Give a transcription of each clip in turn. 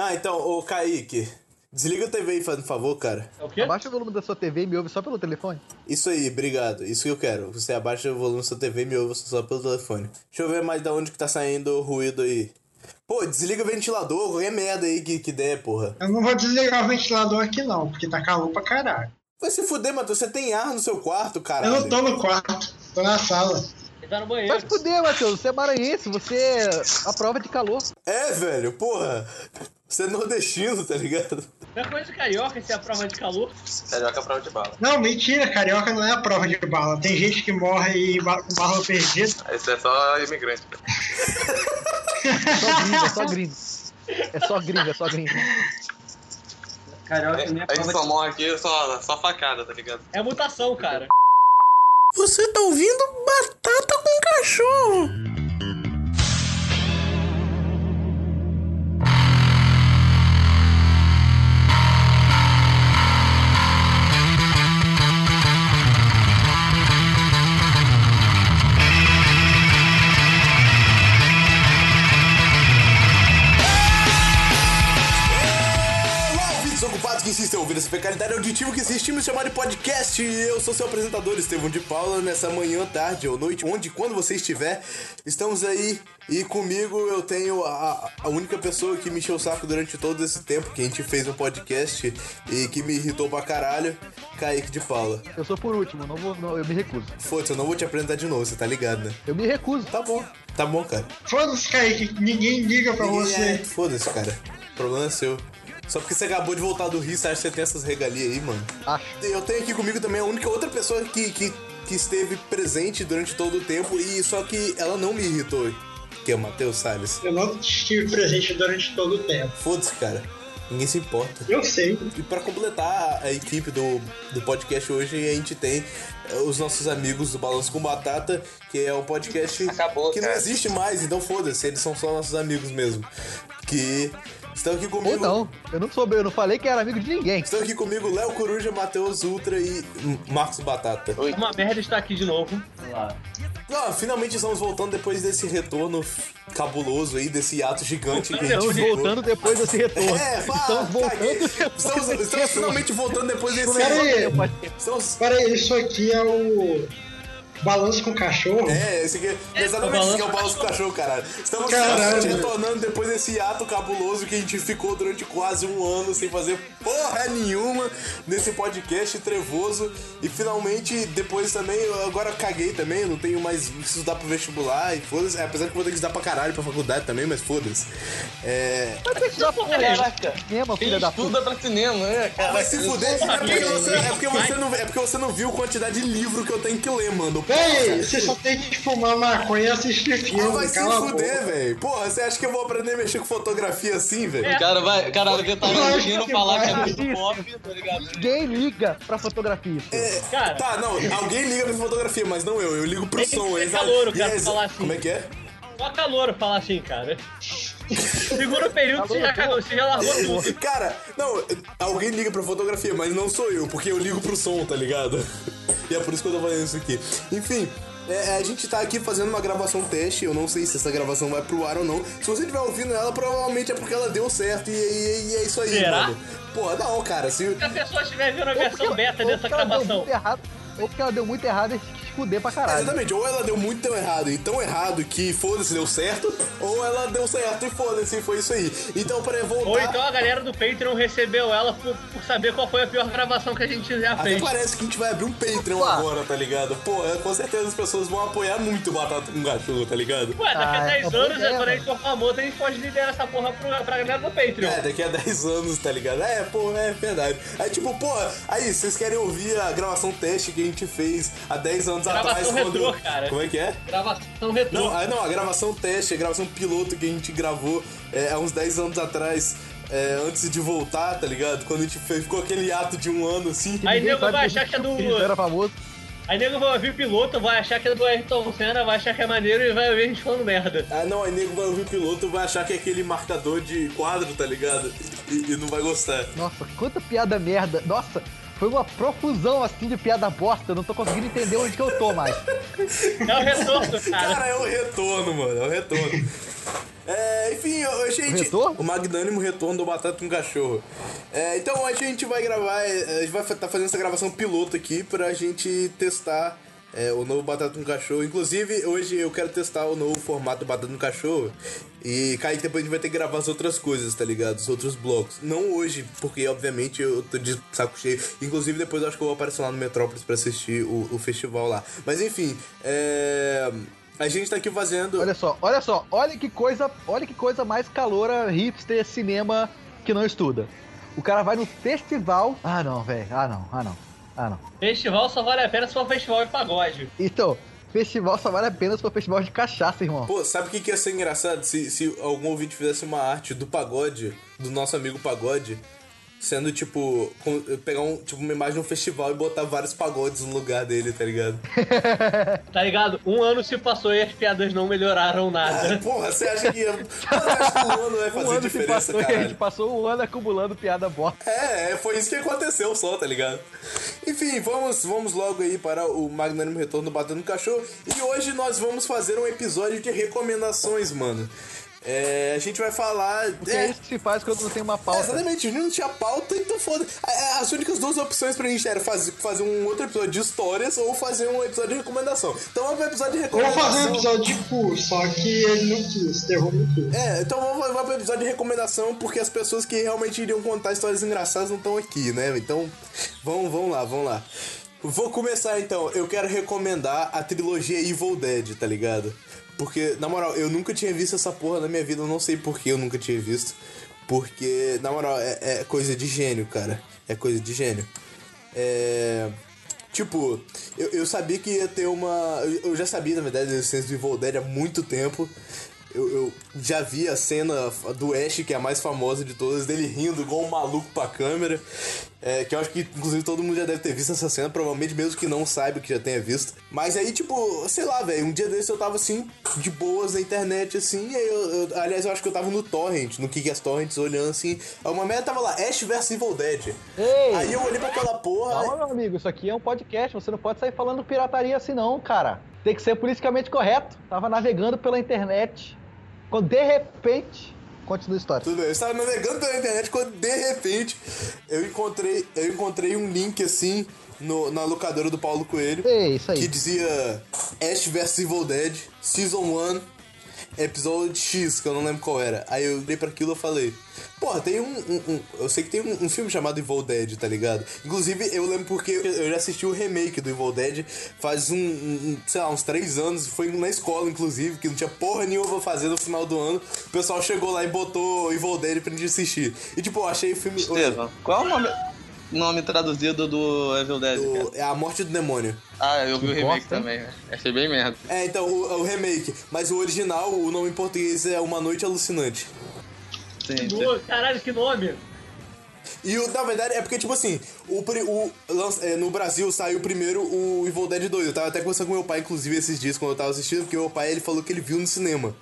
Ah, então, ô Kaique, desliga a TV aí, faz um favor, cara. É o quê? Abaixa o volume da sua TV e me ouve só pelo telefone. Isso aí, obrigado. Isso que eu quero. Você abaixa o volume da sua TV e me ouve só pelo telefone. Deixa eu ver mais da onde que tá saindo o ruído aí. Pô, desliga o ventilador, qualquer merda aí que, que der, porra. Eu não vou desligar o ventilador aqui não, porque tá calor pra caralho. Vai se fuder, Matheus. Você tem ar no seu quarto, caralho. Eu não tô no quarto, tô na sala. Ele tá no Vai banheiro. se fuder, Matheus. Você é maranhense, você é a prova de calor. É, velho, porra. Você é nordestino, tá ligado? Não é coisa de carioca se é a prova de calor. Carioca prova de bala. Não, mentira, carioca não é a prova de bala. Tem gente que morre em ba- com barro perdido. Esse é só imigrante. Só gringo, é só gringo. É só gringo, é só gringo. Carioca nem a A gente prova só de... morre aqui só, só facada, tá ligado? É mutação, cara. Você tá ouvindo Batata com Cachorro. Ouvir essa fecalidade auditiva que existe me chamar de podcast. Eu sou seu apresentador, Estevão de Paula, nessa manhã, tarde ou noite, onde, quando você estiver, estamos aí e comigo eu tenho a, a única pessoa que me encheu o saco durante todo esse tempo que a gente fez um podcast e que me irritou pra caralho, Kaique de Paula. Eu sou por último, não vou, não, eu me recuso. Foda-se, eu não vou te apresentar de novo, você tá ligado, né? Eu me recuso. Tá bom, tá bom, cara. Foda-se, Kaique, ninguém liga pra É, você. Foda-se, cara. O problema é seu. Só porque você acabou de voltar do Rio, você acha que você tem essas regalias aí, mano? Acho. Eu tenho aqui comigo também a única outra pessoa que, que, que esteve presente durante todo o tempo e só que ela não me irritou, que é o Matheus Salles. Eu não estive presente durante todo o tempo. Foda-se, cara. Ninguém se importa. Eu sei. E pra completar a equipe do, do podcast hoje, a gente tem eh, os nossos amigos do Balanço com Batata, que é um podcast Acabou, que não cara. existe mais, então foda-se, eles são só nossos amigos mesmo. Que estão aqui comigo. Ou não. Eu não soube, eu não falei que era amigo de ninguém. Estão aqui comigo Léo Coruja, Matheus Ultra e Marcos Batata. Oi. Uma merda estar aqui de novo. Lá. Ah, finalmente estamos voltando depois desse retorno cabuloso aí, desse ato gigante que a gente Estamos ficou. voltando depois desse retorno. É, pá, Estamos voltando caguei. depois Estamos, desse estamos retorno. finalmente voltando depois desse. Pera aí. Estamos Pera aí, isso aqui é o balanço com cachorro? É, esse aqui é exatamente o esse que é o balanço do cachorro, caralho. Estamos Caralho. retornando depois desse ato cabuloso que a gente ficou durante quase um ano sem fazer porra nenhuma nesse podcast trevoso. E finalmente, depois também, eu agora caguei também, não tenho mais que estudar pro vestibular e foda-se. É, Apesar que eu vou ter que estudar pra caralho pra faculdade também, mas foda-se. É. Vai ter que estudar porra Caraca, quem filha da puta. pra cinema, né, cara? Vai se fuder, é porque, você, é, porque você não, é porque você não viu a quantidade de livro que eu tenho que ler, mano. Véi, você só tem que fumar maconha e assistir Ah, filme. vai se fuder, velho. Porra, você acha que eu vou aprender a mexer com fotografia assim, velho? O cara vai, cara vai tentar que falar que é muito pop, tá ligado? Ninguém liga pra fotografia. É, Cara. Tá, não, alguém liga pra fotografia, mas não eu. Eu ligo pro som. ser exa- calouro, e cara, é falar assim. Como é que é? Só calor falar assim, cara. Segura o período, você já, cagou, você já largou tudo. Cara, não, alguém liga pra fotografia, mas não sou eu, porque eu ligo pro som, tá ligado? E é por isso que eu tô fazendo isso aqui. Enfim. é, a gente tá aqui fazendo uma gravação teste, eu não sei se essa gravação vai pro ar ou não. Se você estiver ouvindo ela, provavelmente é porque ela deu certo e, e- e é isso aí, Será? mano. Pô, não, cara, se, Se a pessoa estiver vendo a versão beta dessa gravação. errado, ou porque ela deu muito errado e quis fuder pra caralho. Exatamente, ou ela deu muito tão errado e tão errado que foda-se deu certo, ou ela deu certo e foda-se e foi isso aí. Então, pra voltar. Ou então a galera do Patreon recebeu ela por, por saber qual foi a pior gravação que a gente já Até fez. parece que a gente vai abrir um Patreon Opa. agora, tá ligado? Pô, é, com certeza as pessoas vão apoiar muito o Batata com Cachorro, tá ligado? Ué, daqui a Ah, 10 é boa anos, ideia, quando a gente for famoso, a gente pode liderar essa porra pro, pra galera do Patreon. É, daqui a 10 anos, tá ligado? É, pô, é verdade. Aí, tipo, pô, aí, vocês querem ouvir a gravação teste que a gente fez há 10 anos Gravação atrás? retrô, cara. Como é que é? Gravação retrô. Não, ah, não, a gravação teste, a gravação piloto que a gente gravou é, há uns 10 anos atrás, é, antes de voltar, tá ligado? Quando a gente fez, ficou aquele ato de um ano assim. Aí nego vai achar que é do. era famoso. Aí nego vai ouvir o piloto, vai achar que é do Ayrton Senna, vai achar que é maneiro e vai ouvir a gente falando merda. Ah, não, aí nego vai ouvir o piloto vai achar que é aquele marcador de quadro, tá ligado? E, e não vai gostar. Nossa, quanta piada merda. Nossa, foi uma profusão assim de piada bosta. Eu não tô conseguindo entender onde que eu tô mais. É o retorno, cara. Cara, é o retorno, mano, é o retorno. É, enfim, gente. retorno? O magnânimo retorno do Batata com Cachorro. É, então a gente vai gravar. é, A gente vai estar fazendo essa gravação piloto aqui pra gente testar. É, o novo Batata com Cachorro. Inclusive, hoje eu quero testar o novo formato Batata com Cachorro. E, Kaique, depois a gente vai ter que gravar as outras coisas, tá ligado? Os outros blocos. Não hoje, porque, obviamente, eu tô de saco cheio. Inclusive, depois eu acho que eu vou aparecer lá no Metrópolis pra assistir o, o festival lá. Mas, enfim, é... A gente tá aqui fazendo... Olha só, olha só, olha que coisa, olha que coisa mais caloura, hipster, cinema que não estuda. O cara vai no festival. Ah não, velho. Ah não, ah não. Ah não. Festival só vale a pena se for um festival de pagode. Então, festival só vale a pena se for festival de cachaça, irmão. Pô, sabe o que, que ia ser engraçado? Se, se algum ouvinte fizesse uma arte do pagode, do nosso amigo pagode, sendo tipo. com- pegar um, tipo, uma imagem de um festival e botar vários pagodes no lugar dele, tá ligado? Tá ligado? Um ano se passou e as piadas não melhoraram Ah, nada. porra, você acha que. Acha que um ano vai um fazer ano se diferença, passou e a gente passou um ano acumulando piada bosta. É, é, foi isso que aconteceu só, tá ligado? Enfim, vamos, vamos logo aí para o Magnânimo Retorno do Batendo Cachorro. E hoje nós vamos fazer um episódio de recomendações, mano. É, a gente vai falar. Porque é isso que se faz quando não tem uma É, pauta. exatamente, a gente não tinha pauta, então foda. As únicas duas opções pra gente era fazer, fazer um outro episódio de histórias ou fazer um episódio de recomendação. Então vamos pro episódio de Ou recomendação. fazer um episódio de cu, só que ele não quis, terror não quis. É, então vamos, vamos pro episódio de recomendação, porque as pessoas que realmente iriam contar histórias engraçadas não estão aqui, né? Então, vamos, vamos lá, vamos lá. Vou começar então. Eu quero recomendar a trilogia Evil Dead, tá ligado? Porque, na moral, eu nunca tinha visto essa porra na minha vida, eu não sei por que eu nunca tinha visto. Porque, na moral, é, é coisa de gênio, cara. É coisa de gênio. É. Tipo, eu, eu sabia que ia ter uma. Eu, já sabia, na verdade, da existência do Evil Dead há muito tempo. Eu, eu já vi a cena do Ash, que é a mais famosa de todas, dele rindo igual um maluco pra câmera. É, que eu acho que, inclusive, todo mundo já deve ter visto essa cena, provavelmente mesmo que não saiba que já tenha visto. Mas aí, tipo, sei lá, velho, um dia desse eu tava assim, de boas na internet, assim, e aí eu, eu- aliás, eu acho que eu tava no Torrent, no Kick as Torrents, olhando assim. aí Uma merda tava lá, Ash vs Evil Dead. Ei! Aí eu olhei pra aquela porra. Calma, meu amigo, isso aqui é um podcast, você não pode sair falando pirataria assim não, cara. Tem que ser politicamente correto. Tava navegando pela internet, quando de repente... Continua a história. Tudo bem, eu estava navegando pela internet quando de repente eu encontrei, eu encontrei um link assim no, na locadora do Paulo Coelho Ei, isso aí. que dizia Ash vs Evil Dead, Season 1, episódio X, que eu não lembro qual era. Aí eu olhei pra aquilo e falei, porra, tem um, um- um- Eu sei que tem um, um filme chamado Evil Dead, tá ligado? Inclusive, eu lembro porque eu já assisti o remake do Evil Dead faz um, sei lá, uns três anos. Foi na escola, inclusive, que não tinha porra nenhuma pra fazer no final do ano. O pessoal chegou lá e botou Evil Dead pra gente assistir. E tipo, eu achei o filme. Estevam, qual é o nome, nome traduzido do Evil Dead, cara? o- É a morte do demônio. Ah, eu vi o remake hein? também. Achei bem merda. É, então, o, o remake. Mas o original, o nome em português é Uma Noite Alucinante. Sim, Caralho, que nome! E o, na verdade é porque, tipo assim, o, o, é, no Brasil saiu primeiro o Evil Dead 2. Eu tava até conversando com meu pai, inclusive, esses dias quando eu tava assistindo, porque meu pai ele falou que ele viu no cinema.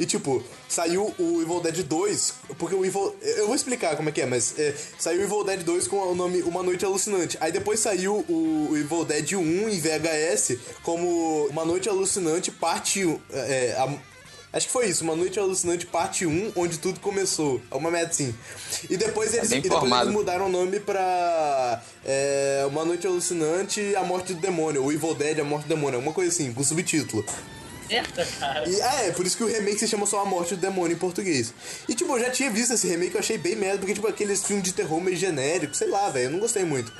E tipo, saiu o Evil Dead 2, porque o Evil. Eu vou explicar como é que é, mas é, saiu o Evil Dead 2 com o nome Uma Noite Alucinante. Aí depois saiu o, o Evil Dead 1 em VHS como Uma Noite Alucinante, parte 1. É, a- Acho que foi isso, Uma Noite Alucinante Parte 1, onde tudo começou. É uma merda assim. E depois eles, bem e depois eles mudaram o nome pra é, Uma Noite Alucinante A Morte do Demônio, ou Evil Dead A Morte do Demônio, alguma coisa assim, com subtítulo. Merda, cara. E, ah, é, por isso que o remake se chama só A Morte do Demônio em português. E tipo, eu já tinha visto esse remake, eu achei bem merda, porque tipo, aqueles filmes de terror meio genérico, sei lá, velho, eu não gostei muito.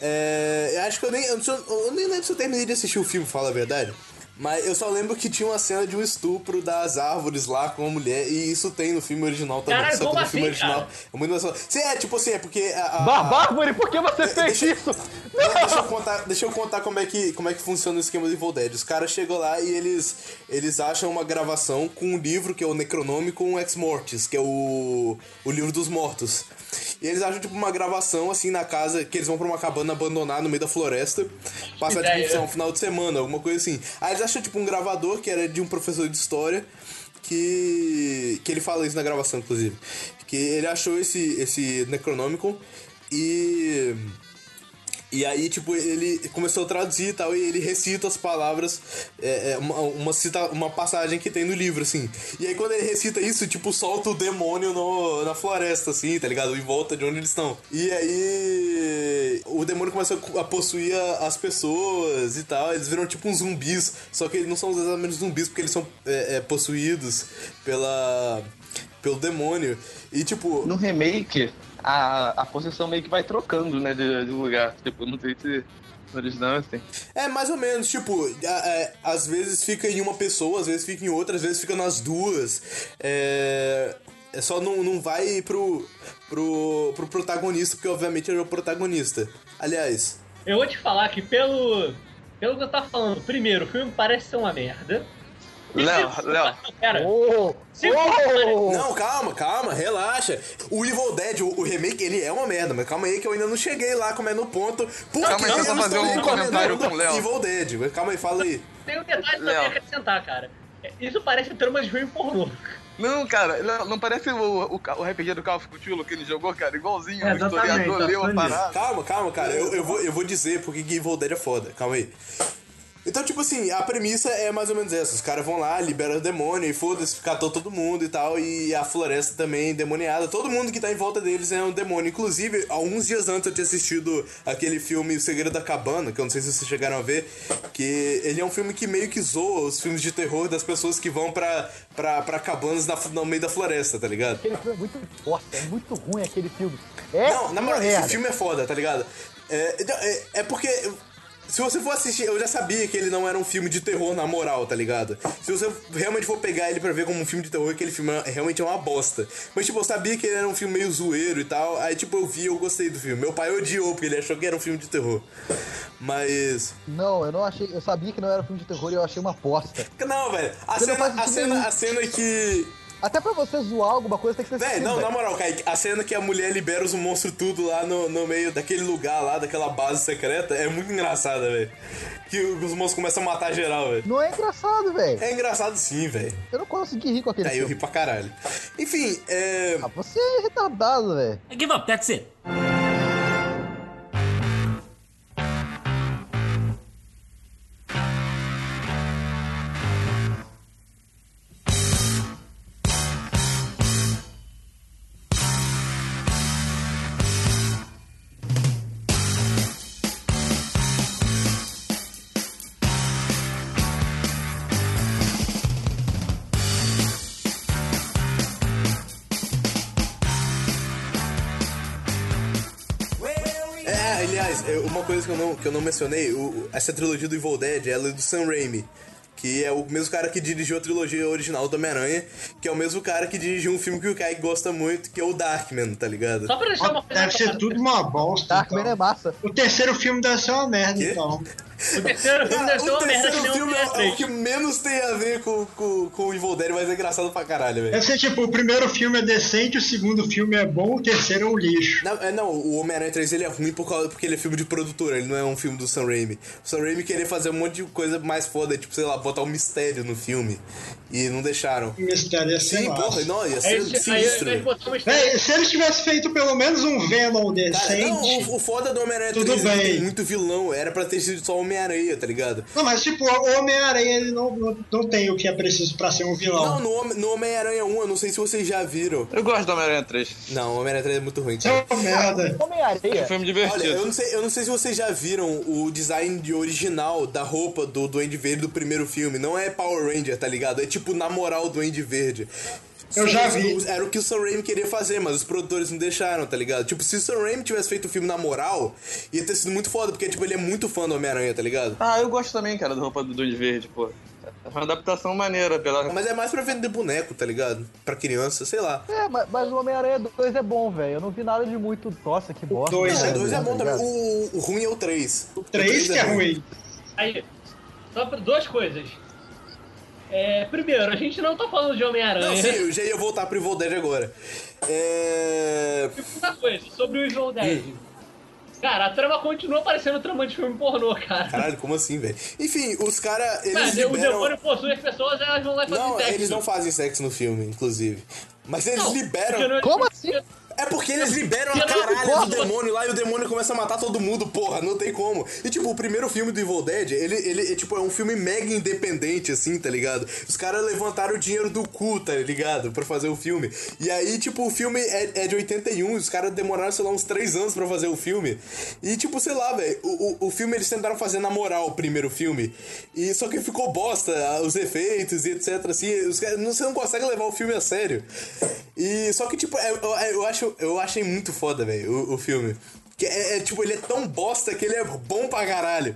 É, eu acho que eu nem, eu, eu nem lembro se eu terminei de assistir o filme, fala a verdade. Mas eu só lembro que tinha uma cena de um estupro das árvores lá com uma mulher, e isso tem no filme original também. Caralho, só que como no filme assim, original cara? é muito mais. Sim, é tipo assim, é porque. A, a, por que você fez deixa- isso? Deixa eu contar, deixa eu contar como, é que, como é que funciona o esquema do Evil Dead. Os caras chegam lá e eles, eles acham uma gravação com um livro que é o Necronômico Ex Mortis, que é o, o livro dos mortos. E eles acham tipo uma gravação assim na casa, que eles vão pra uma cabana abandonada no meio da floresta, passar tipo, um final de semana, alguma coisa assim. Aí eles acham tipo um gravador que era de um professor de história que que ele fala isso na gravação inclusive que ele achou esse esse Necronomicon e E aí, tipo, ele começou a traduzir e tal, e ele recita as palavras, é, é, uma, uma, cita, uma passagem que tem no livro, assim. E aí, quando ele recita isso, tipo, solta o demônio no, na floresta, assim, tá ligado? Em volta de onde eles estão. E aí, o demônio começa a possuir as pessoas e tal. Eles viram, tipo, uns zumbis. Só que eles não são exatamente zumbis, porque eles são é, é, possuídos pela, pelo demônio. E, tipo, No remake, a, a possessão meio que vai trocando, né, de, de lugar. Tipo, não sei se no original é assim. É, mais ou menos, tipo, a- é, às vezes fica em uma pessoa, às vezes fica em outra, às vezes fica nas duas. É, é só não, não vai pro, pro, pro protagonista, porque obviamente ele é o protagonista. Aliás, Eu vou te falar que pelo. Pelo que eu tava falando, primeiro, o filme parece ser uma merda. Léo, Léo. Pera, Segundo, ô, não, calma, calma, relaxa. O Evil Dead, o, o remake, ele é uma merda, mas calma aí que eu ainda não cheguei lá comendo ponto. Por Calma aí, eu não fazer um comentário com o Léo. Evil Dead. Calma aí, fala aí. tem um detalhe também a acrescentar, cara. Isso parece trama de filme pornô. Não, cara, não, não parece o, o, o RPG do Call of Cthulhu que ele jogou, cara? Igualzinho, É, o exatamente, historiador tá leu a parada. Calma, calma, cara. Eu, eu, vou, eu vou dizer porque que Evil Dead é foda. Calma aí. Então, tipo assim, a premissa é mais ou menos essa. Os caras vão lá, liberam o demônio e foda-se, catou todo mundo e tal. E a floresta também demoniada. Todo mundo que tá em volta deles é um demônio. Inclusive, alguns dias antes eu tinha assistido aquele filme O Segredo da Cabana, que eu não sei se vocês chegaram a ver. Que ele é um filme que meio que zoa os filmes de terror das pessoas que vão pra, pra, pra cabanas na, no meio da floresta, tá ligado? Aquele filme é muito bosta, é muito ruim aquele filme. É Não, na moral, esse filme é foda, tá ligado? É, então, é, é porque. Se você for assistir, eu já sabia que ele não era um filme de terror na moral, tá ligado? Se você realmente for pegar ele pra ver como um filme de terror, aquele filme é- realmente é uma bosta. Mas, tipo, eu sabia que ele era um filme meio zoeiro e tal. Aí, tipo, eu vi e eu gostei do filme. Meu pai odiou, porque ele achou que era um filme de terror. Mas. Não, eu não achei. Eu sabia que não era um filme de terror e eu achei uma aposta. Não, velho. A Você cena, a, cena, a cena que. Até pra você zoar alguma coisa tem que ter Véi, sentido, não, na moral, Kaique, a cena que a mulher libera os monstros tudo lá no, no meio daquele lugar lá, daquela base secreta, é muito engraçada, velho. Que os monstros começam a matar geral, velho. Não é engraçado, velho. É engraçado sim, velho. Eu não consegui rir com aquele Aí eu ri pra caralho. Enfim, é. Ah, você é retardado, velho. I give up, that's it. Coisa que eu não, que eu não mencionei, o- essa trilogia do Evil Dead, ela é do Sam Raimi. Que é o mesmo cara que dirigiu a trilogia original do Homem-Aranha, que é o mesmo cara que dirigiu um filme que o Kai gosta muito, que é o Darkman, tá ligado? Só pra deixar uma coisa Deve ser tudo uma bosta. Darkman então. é massa. O terceiro filme deve ser uma merda, Quê? então. O terceiro filme deve ser o uma merda que terceiro nem filme o é, é o que menos tem a ver com, com, com o Evil Dead, mas é engraçado pra caralho, velho. Deve ser tipo, o primeiro filme é decente, o segundo filme é bom, o terceiro é um lixo. Não, é, não, o Homem-Aranha 3 ele é ruim por causa, porque ele é filme de produtora, ele não é um filme do Sam Raimi. O Sam Raimi queria fazer um monte de coisa mais foda, tipo, sei lá, botar um mistério no filme. E não deixaram. O mistério ia ser Sim, massa. porra, não, ia Aí, ser aí sinistro. história. Véi, se eles tivessem feito pelo menos um Venom Cara, decente. não, o, o foda do Homem-Aranha Tudo 3 ele bem. tem muito vilão, era pra ter sido só Homem-Aranha, tá ligado? Não, mas tipo, o Homem-Aranha ele não, não, não tem o que é preciso pra ser um Não, vilão. no, Homem- no Homem-Aranha 1, eu não sei se vocês já viram. Eu gosto do Homem-Aranha 3. Não, o Homem-Aranha 3 é muito ruim, é cara. uma merda. É um Homem-Areia. filme Olha, divertido. eu não, sei, eu não sei se vocês já viram o design de original da roupa do Duende Verde do primeiro filme. Não é Power Ranger, tá ligado? É tipo na moral Duende Verde. Eu já vi. Era o que o Sam Raimi queria fazer, mas os produtores não deixaram, tá ligado? Tipo, se o Sam Raimi tivesse feito o filme na moral, ia ter sido muito foda, porque tipo, ele é muito fã do Homem-Aranha, tá ligado? Ah, eu gosto também, cara, da roupa do Duende Verde, pô. É uma adaptação maneira pela. Mas é mais pra vender boneco, tá ligado? Pra criança, sei lá. É, mas, mas o Homem-Aranha 2 é bom, velho. Eu não vi nada de muito. Nossa, que bosta. dois Não, é o 2 é bom tá também. O, o ruim é o 3. O 3 que é ruim. Aí, só pra duas coisas. É, primeiro, a gente não tá falando de Não, Homem-Aranha. sim, eu já ia voltar pro Evil Dead agora. É. Segunda coisa, sobre o Evil Dead. Cara, a trama continua parecendo trama de filme pornô, cara. Caralho, como assim, velho? Enfim, os caras, Mas o liberam... demônio possui as pessoas, elas vão lá e fazem Não, sexo. eles não fazem sexo no filme, inclusive. Mas eles Não, liberam... Como assim? É porque eles liberam a caralho do demônio lá e o demônio começa a matar todo mundo, porra, não tem como. E tipo, o primeiro filme do Evil Dead, ele, ele é, tipo, é um filme mega independente, assim, tá ligado? Os caras levantaram o dinheiro do cu, tá ligado? Pra fazer o filme. E aí, tipo, o filme é, é de 81, os caras demoraram, sei lá, uns 3 anos pra fazer o filme. E tipo, sei lá, velho, o, o, o filme eles tentaram fazer na moral o primeiro filme. E só que ficou bosta, os efeitos e etc, assim, os caras, não- você não consegue levar o filme a sério. E só que, tipo, é- eu, eu, acho, eu achei muito foda, velho, o, o filme. Que é, é, tipo, ele é tão bosta que ele é bom pra caralho.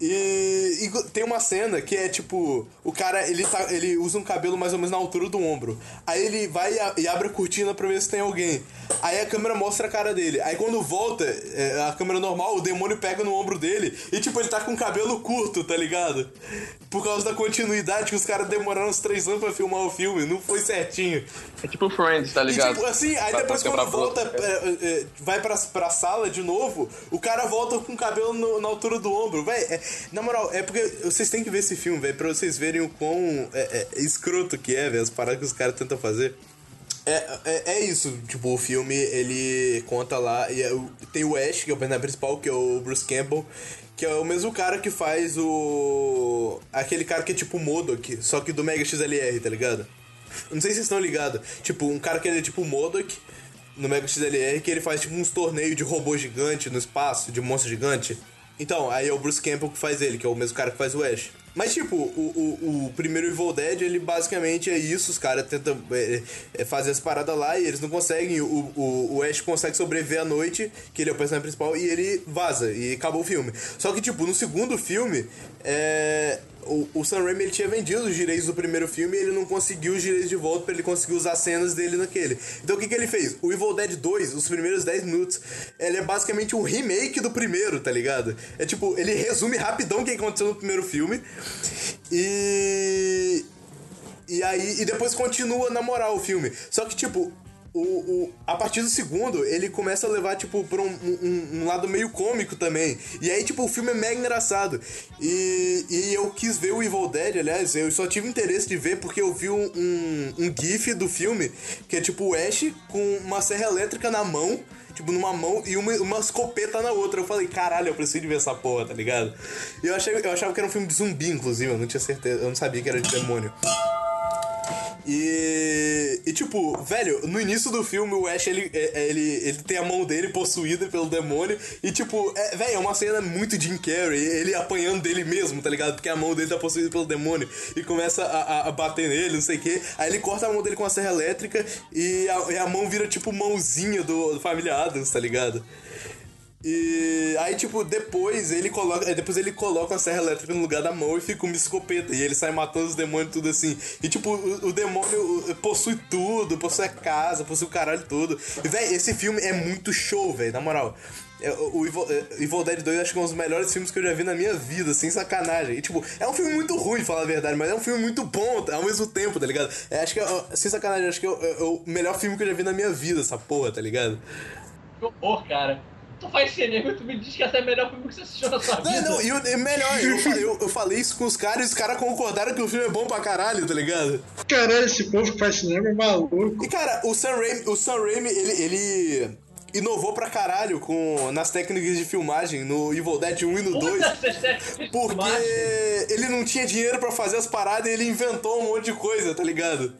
E, e tem uma cena que é tipo, o cara ele, tá, ele usa um cabelo mais ou menos na altura do ombro. Aí ele vai e, a- e abre a cortina pra ver se tem alguém. Aí a câmera mostra a cara dele. Aí quando volta, é, a câmera normal, o demônio pega no ombro dele e tipo, ele tá com o cabelo curto, tá ligado? Por causa da continuidade que os caras demoraram uns três anos pra filmar o filme, não foi certinho. É tipo Friends, tá E ligado? tipo, assim, aí depois quando volta, bloco. é, é, vai pra, pra sala de novo, o cara volta com o cabelo no- na altura do ombro. Véi, é- na moral, é porque vocês têm que ver esse filme, velho, pra vocês verem o quão é, é, escroto que é, velho, as paradas que os caras tentam fazer. É, é, é isso, tipo, o filme, ele conta lá, e é tem o Ash, que é o personagem principal, que é o Bruce Campbell, que é o mesmo cara que faz o... aquele cara que é tipo o Modok, só que do Mega XLR, tá ligado? Não sei se vocês estão ligados. Tipo, um cara que ele é tipo o Modok no Mega XLR, que ele faz tipo uns torneios de robô gigante no espaço, de monstro gigante. Então, aí é o Bruce Campbell que faz ele, que é o mesmo cara que faz o Ash. Mas, tipo, o, o, o primeiro Evil Dead, ele basicamente é isso, os caras tentam é, é, fazer as paradas lá e eles não conseguem. O, o, o Ash consegue sobreviver à noite, que ele é o personagem principal, e ele vaza, e acabou o filme. Só que, tipo, no segundo filme, é, o, o Sam Raimi ele tinha vendido os direitos do primeiro filme e ele não conseguiu os direitos de volta pra ele conseguir usar cenas dele naquele. Então o que, que ele fez? O Evil Dead 2, os primeiros 10 minutos, ele é basicamente um remake do primeiro, tá ligado? É tipo, ele resume rapidão o que aconteceu no primeiro filme e. E aí, e depois continua na moral o filme. Só que, tipo, o, o, a partir do segundo, ele começa a levar, tipo, pra um, um, um lado meio cômico também. E aí, tipo, o filme é mega engraçado. E, e eu quis ver o Evil Dead, aliás, eu só tive interesse de ver porque eu vi um, um, um GIF do filme, que é tipo o Ash com uma serra elétrica na mão. Tipo, numa mão e uma, uma escopeta na outra. Eu falei, caralho, eu preciso de ver essa porra, tá ligado? E eu, achei, eu achava que era um filme de zumbi, inclusive, eu não tinha certeza, eu não sabia que era de demônio. E, e tipo, velho, no início do filme o Ash ele, é- é- ele, ele tem a mão dele possuída pelo demônio e tipo, é, velho, é uma cena muito Jim Carrey, ele apanhando dele mesmo, tá ligado? Porque a mão dele tá possuída pelo demônio e começa a, a- a bater nele, não sei o que. Aí ele corta a mão dele com a serra elétrica e a, e a mão vira tipo mãozinha do, do Família Adams, tá ligado? E aí, tipo, depois ele coloca. Depois ele coloca a serra elétrica no lugar da mão e fica uma escopeta. E ele sai matando os demônios tudo assim. E tipo, o, o demônio possui tudo, possui a casa, possui o caralho todo. E, véi, esse filme é muito show, velho, na moral. É, O Evil, é, Evil Dead 2 acho que é um dos melhores filmes que eu já vi na minha vida, sem sacanagem. E, tipo, é um filme muito ruim, falar a verdade, mas é um filme muito bom ao mesmo tempo, tá ligado? É, acho que, é, sem sacanagem, acho que é, o- é o melhor filme que eu já vi na minha vida, essa porra, tá ligado? Que horror, cara. Tu faz cinema e tu me diz que essa é a melhor filme que você assistiu na sua vida. Não, não, e o melhor, eu, eu, eu falei isso com os caras e os caras concordaram que o filme é bom pra caralho, tá ligado? Caralho, esse povo que faz cinema é maluco. E cara, o Sam Raimi, o Sam Raimi ele, ele inovou pra caralho com, nas técnicas de filmagem no Evil Dead 1 e no 2. Porque ele não tinha dinheiro pra fazer as paradas e ele inventou um monte de coisa, tá ligado?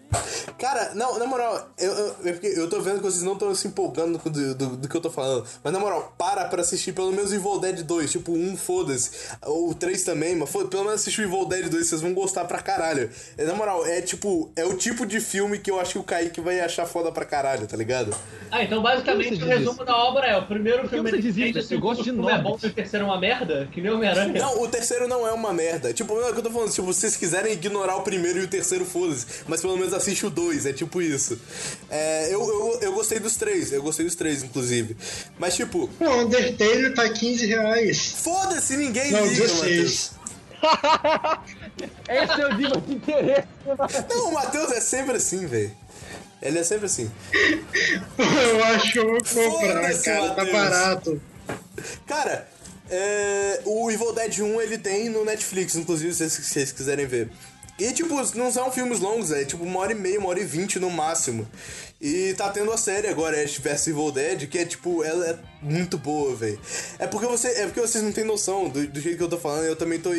Cara, não, na moral, eu, eu, é porque eu tô vendo que vocês não estão se empolgando do, do, do que eu tô falando. Mas na moral, para pra assistir pelo menos o Evil Dead 2. Tipo, um foda-se. Ou o 3 também, mas foda pelo menos assistir o Evil Dead 2, vocês vão gostar pra caralho. É, Na moral, é tipo, é o tipo de filme que eu acho que o Kaique vai achar foda pra caralho, tá ligado? Ah, então basicamente o resumo da obra é: o primeiro que filme você o Eu gosto de segundo filme é bom e o terceiro é uma merda, que nem Homem-Aranha. Não, o terceiro não é uma merda. Tipo, não é o que eu tô falando. Tipo, se vocês quiserem ignorar o primeiro e o terceiro, foda-se. Mas pelo menos assiste o dois, é tipo isso. É, eu, eu, eu gostei dos três, eu gostei dos três, inclusive. Mas, tipo, Pô, Undertale tá 15 reais. foda-se, ninguém Não, liga, 16. Esse é o nível de interesse. Não, o Matheus é sempre assim, velho. Ele é sempre assim. Eu acho que eu vou comprar, cara. Tá barato. Cara, é, o Evil Dead 1 ele tem no Netflix, inclusive, se vocês quiserem ver. E, tipo, não são filmes longos, é tipo uma hora e meia, uma hora e vinte no máximo. E tá tendo a série agora, Ash vs Evil Dead, que é tipo, ela é muito boa, velho. É porque você, é porque vocês não têm noção do, do jeito que eu tô falando, eu também tô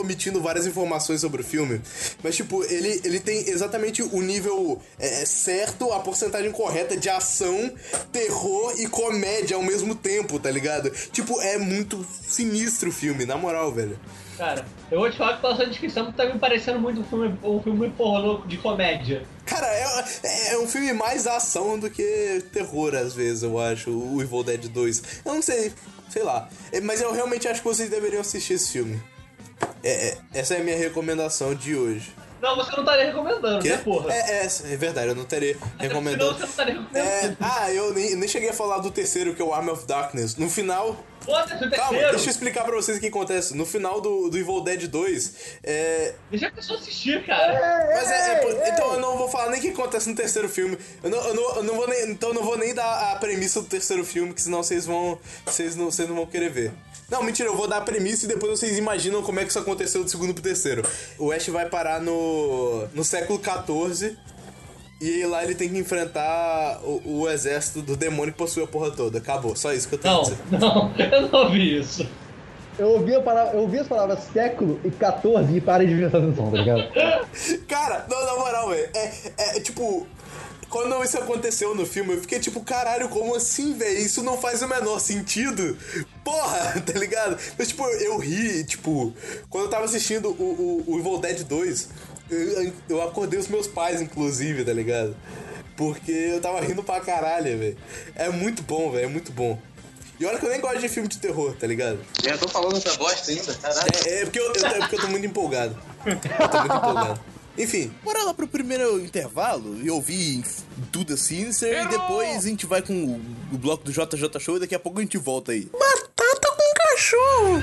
omitindo várias informações sobre o filme. Mas tipo, ele, ele tem exatamente o nível é, certo, a porcentagem correta de ação, terror e comédia ao mesmo tempo, tá ligado? Tipo, é muito sinistro o filme, na moral, velho. Cara, eu vou te falar que pela sua descrição tá me parecendo muito um filme, um filme pornô de comédia. Cara, é, é um filme mais ação do que terror, às vezes, eu acho, o Evil Dead 2. Eu não sei, sei lá. É, Mas eu realmente acho que vocês deveriam assistir esse filme. É, é, essa é a minha recomendação de hoje. Não, você não estaria recomendando, Quê? né, porra? É, é, é verdade, eu não Senão recomendando. você não estaria recomendando. É, ah, eu nem, nem cheguei a falar do terceiro, que é o Army of Darkness. No final. Foda-se o Calma, deixa eu explicar pra vocês o que acontece. No final do, do Evil Dead 2, é, Deixa a pessoa assistir, cara. Mas é, é por- então eu não vou falar nem o que acontece no terceiro filme. Eu não, eu não, eu não vou nem, então eu não vou nem dar a premissa do terceiro filme, que senão vocês vão, vocês não, vocês não vão querer ver. Não, mentira, eu vou dar a premissa e depois vocês imaginam como é que isso aconteceu do segundo pro terceiro. O Ash vai parar no, no século XIV e aí lá ele tem que enfrentar o, o exército do demônio que possui a porra toda. Acabou, só isso que eu tenho a Não, dizer. não, eu não ouvi isso. Eu ouvi, a palavra, eu ouvi as palavras século e 14 e parei de prestar atenção, tá ligado? Cara, não, na moral, velho. É, é tipo. Quando isso aconteceu no filme, eu fiquei tipo, caralho, como assim, velho? Isso não faz o menor sentido. Porra, tá ligado? Mas, tipo, eu, eu ri, tipo, quando eu tava assistindo o, o, o Evil Dead 2, eu, eu acordei os meus pais, inclusive, tá ligado? Porque eu tava rindo pra caralho, velho. É muito bom, velho, é muito bom. E olha que eu nem gosto de filme de terror, tá ligado? Eu tô falando essa bosta ainda, caralho. É, é porque eu, eu- é porque eu tô muito empolgado. Eu tô muito empolgado. Enfim, bora lá pro primeiro intervalo e ouvir tudo assim, e depois a gente vai com o, o bloco do JJ Show e daqui a pouco a gente volta aí. Batata com cachorro!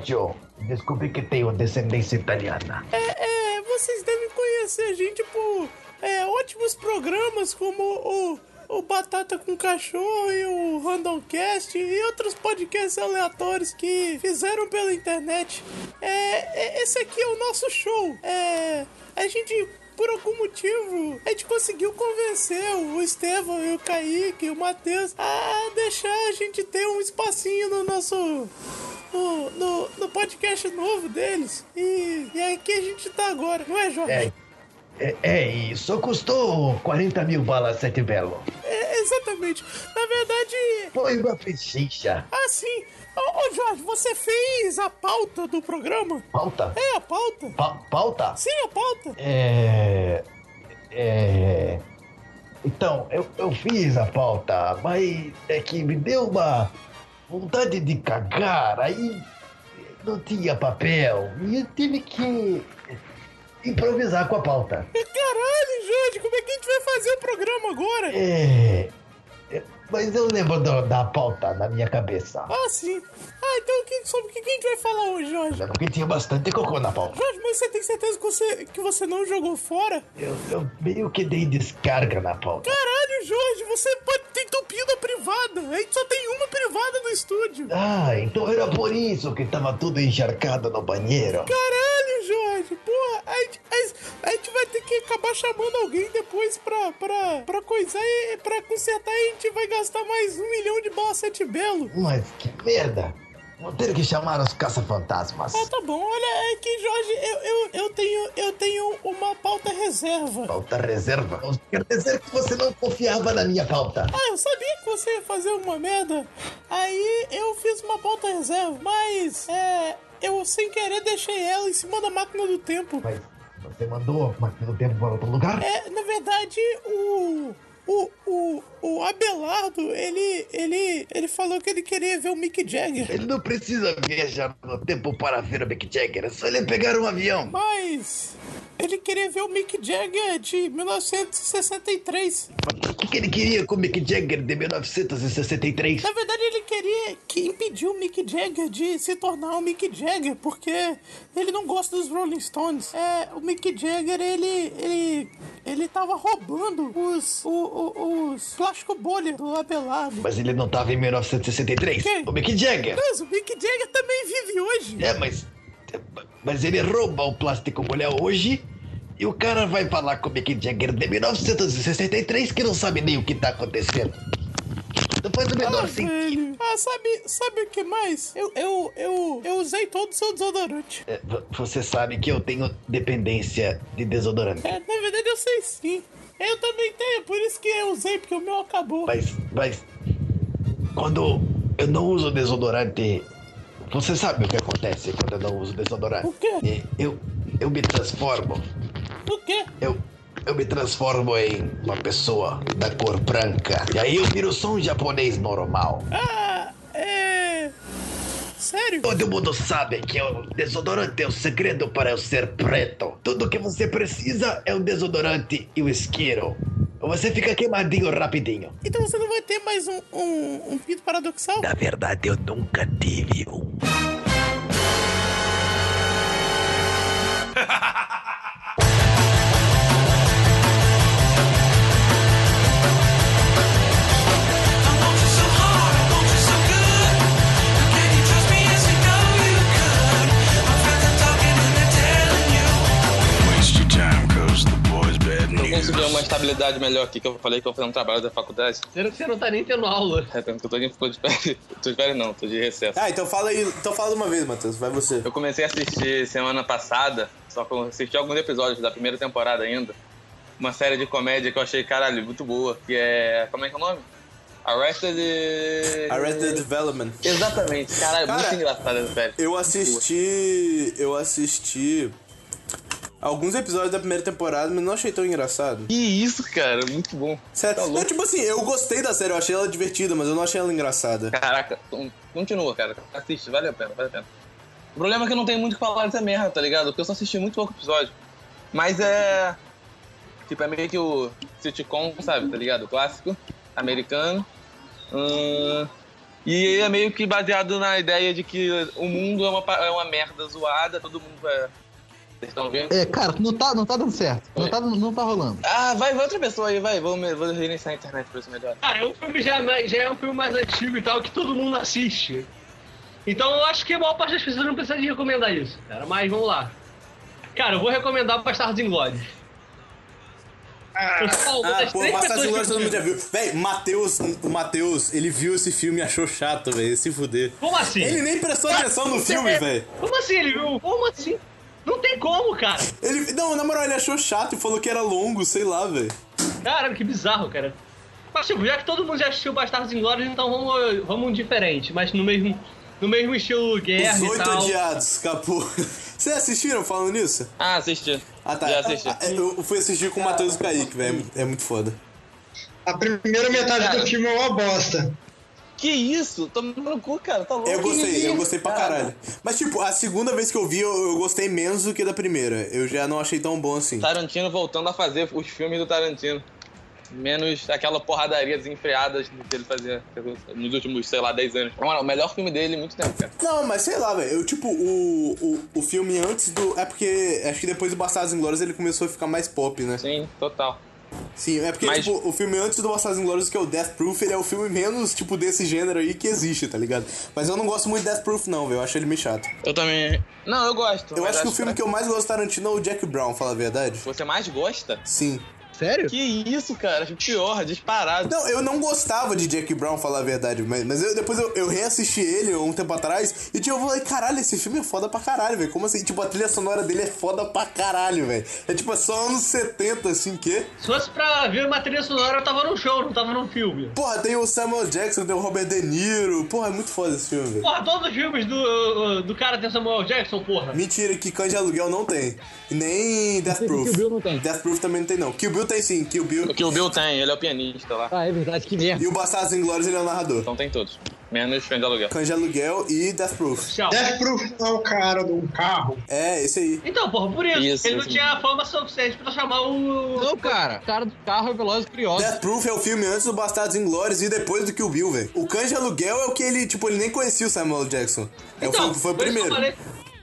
o Giorgio. Descobri que tenho descendência italiana. É, é, vocês devem conhecer a gente por é, ótimos programas como o, o Batata com Cachorro e o Randomcast e outros podcasts aleatórios que fizeram pela internet. É, é, esse aqui é o nosso show. É, a gente por algum motivo, a gente conseguiu convencer o Estevão e o Kaique e o Matheus a deixar a gente ter um espacinho no nosso. No, no, no podcast novo deles. E, e aqui a gente tá agora, não é, Jorge? É, é, é isso. Custou 40 mil balas sete belo. É, exatamente. Na verdade. Foi uma pechincha. Ah, sim. Ô, ô, Jorge, você fez a pauta do programa? Pauta? É, a pauta. Pa pauta? Sim, a pauta. É. É. Então, eu, eu fiz a pauta, mas é que me deu uma vontade de cagar, aí não tinha papel e eu tive que improvisar com a pauta. Caralho, Jorge, como é que a gente vai fazer o programa agora? É. Mas eu lembro do- da pauta na minha cabeça. Ah, sim. Ah, então que- sobre o que que a gente vai falar hoje, Jorge? Porque tinha bastante cocô na pauta. Jorge, mas você tem certeza que você, que você não jogou fora? Eu, eu meio que dei descarga na pauta. Caralho, Jorge, você pode ter entupido a privada. A gente só tem uma privada no estúdio. Ah, então era por isso que tava tudo encharcado no banheiro. Caralho, Jorge, porra, a gente, a, a gente vai ter que acabar chamando alguém depois pra, pra, pra coisar e pra consertar e a gente vai gastar mais um milhão de bala sete belo. Mas que merda! Vou ter que chamar os caça-fantasmas. Ah, tá bom, olha, é que, Jorge, eu, eu, eu, tenho, eu tenho uma pauta reserva. Pauta reserva? Quer dizer que você não confiava na minha pauta. Ah, eu sabia que você ia fazer uma merda. Aí eu fiz uma pauta reserva, mas é. Eu sem querer deixei ela em cima da máquina do tempo. Mas você mandou a máquina do tempo para outro lugar? É, na verdade, o. O, o, o, Abelardo, ele, ele, ele falou que ele queria ver o Mick Jagger. Ele não precisa viajar no tempo para ver o Mick Jagger, é só ele pegar um avião. Mas ele queria ver o Mick Jagger de 1963. O que, que ele queria com o Mick Jagger de 1963? Na verdade, ele queria que impediu o Mick Jagger de se tornar o Mick Jagger, porque ele não gosta dos Rolling Stones. É, o Mick Jagger, ele, ele, ele tava roubando os, o- o- os plástico bolha do Abelardo. Mas ele não tava em 1963. Quem? O Mick Jagger. Mas o Mick Jagger também vive hoje. É, mas. Mas ele rouba o plástico mulher hoje. E o cara vai falar com o Mick Jagger de 1963 que não sabe nem o que tá acontecendo. Não faz o menor Ah, sentido. velho. Ah, sabe, sabe o que mais? Eu, eu, eu, eu usei todo o seu desodorante. É, vo- Você sabe que eu tenho dependência de desodorante. É, na verdade eu sei sim. Eu também tenho, por isso que eu usei, porque o meu acabou. Mas, mas. Quando eu não uso desodorante. Você sabe o que acontece quando eu não uso desodorante? O quê? Eu, eu me transformo. O quê? Eu, eu me transformo em uma pessoa da cor branca. E aí eu viro só um japonês normal. Ah, é. Sério? Todo mundo sabe que o desodorante é o segredo para eu ser preto. Tudo que você precisa é o desodorante e o isqueiro. Você fica queimadinho rapidinho. Então você não vai ter mais um, um, um pinto paradoxal? Na verdade, eu nunca tive um. bad Eu consegui news. uma estabilidade melhor aqui, que eu falei que eu vou fazer um trabalho da faculdade. Sendo que você não tá nem tendo aula. É, tanto que eu tô de, tô de férias. Tô de férias não, tô de recesso. Ah, então fala aí. Então fala de uma vez, Matheus. Vai você. Eu comecei a assistir semana passada, só que eu assisti alguns episódios da primeira temporada ainda. Uma série de comédia que eu achei, caralho, muito boa. Que é. Como é que é o nome? Arrested. Arrested Development. Exatamente, caralho, Cara, muito engraçada essa série. Eu assisti. Eu assisti. Alguns episódios da primeira temporada, mas não achei tão engraçado. Que isso, cara, muito bom. Sério. Tá não, tipo assim, eu gostei da série, eu achei ela divertida, mas eu não achei ela engraçada. Caraca, con- continua, cara. Assiste, vale a pena, vale a pena. O problema é que eu não tenho muito o que falar dessa merda, tá ligado? Porque eu só assisti muito pouco episódio. Mas é. Tipo, é meio que o sitcom, sabe, tá ligado? O clássico, americano. Hum, E é meio que baseado na ideia de que o mundo é uma, é uma merda zoada, todo mundo é. Vocês estão vendo? É, cara, não tá, não tá dando certo. Não tá, não tá rolando. Ah, vai, vai outra pessoa aí, vai. Vou, vou reiniciar a internet pra isso melhor. Cara, o filme já, é mais- já é um filme mais antigo e tal, que todo mundo assiste. Então eu acho que a maior parte das pessoas não precisa de recomendar isso, cara. Mas vamos lá. Cara, eu vou recomendar Bastardos Inglórios. Ah, das pô, Bastardos Inglórios todo mundo já viu. Véi, Matheus, o Matheus, ele viu esse filme e achou chato, velho. Se fuder. Como assim? Ele nem prestou atenção no filme, velho. Como assim ele viu? Como assim? Não tem como, cara. Ele. Não, na moral, ele achou chato e falou que era longo, sei lá, velho. Caramba, que bizarro, cara. Mas, tipo, já que todo mundo já assistiu Bastardos Inglórios, então vamos, vamos diferente, mas no mesmo, no mesmo estilo guerra Os e oito tal. odiados, capô. Vocês assistiram falando nisso? Ah, assisti. Ah, tá. Já assisti. Ah, Eu fui assistir com o Matheus e o Kaique, velho. É muito foda. A primeira metade Cara. do filme é uma bosta. Que isso? Toma no cu, cara. Tá louco. Eu gostei, eu gostei pra Cara, caralho. Mas, tipo, a segunda vez que eu vi, eu, eu gostei menos do que da primeira. Eu já não achei tão bom assim. Tarantino voltando a fazer os filmes do Tarantino. Menos aquela porradaria desenfreada que ele fazia nos últimos, sei lá, 10 anos. Mano, o melhor filme dele em muito tempo, cara. Não, mas sei lá, velho. Eu, tipo, o, o, o filme antes do. É porque acho que depois do Bastardos Inglórios ele começou a ficar mais pop, né? Sim, total. Sim, é porque, Mas- tipo, o filme antes do Bastardos Inglórios, que é o Death Proof, ele é o filme menos, tipo, desse gênero aí que existe, tá ligado? Mas eu não gosto muito de Death Proof, não, velho. Eu acho ele meio chato. Eu também. Não, eu gosto. Eu acho que o filme que pra- eu mais gosto Tarantino é o Jack Brown, fala a verdade. Você mais gosta? Sim. Sério? Que isso, cara? Acho pior, disparado. Não, eu não gostava de Jack Brown, falar a verdade, mas, mas eu, depois eu, eu reassisti ele um tempo atrás e tipo, eu falei, caralho, esse filme é foda pra caralho, velho. Como assim? Tipo, a trilha sonora dele é foda pra caralho, velho. É tipo, é só anos 70, assim, que. Se fosse pra ver uma trilha sonora, eu tava num show, não tava num filme. Porra, tem o Samuel Jackson, tem o Robert De Niro. Porra, é muito foda esse filme, velho. Porra, todos os filmes do, do cara tem Samuel Jackson, porra. Mentira, que Cães de Aluguel não tem. Nem Death Proof. Kill Bill não tem. Death Proof também não tem, não. Kill Bill tem sim, Kill Bill. O que o Bill tem, ele é o pianista lá. Ah, é verdade, que merda. E o Bastardos Inglórios ele é o narrador. Então tem todos. Menos Cães de Aluguel. Cães de Aluguel e Death Proof. Tchau. Death Proof não é o cara de um carro. É, esse aí. Então, porra, por isso. Isso, ele não isso. tinha fama suficiente pra chamar o. Não, cara. O cara do carro é Velozes e Furiosos. Death Proof é o filme antes do Bastardos Inglórios e depois do Kill Bill, velho. O Cães de Aluguel é o que ele, tipo, ele nem conhecia o Samuel Jackson. É o Então, foi, foi o isso que eu primeiro.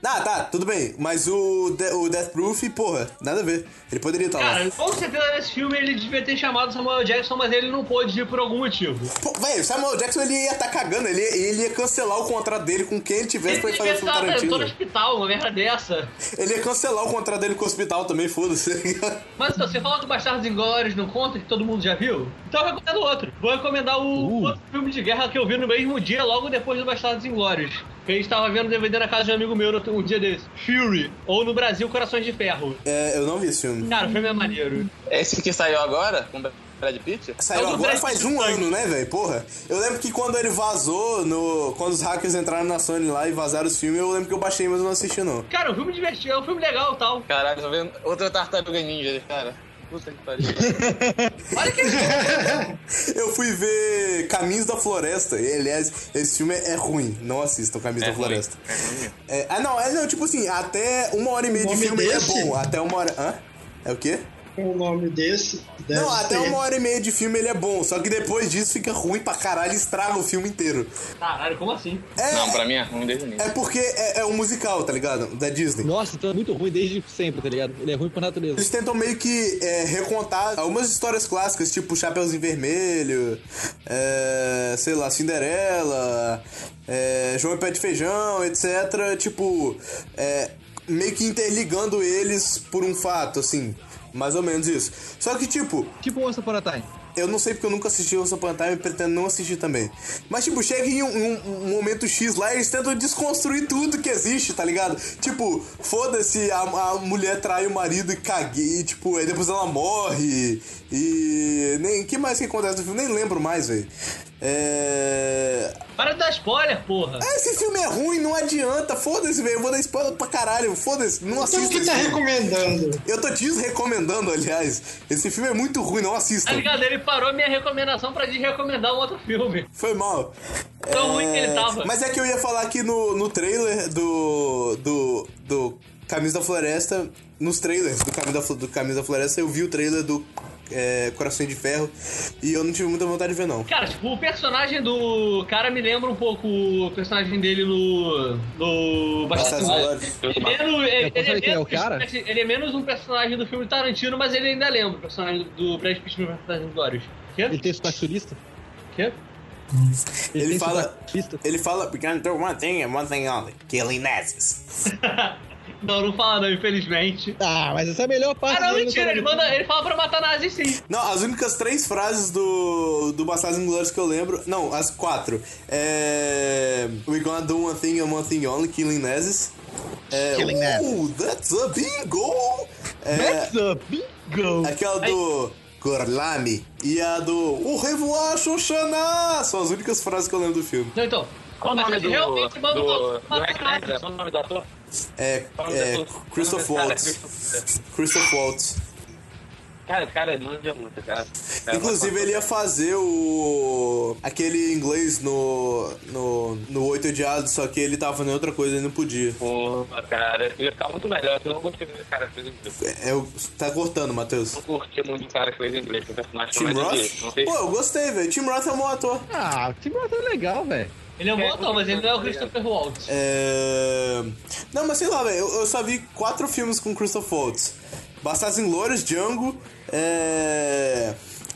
Ah, tá, tudo bem. Mas o, De- o Death Proof, porra, nada a ver. Ele poderia estar lá. Cara, com certeza nesse filme ele devia ter chamado Samuel Jackson, mas ele não pôde ir por algum motivo. Pô, velho, o Samuel Jackson ele ia estar cagando, ele, ia- ele ia cancelar o contrato dele com quem ele tivesse Ele pra ir fazer o filme Tarantino. hospital, uma merda dessa. Ele ia cancelar o contrato dele com o hospital também, foda-se. Mas então, você falou que Bastardos Inglórios não conta, que todo mundo já viu? Então eu recomendo outro. Vou recomendar o outro filme de guerra que eu vi no mesmo dia, logo depois do Bastardos Inglórios. Que a gente tava vendo DVD na casa de um amigo meu no- um dia desse. Fury, ou no Brasil, Corações de Ferro. é, eu não vi esse filme. Cara, o filme é maneiro. Esse que saiu agora, com Brad Pitt? Saiu É agora Brad faz um ano, né, velho? Porra. Eu lembro que quando ele vazou, no... quando os hackers entraram na Sony lá e vazaram os filmes, eu lembro que eu baixei, mas eu não assisti, não. Cara, o filme divertido, é um filme legal e tal. Caralho, tô vendo outra tartaruga ninja, cara. Puta que pariu. Olha que Eu fui ver Caminhos da Floresta. E, aliás, esse filme é ruim. Não assistam Caminhos É da ruim. Floresta. É ruim. É, ah, não, é não, tipo assim, até uma hora e meia O de filme desse? é bom. Até uma hora. Hã? É o quê? Com o nome desse, deve não, até ser. uma hora e meia de filme ele é bom. Só que depois disso fica ruim pra caralho e estraga o filme inteiro. Caralho, como assim? É, Não, pra mim é ruim desde o início. é porque é, é um musical, tá ligado? Da Disney. Nossa, então é muito ruim desde sempre, tá ligado? Ele é ruim por natureza. Eles tentam meio que é, recontar algumas histórias clássicas, tipo Chapeuzinho Vermelho, é, sei lá, Cinderela, é, João e Pé de Feijão, etc. Tipo, é, meio que interligando eles por um fato, assim. Mais ou menos isso. Só que, tipo, Tipo Once Upon a Time. eu não sei porque eu nunca assisti Once Upon a Time e pretendo não assistir também. Mas, tipo, chega em um, um- um momento X lá e eles tentam desconstruir tudo que existe, tá ligado? Tipo, foda-se, a, a mulher trai o marido e caguei, tipo, aí depois ela morre. E. Nem. que mais que acontece no filme? Nem lembro mais, velho. É. Para de dar spoiler, porra. Ah, esse filme é ruim, não adianta. Foda-se, velho. Eu vou dar spoiler pra caralho. Foda-se, não Então assista. o que esse tá filme. recomendando? Eu tô desrecomendando, aliás. Esse filme é muito ruim, não assista. Tá ligado? Ele parou minha recomendação pra desrecomendar um outro filme. Foi mal. Tão ruim que ele tava. Mas é que eu ia falar aqui no, no trailer do. do. do Caminhos da Floresta. Nos trailers do Caminho da, Flo- do Caminhos da Floresta, eu vi o trailer do é, Coração de Ferro e eu não tive muita vontade de ver, não. Cara, tipo, o personagem do cara me lembra um pouco o personagem dele no. no Bastardos. Ele é menos, ele, é é menos- ele é menos um personagem do filme Tarantino, mas ele ainda lembra o personagem do Brad Pitt no Bastardos? Ele tem sotaque sulista? Quê? Ele, Ele fala-? Ele fala, we can do one thing and one thing only, killing nazis. Não, não fala não, infelizmente. Ah, mas essa é a melhor parte Ah, não, mentira, ele, manda, ele fala pra matar nazi sim. Não, as únicas três frases do, do Bastardos Inglórios que eu lembro. Não, as quatro. É. We gonna do one thing and one thing only, killing nazis. É, Killing oh, that's a bingo! É, That's a bingo! aquela do Gorlami e a do O Revoar Xoxana! São as únicas frases que eu lembro do filme. Não, então. Qual o nome do. do. do Hector? Qual o nome do ator? É, é do? Christoph Waltz. Christoph- Waltz. Cara, esse cara manja muito, cara. Cara, Inclusive, ele ia fazer o. aquele inglês no. no. no Oito Odiados, só que ele tava fazendo outra coisa e não podia. Porra, cara, ia ficar muito melhor. Eu não gostei desse cara que fez inglês. É, o- tá cortando, Matheus. Eu não curti muito o cara que fez inglês, que o personagem Tim Roth? Pô, eu gostei, velho. Tim Roth é um bom ator. Ah, o Tim Burton é legal, velho. Ele é um bom ator, mas ele não é o Christopher Waltz. É. Não, mas sei lá, velho. Eu, eu só vi quatro filmes com Christoph Waltz: Bastardos Inglórios, Django, é.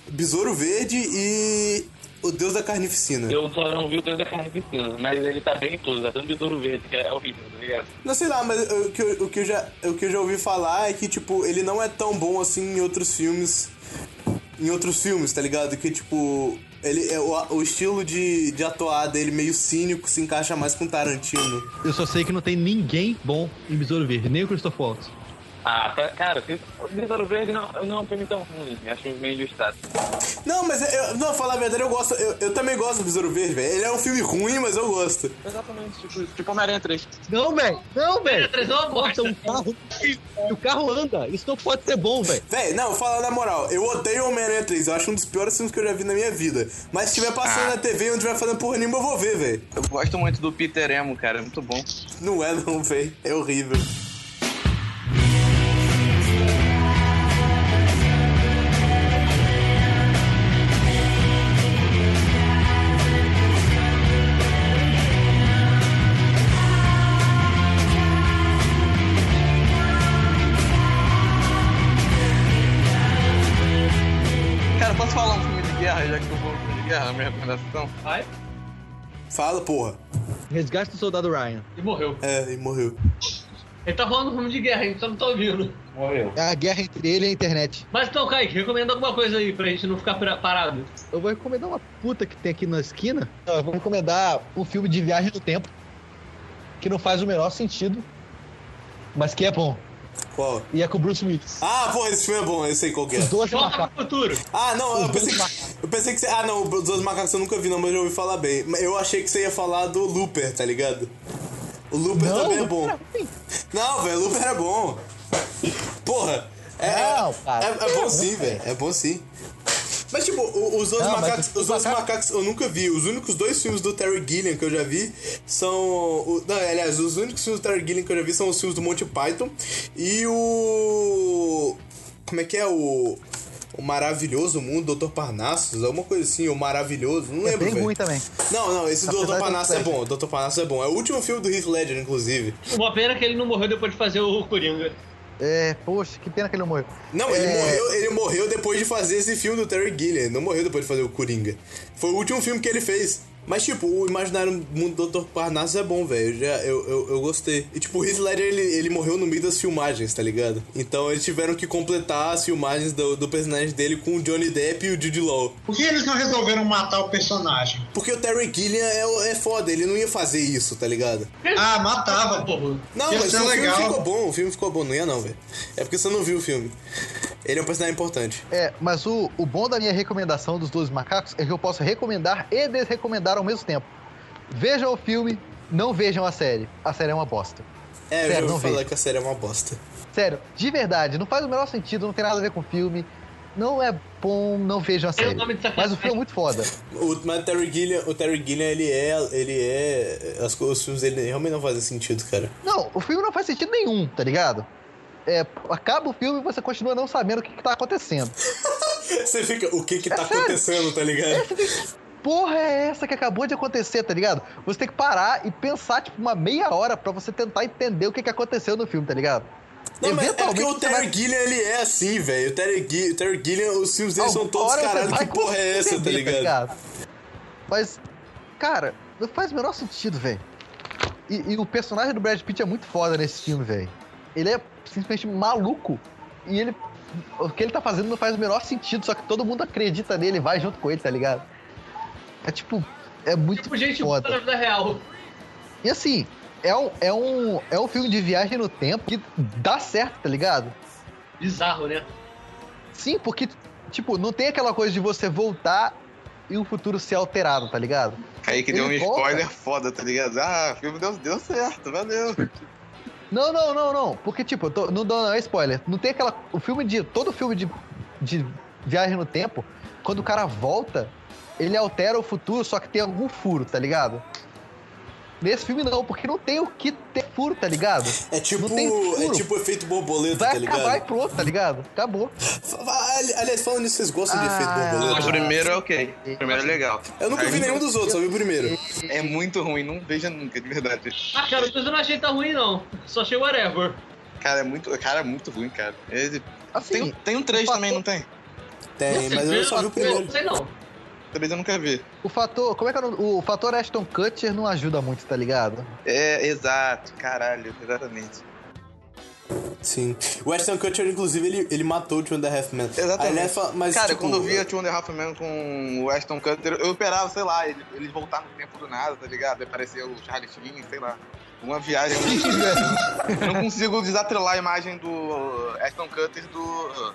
Besouro Verde e. O Deus da Carnificina. Eu só não vi o Deus da Carnificina, mas ele tá bem em tudo, tá dando besouro verde, que é horrível, tá ligado? Não sei lá, mas o que, eu, o, que eu já, o que eu já ouvi falar é que, tipo, ele não é tão bom assim em outros filmes. Em outros filmes, tá ligado? Que, tipo, ele é o, o estilo de, de atuar dele meio cínico se encaixa mais com Tarantino. Eu só sei que não tem ninguém bom em Besouro Verde, nem o Christoph Waltz. Ah, tá- cara, o Besouro Verde não, não é um filme tão ruim. Eu acho meio injustiçado. Não, mas eu, não, falar a verdade, eu gosto. Eu, eu também gosto do Besouro Verde, velho. Ele é um filme ruim, mas eu gosto. Exatamente, tipo, tipo Homem-Aranha 3. Não, velho. Não, velho. Três é uma bosta. Nossa, um carro. O carro anda. Isso não pode ser bom, velho. Véi, não, fala na moral, eu odeio Homem-Aranha 3, eu acho um dos piores filmes que eu já vi na minha vida. Mas se estiver passando Ah. na TV e não estiver fazendo porra nenhuma, eu vou ver, velho. Eu gosto muito do Peter Emo, cara, é muito bom. Não é não, velho. É horrível. Recomendação? Vai. Fala, porra. Resgate do soldado Ryan. E morreu. É, e morreu. Ele tá falando um filme de guerra, a gente só não tá ouvindo. Morreu. É a guerra entre ele e a internet. Mas então, Kaique, recomenda alguma coisa aí pra gente não ficar parado. Eu vou recomendar uma puta que tem aqui na esquina. Eu vou recomendar um filme de viagem no tempo. Que não faz o menor sentido. Mas que é bom. Qual? E é com o Bruce Willis. Ah, porra, esse filme é bom, eu sei qual que é. Os dois Volta macacos. futuro. Ah, não, eu pensei, que, eu pensei que você. Ah, não, os dois macacos eu nunca vi, não, mas eu ouvi falar bem. Mas Eu achei que você ia falar do Looper, tá ligado? O Looper Não, também é bom. Não, velho, o Looper é bom. Porra, é, Não, cara. é, é bom sim, velho, é bom sim. Mas, tipo, os dois Não, macacos, os os dois macacos- macacos eu nunca vi. Os únicos dois filmes do Terry Gilliam que eu já vi são. o- não, aliás, os únicos filmes do Terry Gilliam que eu já vi são os filmes do Monty Python e o. Como é que é? O. O Maravilhoso Mundo, Dr. Parnassus, alguma coisa assim, o Maravilhoso, não É lembro, bem ruim também. Não, não, esse do Dr. Parnassus é bom, o Dr. Parnassus é bom. É o último filme do Heath Ledger, inclusive. Uma pena que ele não morreu depois de fazer o Coringa. É, poxa, que pena que ele não morreu. Não, ele, É, morreu, ele morreu depois de fazer esse filme do Terry Gilliam. Não morreu depois de fazer o Coringa. Foi o último filme que ele fez. Mas, tipo, o Imaginário Mundo do Dr. Parnassus é bom, velho. Já- Eu, eu, eu gostei. E, tipo, o Heath Ledger, ele, ele morreu no meio das filmagens, tá ligado? Então, eles tiveram que completar as filmagens do, do personagem dele com o Johnny Depp e o Jude Law. Por que eles não resolveram matar o personagem? Porque o Terry Gilliam é, é foda, ele não ia fazer isso, tá ligado? Ah, matava. Porra. Não, mas o filme legal. ficou bom, o filme ficou bom. Não ia não, velho. É porque você não viu o filme. Ele é um personagem importante. É, mas o, o bom da minha recomendação dos dois macacos é que eu posso recomendar e desrecomendar ao mesmo tempo. Vejam o filme, não vejam a série. A série é uma bosta. É, eu Sério, já não ouvi falar vejo. que a série é uma bosta. Sério, de verdade, não faz o menor sentido, não tem nada a ver com o filme. Não é bom, não vejam a série. Mas o filme é muito foda. O, mas o Terry Gilliam, o Terry Gilliam, ele é. Ele é. As, os filmes dele realmente não fazem sentido, cara. Não, o filme não faz sentido nenhum, tá ligado? É, acaba o filme e você continua não sabendo o que, que tá acontecendo. Você fica, o que que tá É sério. acontecendo, tá ligado? Porra é essa que acabou de acontecer, tá ligado? Você tem que parar e pensar, tipo, uma meia hora pra você tentar entender o que, que aconteceu no filme, tá ligado? Não, mas é porque o Terry vai- Gilliam, ele é assim, velho. O Terry, o Terry Gilliam, os filmes dele são todos, caralho, que porra é essa, tá entender, ligado? Mas, cara, não faz o menor sentido, velho. E, e o personagem do Brad Pitt é muito foda nesse filme, velho. Ele é simplesmente maluco. E ele. O que ele tá fazendo não faz o menor sentido, só que todo mundo acredita nele e vai junto com ele, tá ligado? É tipo. É muito Tipo, gente foda. na vida real. E assim, é um, é, um, é um filme de viagem no tempo que dá certo, tá ligado? Bizarro, né? Sim, porque, tipo, não tem aquela coisa de você voltar e o futuro ser alterado, tá ligado? Kaique deu um volta. spoiler foda, tá ligado? Ah, o filme deu, deu certo, valeu. Não, não, não, não. Porque, tipo, eu tô, não dou não é spoiler. Não tem aquela. O filme de. Todo filme de, de viagem no tempo, quando o cara volta, ele altera o futuro, só que tem algum furo, tá ligado? Nesse filme não, porque não tem o que ter furo, tá ligado? É tipo, Não tem é tipo efeito borboleta, Vai tá ligado? acabar e pronto, tá ligado? Acabou. Aliás, falando nisso, vocês gostam de efeito Ah, O borboleta? primeiro é ok. O primeiro é legal. Eu nunca vi nenhum dos outros, só vi o primeiro. É muito ruim, não veja nunca, de verdade. Ah, cara, o eu não achei tão ruim, não. Só achei whatever. Cara, é muito, cara, é muito ruim, cara. Ele- Assim, tem, tem um 3 o também, não tem? Tem, mas eu só vi o primeiro. Não sei não. 3 eu nunca vi. o fator. Como é que é o? O fator Ashton Kutcher não ajuda muito, tá ligado? É, exato, caralho, exatamente. Sim. O Ashton Kutcher, inclusive, ele, ele matou o Two and a Half Men. Exatamente. Mas, Cara, tipo, quando eu vi a Two and a Half Men com o Ashton Kutcher, eu esperava, sei lá, ele, ele voltar no tempo do nada, tá ligado? Aí Aparecer o Charlie Sheen, sei lá. Uma viagem. Eu não consigo desatrelar a imagem do Aston Cutter do.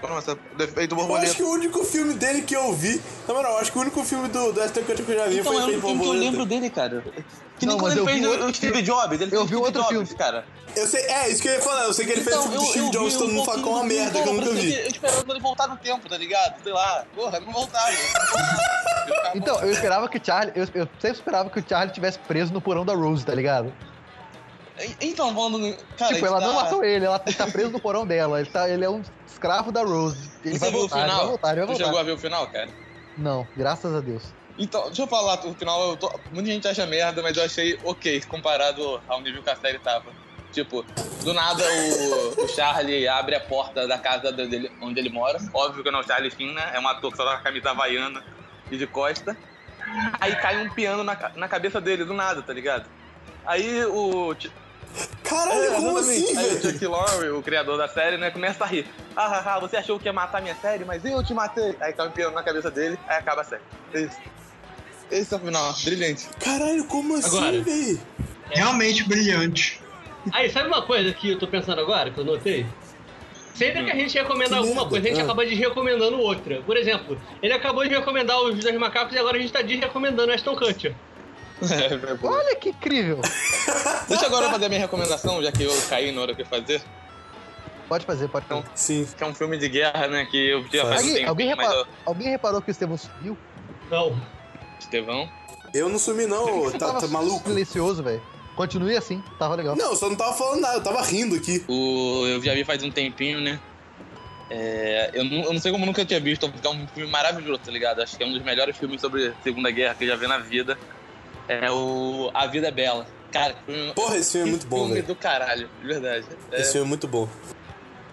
Como é essa? Do efeito Eu acho borboleta. que o único filme dele que eu vi. Na moral, eu acho que o único filme do, do Aston Kutcher que eu já vi Então, foi é o filme que eu Borboleta. lembro dele, cara. Que nem Não, quando ele fez o- Steve Jobs. Ele Eu fez vi o outro Jobs, filme. cara. Eu sei, é, isso que eu ia falar. Eu sei que ele fez Então, o Steve Jobs, todo um mundo fala que é uma do merda que eu filme, nunca vi. Eu esperando ele voltar no tempo, tá ligado? Sei lá. Porra, não voltava. Então, eu esperava que o Charlie. Eu, eu sempre esperava que o Charlie tivesse preso no porão da Rose, tá ligado? Então, falando. no- Cara, tipo, ela tá- não matou ele, ela tá preso no porão dela. Ele, tá, ele é um escravo da Rose. Ele Você vai viu o voltar, ele final? vai voltar, ele vai Tu voltar. chegou a ver o final, cara? Não, graças a Deus. Então, deixa eu falar, o final, eu tô- muita gente acha merda, mas eu achei ok comparado ao nível que a série tava. Tipo, do nada o, o Charlie abre a porta da casa dele, onde ele mora. Óbvio que não é o Charlie Sheen, né? É uma ator que só tá com a camisa havaiana e de costa. Aí cai um piano na, na cabeça dele, do nada, tá ligado? Aí o. Caralho, É, como assim, Aí o velho? Chuck Lorre, o criador da série, né, começa a rir. Ah, ah, ah, você achou que ia matar minha série, mas eu te matei. Aí cai um piano na cabeça dele, aí acaba a série. Esse, esse é o final, brilhante. Caralho, como assim, Agora. velho? Realmente brilhante. Aí, sabe uma coisa que eu tô pensando agora, que eu notei? Sempre que a gente recomenda Que alguma coisa, a gente ah. acaba desrecomendando outra. Por exemplo, ele acabou de recomendar os Dois Macacos e agora a gente tá desrecomendando Aston Kutcher. É. Olha que incrível! Deixa eu agora fazer a minha recomendação, já que eu caí na hora que eu ia fazer. Pode fazer, pode fazer. Sim. Que é um filme de guerra, né? Que eu tinha Faz. Alguém, tempo, alguém, reparou, eu... alguém reparou que o Estevão subiu? Não. Estevão. Eu não sumi, não. Tá, tá maluco? silencioso, velho. Continue assim, tava legal. Não, eu só não tava falando nada, eu tava rindo aqui. O, eu já vi faz um tempinho, né? É, eu, não, eu não sei como eu nunca tinha visto, porque é um filme maravilhoso, tá ligado? Acho que é um dos melhores filmes sobre Segunda Guerra que eu já vi na vida. É o A Vida é Bela. Cara, Porra, esse filme é muito bom, filme velho. do caralho, de verdade. É, Esse filme é muito bom.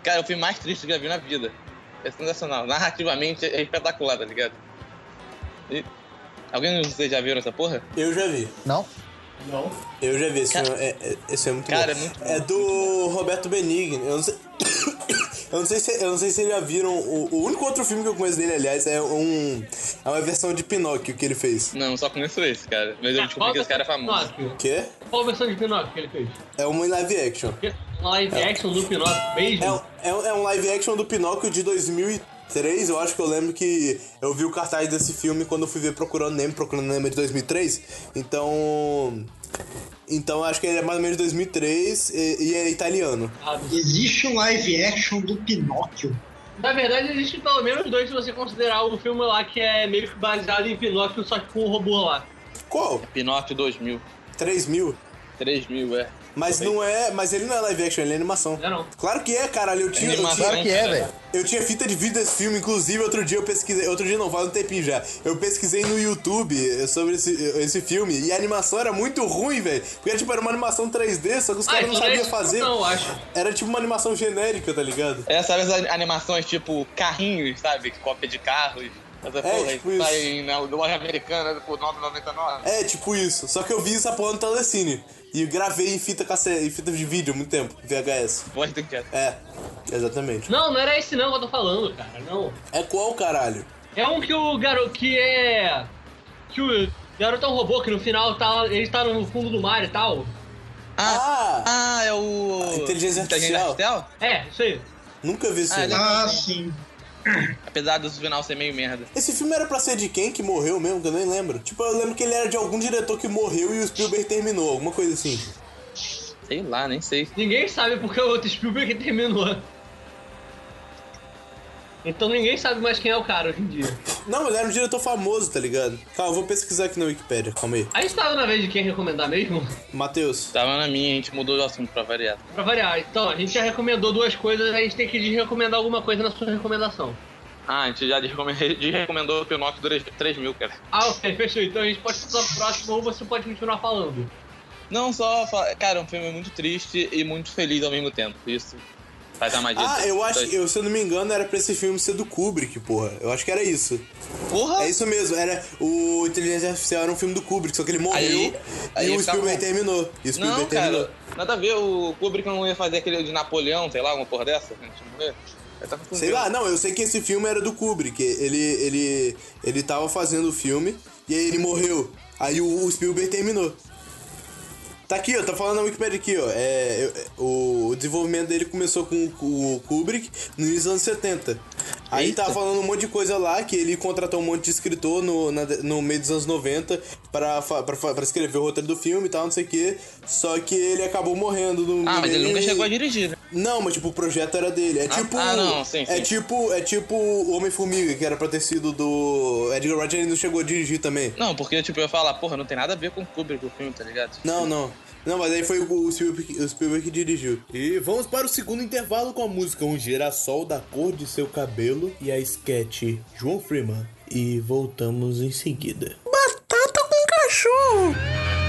Cara, é o filme mais triste que eu já vi na vida. É sensacional. Narrativamente é espetacular, tá ligado? E- Alguém de vocês já viram essa porra? Eu já vi. Não? Não. Eu já vi. Esse, Cara- filme, é, é- esse filme é muito Cara, bom. é muito bom. É do Roberto Benigni. Eu não sei. Eu não sei se, eu não sei se vocês já viram. O, o único outro filme que eu conheço dele, aliás, é um. É uma versão de Pinóquio que ele fez. Não, só conheço esse, cara. Mas eu descobri que esse cara é famoso. Pinóquio? Que? Qual versão de Pinóquio que ele fez? É uma live action. Uma live action do Pinóquio mesmo? É, um- é, é um live action do Pinóquio de 2003. Eu acho que eu lembro que eu vi o cartaz desse filme quando eu fui ver Procurando Nemo. Procurando Nemo é de 2003. Então. Então acho que ele é mais ou menos de 2003 e, e é italiano. Existe um live action do Pinóquio. Na verdade, existe pelo menos dois se você considerar o filme lá que é meio que baseado em Pinóquio, só que com o robô lá. Qual? Pinóquio 2000. 3 mil? 3000, é. Mas não é. Mas ele não é live action, ele é animação. Não é não. Claro que é, caralho. Eu tinha, eu Animação. tinha, Claro que é, velho. eu tinha fita de vídeo desse filme, inclusive outro dia eu pesquisei. Outro dia não, faz um tempinho já. Eu pesquisei no YouTube sobre esse, esse filme e a animação era muito ruim, velho. Porque tipo, era uma animação 3D, só que os caras não então sabiam é isso fazer. Não, eu acho. Era tipo uma animação genérica, tá ligado? É, sabe as animações tipo carrinhos, sabe? Que cópia de carros. Essa É, porra tipo aí isso. sai na loja americana por 9,99. É, tipo isso. Só que eu vi essa porra no Telecine. E gravei em fita, cassete, em fita de vídeo há muito tempo, VHS. Pode ter que É, exatamente. Não, não era esse não que eu tô falando, cara. Não. É qual, caralho? É um que o garoto. que é. Que o garoto é um robô que no final tá. Ele tá no fundo do mar e tal. Ah! Ah, é o. Inteligência artificial? É, isso aí. Nunca vi esse Ah, ele- Ah, sim. Apesar do final ser meio merda. Esse filme era pra ser de quem que morreu mesmo, que eu nem lembro. Tipo, eu lembro que ele era de algum diretor que morreu e o Spielberg terminou, alguma coisa assim. Sei lá, nem sei. Ninguém sabe porque o outro Spielberg terminou. Então ninguém sabe mais quem é o cara hoje em dia. Não, ele era um diretor famoso, tá ligado? Calma, eu vou pesquisar aqui na Wikipedia, calma aí. A gente tava na vez de quem recomendar mesmo? Matheus. Tava na minha, a gente mudou de assunto pra variar. Pra variar. Então, a gente já recomendou duas coisas, a gente tem que recomendar alguma coisa na sua recomendação. Ah, a gente já desrecomendou, o Pinóquio 3 mil, cara. Ah, ok, fechou. Então a gente pode passar pro próximo ou você pode continuar falando. Não só. fa- Cara, é um filme muito triste e muito feliz ao mesmo tempo. Isso faz a magia. Ah, eu acho eu, se eu não me engano, era pra esse filme ser do Kubrick, porra. Eu acho que era isso. Porra! É isso mesmo, era o Inteligência Artificial era um filme do Kubrick, só que ele morreu Aí- aí e o fica Spielberg terminou. E o Spielberg Não, terminou. cara, nada a ver. O Kubrick não ia fazer aquele de Napoleão, sei lá, uma porra dessa, antes de morrer. Ele tá Sei lá, não, eu sei que esse filme era do Kubrick. Ele, ele, ele tava fazendo o filme e aí ele morreu. Aí o, o Spielberg terminou. Tá aqui, ó, tá falando na Wikipedia aqui, ó. É, o, o desenvolvimento dele começou com o Kubrick no início dos anos 70. Aí Eita. tava falando um monte de coisa lá, que ele contratou um monte de escritor no, na- no meio dos anos 90 pra, pra, pra escrever o roteiro do filme e tal, não sei o quê. Só que ele acabou morrendo no Ah, mas ele nunca chegou a dirigir, né? Não, mas tipo, o projeto era dele. É Ah, tipo. ah, não, sim, É sim. tipo. É tipo o Homem-Formiga, que era pra ter sido do. Edgar Wright ele não chegou a dirigir também. Não, porque, tipo, eu ia falar, porra, não tem nada a ver com o Kubrick o filme, tá ligado? Não, não. Não, mas aí foi o Spielberg, o Spielberg que dirigiu. E vamos para o segundo intervalo com a música Um Girassol da Cor de Seu Cabelo e a sketch João Freeman. E voltamos em seguida. Batata com cachorro.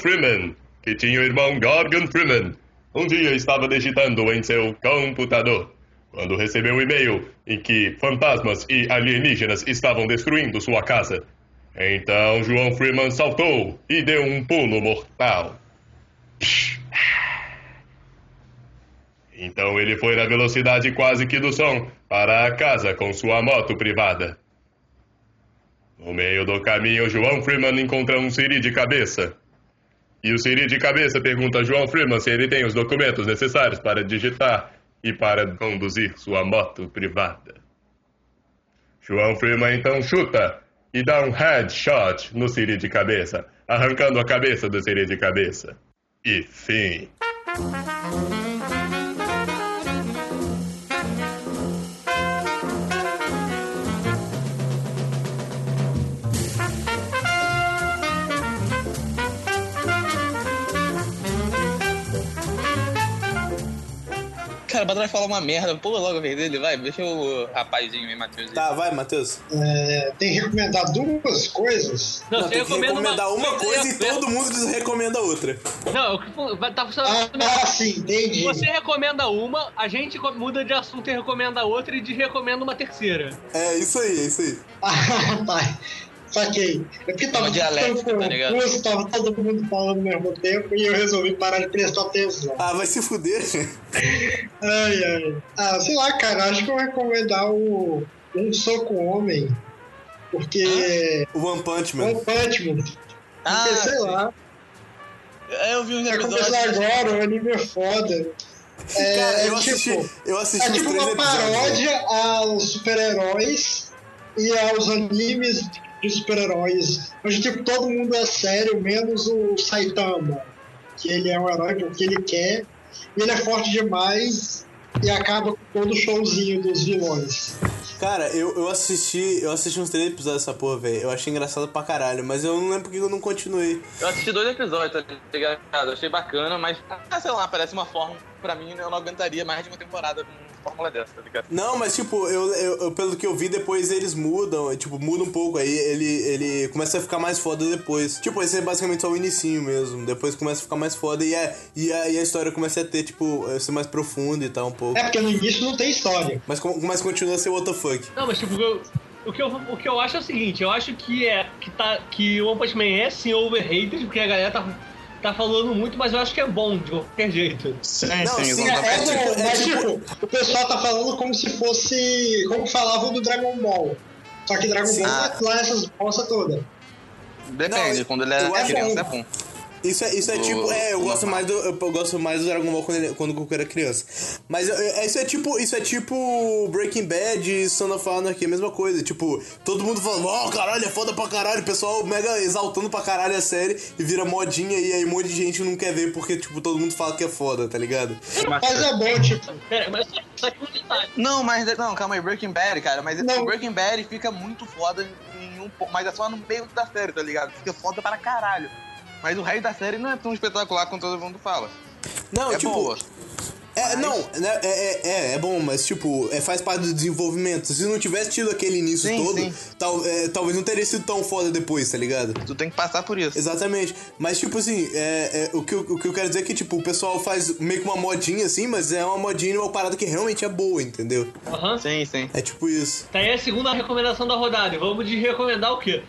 Freeman, que tinha o irmão Gorgon Freeman. Um dia estava digitando em seu computador quando recebeu um e-mail em que fantasmas e alienígenas estavam destruindo sua casa. Então João Freeman saltou e deu um pulo mortal. Então ele foi na velocidade quase que do som para a casa com sua moto privada. No meio do caminho, João Freeman encontra um Siri de cabeça. E o Siri de cabeça pergunta a João Freeman se ele tem os documentos necessários para digitar e para conduzir sua moto privada. João Freeman então chuta e dá um headshot no Siri de cabeça, arrancando a cabeça do Siri de cabeça. E fim. Cara, pra trás falar uma merda, pula logo a vez dele, vai, deixa o rapazinho aí, Matheus. Tá, vai, Matheus. É, tem que recomendar duas coisas. Não, Não, você tem que recomenda recomendar uma coisa e todo mundo recomenda outra. Não, o vai- tá funcionando. Ah, sim, entendi. Você recomenda uma, a gente muda de assunto e recomenda outra e desrecomenda uma terceira. É isso aí, é isso aí. Ah, tá. Saquei. É porque tava Uma dialética, tão tá confuso, tava todo mundo falando ao mesmo tempo e eu resolvi parar de prestar atenção. Ah, vai se fuder. Ai, ai. Ah, sei lá, cara, acho que eu vou recomendar o Um Soco Homem. Porque. O One Punch Man. One Punch Man. Ah, Porque, sei sim. lá, É, eu vi uns vai começar agora, o anime é foda. É, Cara, eu é assisti, tipo, eu assisti é tipo uma paródia aos super-heróis e aos animes de super-heróis. Onde tipo, todo mundo é sério, menos o Saitama. Que ele é um herói porque ele quer. E ele é forte demais e acaba com todo o showzinho dos vilões. Cara, eu, eu assisti. Eu assisti uns três episódios dessa porra, velho. Eu achei engraçado pra caralho, mas eu não lembro porque eu não continuei. Eu assisti dois episódios, tá ligado? Eu achei bacana, mas, ah, sei lá, parece uma forma, pra mim, eu não aguentaria mais de uma temporada fórmula dessa, tá ligado? Não, mas tipo, eu, eu- eu- pelo que eu vi, depois eles mudam, tipo, muda um pouco. Aí ele, ele começa a ficar mais foda depois. Tipo, esse é basicamente só o inicinho mesmo. Depois começa a ficar mais foda e a, e a, e a história começa a ter, tipo, a ser mais profunda e tal, um pouco. É porque no início não tem história. Mas, mas continua a ser what the fuck. Não, mas tipo, eu- o que, eu, o que eu acho é o seguinte, eu acho que é que, tá, que o One Punch Man é sim overrated, porque a galera tá, tá falando muito, mas eu acho que é bom de qualquer jeito. Sim, Não, sim, É, exatamente. é tipo- bom, é mas tipo- tipo, o pessoal tá falando como se fosse. como falavam do Dragon Ball. Só que Dragon Sim. Ball Ah. não é lá essas bolsas todas. Depende, Não, quando ele é acho criança é bom. bom. Isso é, isso é O- tipo. É, eu gosto mais do. Eu, eu gosto mais do Dragon Ball quando, ele, quando o Goku era criança. Mas é, é- isso é tipo. Isso é tipo Breaking Bad e Son of Anarchy, a mesma coisa. Tipo, todo mundo falando, ó, caralho, é foda pra caralho. O pessoal mega exaltando pra caralho a série e vira modinha e aí um monte de gente não quer ver porque, tipo, todo mundo fala que é foda, tá ligado? Mas é bom, tipo. Pera, mas só, que um. Não, mas não, calma aí, Breaking Bad, cara, mas Não. o Breaking Bad fica muito foda em um pouco, mas é só no meio da série, tá ligado? Fica foda para caralho. Mas o resto da série não é tão espetacular quanto todo mundo fala. Não, é tipo. boa. É, não, né, é, é, é, é bom, mas tipo, é, faz parte do desenvolvimento. Se não tivesse tido aquele início Sim, todo, sim. tal, é, talvez não teria sido tão foda depois, tá ligado? Tu tem que passar por isso. Exatamente. Mas, tipo assim, é, é, o, que, eu- o que eu quero dizer é que, tipo, o pessoal faz meio que uma modinha assim, mas é uma modinha e uma parada que realmente é boa, entendeu? Aham. Sim, sim. É tipo isso. Tá aí a segunda recomendação da rodada. Vamos de recomendar o quê?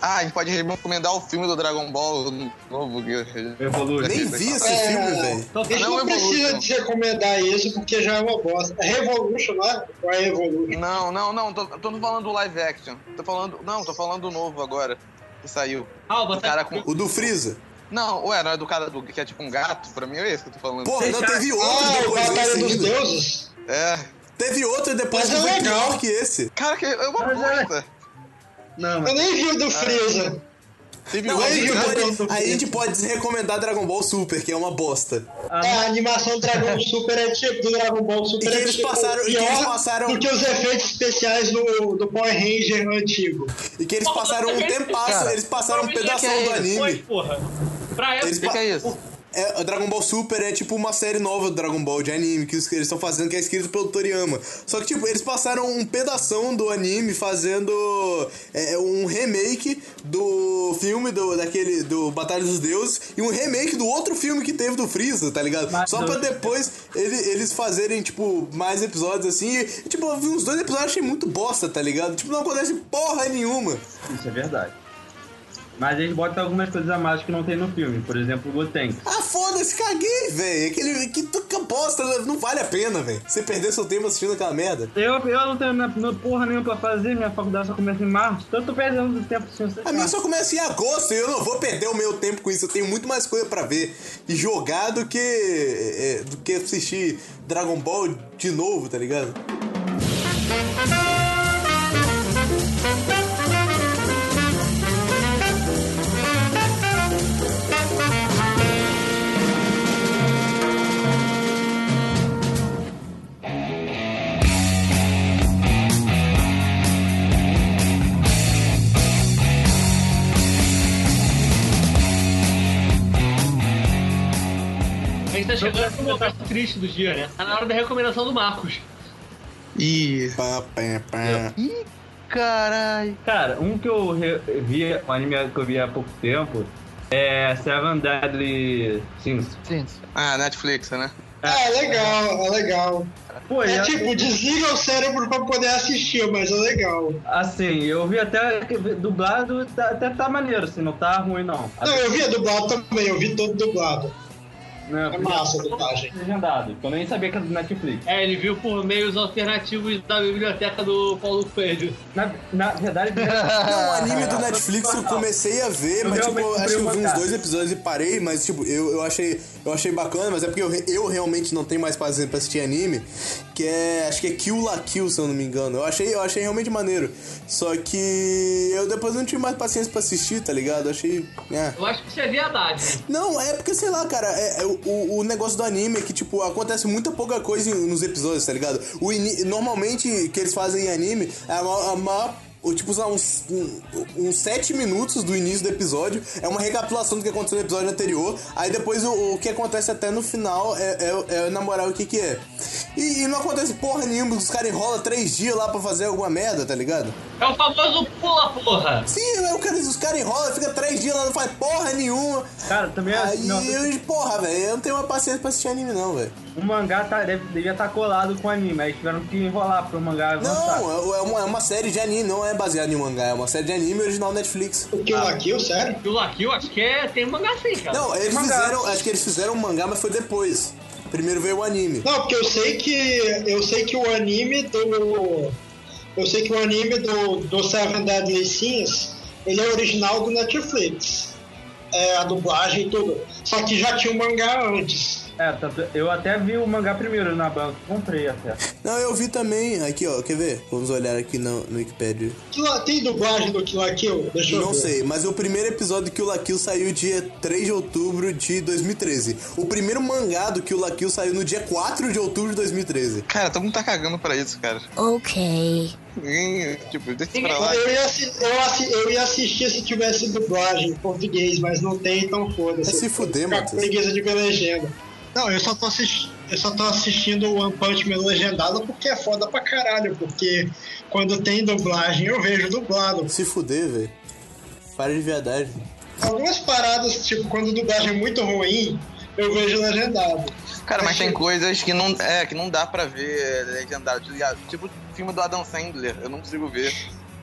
Ah, a gente pode recomendar o filme do Dragon Ball novo. que- Nem vi esse É. filme, velho. Então, A gente Não, não, precisa Evolution. de recomendar isso porque já é uma bosta. É Revolution, né? Ou é Evolution? Não, não, não, tô, tô não falando do live action. Tô falando. Não, tô falando do novo agora. Que saiu. Alba, O cara tá... com. O do Freeza. Não, ué, não é do cara do, que é tipo um gato? Pra mim é esse que eu tô falando. Porra, não teve outro Ah, o depois Batalha dos. Deuses? É. Teve outro depois Mas que é foi legal. pior que esse. Cara, que é uma é- bosta. Não, Eu nem vi o do Freeza. Não, a gente, pode, a gente pode recomendar Dragon Ball Super, que é uma bosta. É, a animação Dragon Super é tipo do Dragon Ball Super E que é eles tipo, passaram- e que pior eles passaram- do que os efeitos especiais do, do Power Ranger antigo. E que eles passaram um tempasso, eles passaram um pedaço é do isso? anime. Foi, porra. Pra época... Eles que, que é isso? É, Dragon Ball Super é tipo uma série nova do Dragon Ball de anime que eles estão fazendo, que é escrito pelo Toriyama. Só que, tipo, eles passaram um pedação do anime fazendo é, um remake do filme do, daquele, do Batalha dos Deuses e um remake do outro filme que teve do Freeza, tá ligado? Mas Só pra depois ele- eles fazerem, tipo, mais episódios assim. E, tipo, eu vi uns dois episódios e achei muito bosta, tá ligado? Tipo, não acontece porra nenhuma. Isso é verdade. Mas eles botam algumas coisas a mais que não tem no filme. Por exemplo, o Goten. Ah, foda-se, caguei, velho. Aquele que tu bosta, não vale a pena, velho. Você perder seu tempo assistindo aquela merda. Eu, eu não tenho na- porra nenhuma pra fazer, minha faculdade só começa em março. Então eu tô perdendo tempo sem A minha só começa em agosto e eu não vou perder o meu tempo com isso. Eu tenho muito mais coisa pra ver e jogar do que, é, do que assistir Dragon Ball de novo, tá ligado? Triste do dia, né? Tá na hora da recomendação do Marcos. Ih. Pá, pá, pá. Ih, carai. Cara, um que eu vi, um anime que eu vi há pouco tempo, é Seven Deadly Sins. Sim. Ah, Netflix, né? É legal, é legal. Pô, É a- tipo, desliga o cérebro pra poder assistir, mas é legal. assim, eu vi até dublado, tá- até tá maneiro, assim, não tá ruim não. Não, eu vi a dublado também, eu vi todo dublado. Né, É massa a dublagem. Legendado, que eu nem sabia que era do Netflix. É, ele viu por meios alternativos da biblioteca do Paulo Coelho. Na, na verdade, Não, o anime do Netflix eu comecei a ver, Eu mas tipo, acho que eu vi uns dois episódios e parei, mas tipo, eu, eu, achei, eu achei bacana, mas é porque eu, eu realmente não tenho mais paciência pra assistir anime, que é, acho que é Kill la Kill, se eu não me engano. Eu achei, eu achei realmente maneiro. Só que eu depois não tive mais paciência pra assistir, tá ligado? Eu achei, é. Eu acho que isso é verdade. Não, é porque, sei lá, cara, é, é o- o, negócio do anime é que, tipo, acontece muita pouca coisa nos episódios, tá ligado? O normalmente, que eles fazem em anime, é a maior... A maior tipo, sei lá, uns, um- uns sete minutos do início do episódio é uma recapitulação do que aconteceu no episódio anterior. Aí depois o, o que acontece até no final é, é, é na moral o que que é. E, e não acontece porra nenhuma, os caras enrolam três dias lá pra fazer alguma merda, tá ligado? É o famoso pula porra. Sim, aí o cara, os caras enrolam, fica três dias lá, não faz porra nenhuma. Cara, também é- Aí não, eu, porra, velho, eu não tenho uma paciência pra assistir anime, não, velho. O mangá tá, deve, devia estar colado com o anime, aí tiveram que enrolar pro mangá avançar. Não, é é uma, é uma série de anime, não é baseada em mangá, é uma série de anime original Netflix. O Kill la Kill, sério? Kill la Kill, acho que é, tem um mangá sim, cara. Não, eles mangá. fizeram, acho que eles fizeram um mangá, mas foi depois. Primeiro veio o anime. Não, porque eu sei que. Eu sei que o anime do. Eu sei que o anime do, do Seven Deadly Sins, ele é original do Netflix. É, a dublagem e tudo. Só que já tinha o mangá antes. É, tanto- eu até vi o mangá primeiro na banca, comprei até. Não, eu vi também, aqui ó, quer ver? Vamos olhar aqui no, no Wikipedia. Kill Tem dublagem do Kill la Kill? Deixa eu Não ver. sei, mas o primeiro episódio do Kill la Kill saiu dia 3 de outubro de 2013. O primeiro mangá do Kill la Kill saiu no dia 4 de outubro de 2013. Cara, todo mundo tá cagando pra isso, cara. Okay. Ninguém, tipo, deixa pra lá. Eu ia, eu, assi- eu ia assistir se tivesse dublagem em português, mas não tem, então foda-se. É se fuder, Matheus. preguiça de ver legenda. Não, eu só tô assistindo. Eu só tô assistindo o One Punch Man legendado porque é foda pra caralho. Porque quando tem dublagem eu vejo dublado. Se fuder, velho. Para de viadagem. Algumas paradas, tipo, quando a dublagem é muito ruim, eu vejo legendado. Cara, mas tem tipo, coisas que não, é, que não dá pra ver legendado. Tipo o filme do Adam Sandler, eu não consigo ver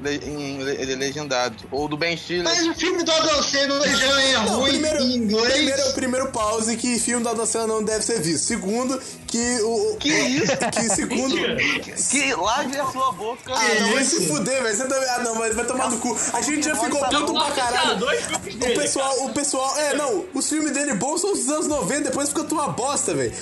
em ele legendado. Ou do Ben Stiller. Mas o filme do Adam Sandler já é Não, ruim primeiro, em inglês. primeiro, primeiro pause que filme da Adam Sandler não deve ser visto. Segundo, que o. Que isso? Que segundo. Que lave a sua boca. Ah, não, vai isso? se fuder, velho. Você também. Ah, não, mas vai tomar no cu. A gente já ficou puto pra caralho. O pessoal, o pessoal, é, não, os filmes dele bons são os anos 90, depois fica tua bosta, velho.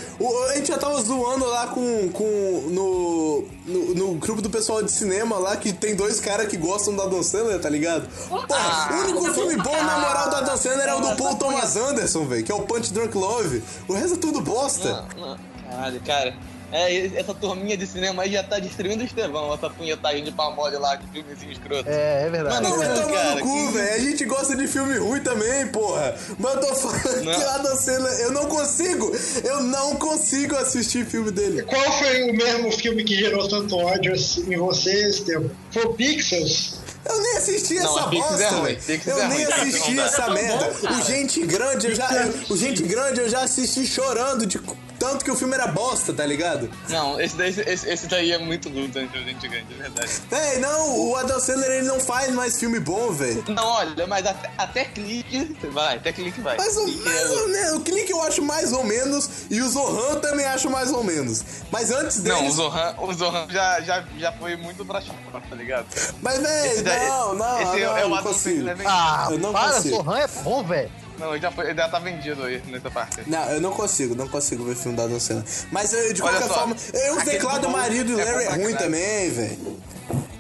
A gente já tava zoando lá com, com no, no, no grupo do pessoal de cinema lá, que tem dois caras que gostam da Adam Sandler, tá ligado? Porra, o único filme bom, na moral, da Adam Sandler é o do Paul Thomas Anderson, velho, que é o Punch Drunk Love. O resto é tudo bosta. Não, não. Caralho, cara. É, essa turminha de cinema aí já tá destruindo o Estevão, essa punhetagem de palmole lá, que filmezinho escroto. É, é verdade. Mano, é Vai verdade. tomar cara, no cu, que- velho. A gente gosta de filme ruim também, porra. Mas eu tô falando Não. que o Adam Sandler, eu não consigo, eu não consigo assistir filme dele. Qual foi o mesmo filme que gerou tanto ódio assim em você, Estevam? Foi o Pixels? Eu nem assisti Não, essa Pixels bosta, é Eu é nem assisti não essa É tão merda. o Gente Grande, eu já, eu- o Gente Grande eu já assisti chorando de tanto que o filme era bosta, tá ligado? Não, esse daí, esse, esse daí é muito luta entre a gente grande, é verdade. Véi, não, o Adam Sandler ele não faz mais filme bom, velho. Não, olha, mas até, até clique vai, até clique vai. Mais ou, Clique mais é- ou menos. O Clique eu acho mais ou menos. E o Zohan também acho mais ou menos. Mas antes deles. Não, o Zohan, o Zohan já, já, já foi muito pra chapa, tá ligado? Mas, véi, Esse daí- não, não. esse não, é o não consigo. Ah, Eu não para, consigo. Sohan é bom, velho. Não, ele já, foi, ele já tá vendido aí nessa parte. Não, eu não consigo, não consigo ver filme da Adam Sandler. Mas eu, de Olha qualquer só, forma, eu, o teclado do do marido é Larry é pra ruim também, velho.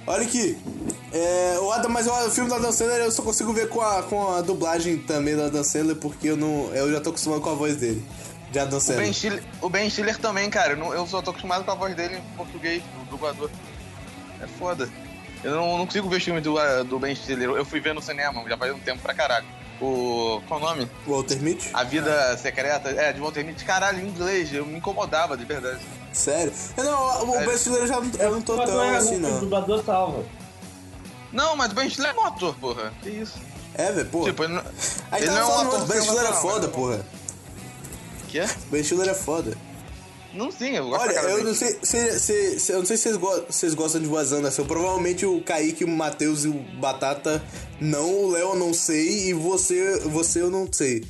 Olha aqui. É, o, Adam, mas o filme da Adam Sandler eu só consigo ver com a, com a dublagem também da Adam Sandler, porque eu, não, eu já tô acostumado com a voz dele. De Adam O Sandler. ben, Stiller, o Ben Stiller também, cara. Eu, não- eu só tô acostumado com a voz dele em português, do dublador. É foda. Eu não, não consigo ver filme do, do Ben Stiller. Eu fui ver no cinema, já faz um tempo pra caralho. O. Qual o nome? Walter Mitty? A Vida Secreta. É, de Walter Mitty. Caralho, em inglês. Eu me incomodava, de verdade. Sério? Eu não, o Stiller eu já não, eu não tô tão é- assim, O não. dublador salva. Não, mas o Ben Stiller é um ator, porra. Que isso? É, velho, pô. Tipo, ele não, Aí ele tava não é um ator o Ben Stiller é sensacional, foda, porra. Que é? Ben Stiller é foda. Não, sim, eu gosto Olha, eu não sei, se, se- se- eu não sei se vocês, go- vocês gostam de Wes Anderson. Provavelmente o Kaique, o Matheus e o Batata não, o Léo eu não sei e você, você eu não sei.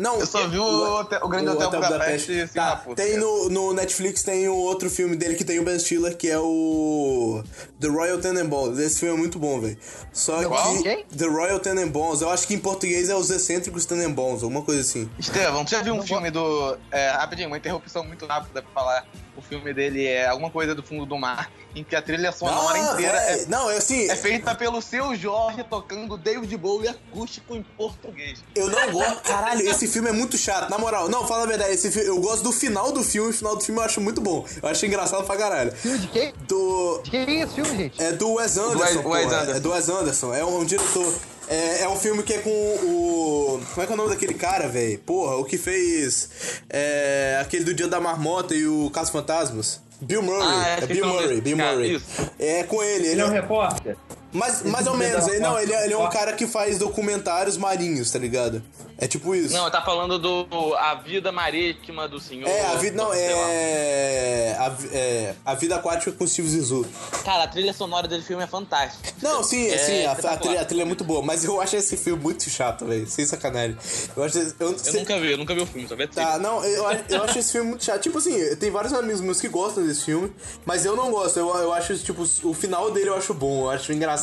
Não, Eu só vi o Hotel- o Grande Hotel Budapeste e Tá, tem no, no Netflix tem o outro filme dele que tem o Ben Stiller, que é o The Royal Tenenbaums. Esse filme é muito bom, velho. Só Qual? que Quem? The Royal Tenenbaums, eu acho que em português é os excêntricos Tenenbaums, alguma coisa assim. Estevão, você já viu um filme do. É, rapidinho, uma interrupção muito rápida pra falar. O filme dele é alguma coisa do fundo do mar, em que a trilha sonora Ah, inteira véi, é, Não, é assim, é feita pelo seu Jorge tocando David Bowie acústico em português. Eu não gosto. Caralho, esse filme é muito chato. Na moral, não, fala a verdade. Esse fi- eu gosto do final do filme. O final do filme eu acho muito bom. Eu acho engraçado pra caralho. Filme de quem? Do. De quem é esse filme, gente? É do Wes Anderson. Wes- porra. Wes Anderson. É do Wes Anderson. É um diretor. É, é um filme que é com o. Como é que é o nome daquele cara, velho? Porra, o que fez. É, aquele do Dia da Marmota e o Caso Fantasmas. Bill Murray. Ah, é, é Bill Murray, Bill cara, Murray. isso. É com ele. Ele Ele é um é, repórter. Mais, mais ou menos. Ele, não, ele, é- ele é um cara que faz documentários marinhos, tá ligado? É tipo isso. Não, tá falando do A Vida Marítima do Senhor. É, a vida. Não, é. A, é. a vida aquática com Steve Zissou. Cara, a trilha sonora desse filme é fantástica. Não, sim, É sim, a, a trilha, a trilha é muito boa, mas eu acho esse filme muito chato, velho. Sem sacanagem. Eu acho. Eu, Eu cê- nunca vi, eu nunca vi o filme, só vi. Tá, não, eu, acho- eu acho esse filme muito chato. Tipo assim, tem vários amigos meus que gostam desse filme, mas eu não gosto. Eu, eu acho, tipo, o final dele eu acho bom. Eu acho engraçado.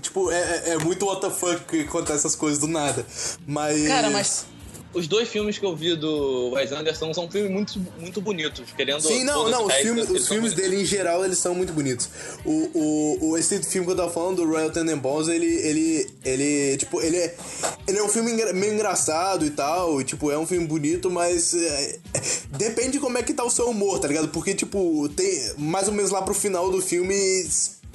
Tipo, é, é- é muito what the fuck que acontece essas coisas do nada. Mas. Cara, mas os dois filmes que eu vi do Wes Anderson são filmes muito, muito bonitos, querendo Sim, não, não, os filmes, os filmes dele em geral, eles são muito bonitos. O, o, o esse filme que eu tava falando, do Royal Tenenbaums, ele, ele, ele, tipo, ele é, ele é um filme engra- meio engraçado e tal, e, tipo, é um filme bonito, mas é, depende de como é que tá o seu humor, tá ligado? Porque, tipo, tem, mais ou menos lá pro final do filme,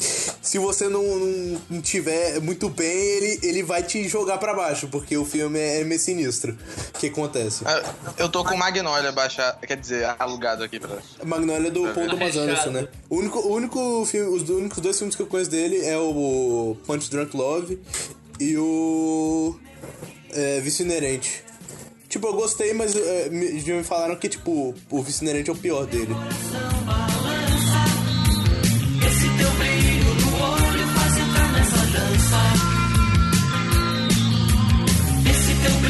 se você não, não, não tiver muito bem, ele, ele vai te jogar pra baixo, porque o filme é, meio sinistro. O que acontece? Ah, Eu tô com Magnolia baixar, quer dizer, alugado aqui pra. Magnolia do Paul Thomas. Anderson, né? O único, o único filme, os únicos dois filmes que eu conheço dele é o Punch Drunk Love e o é, Vício Inerente. Tipo, eu gostei, mas é, me, me falaram que, tipo, o Vício Inerente é o pior dele.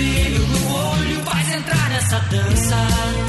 Brilho no olho faz entrar nessa dança.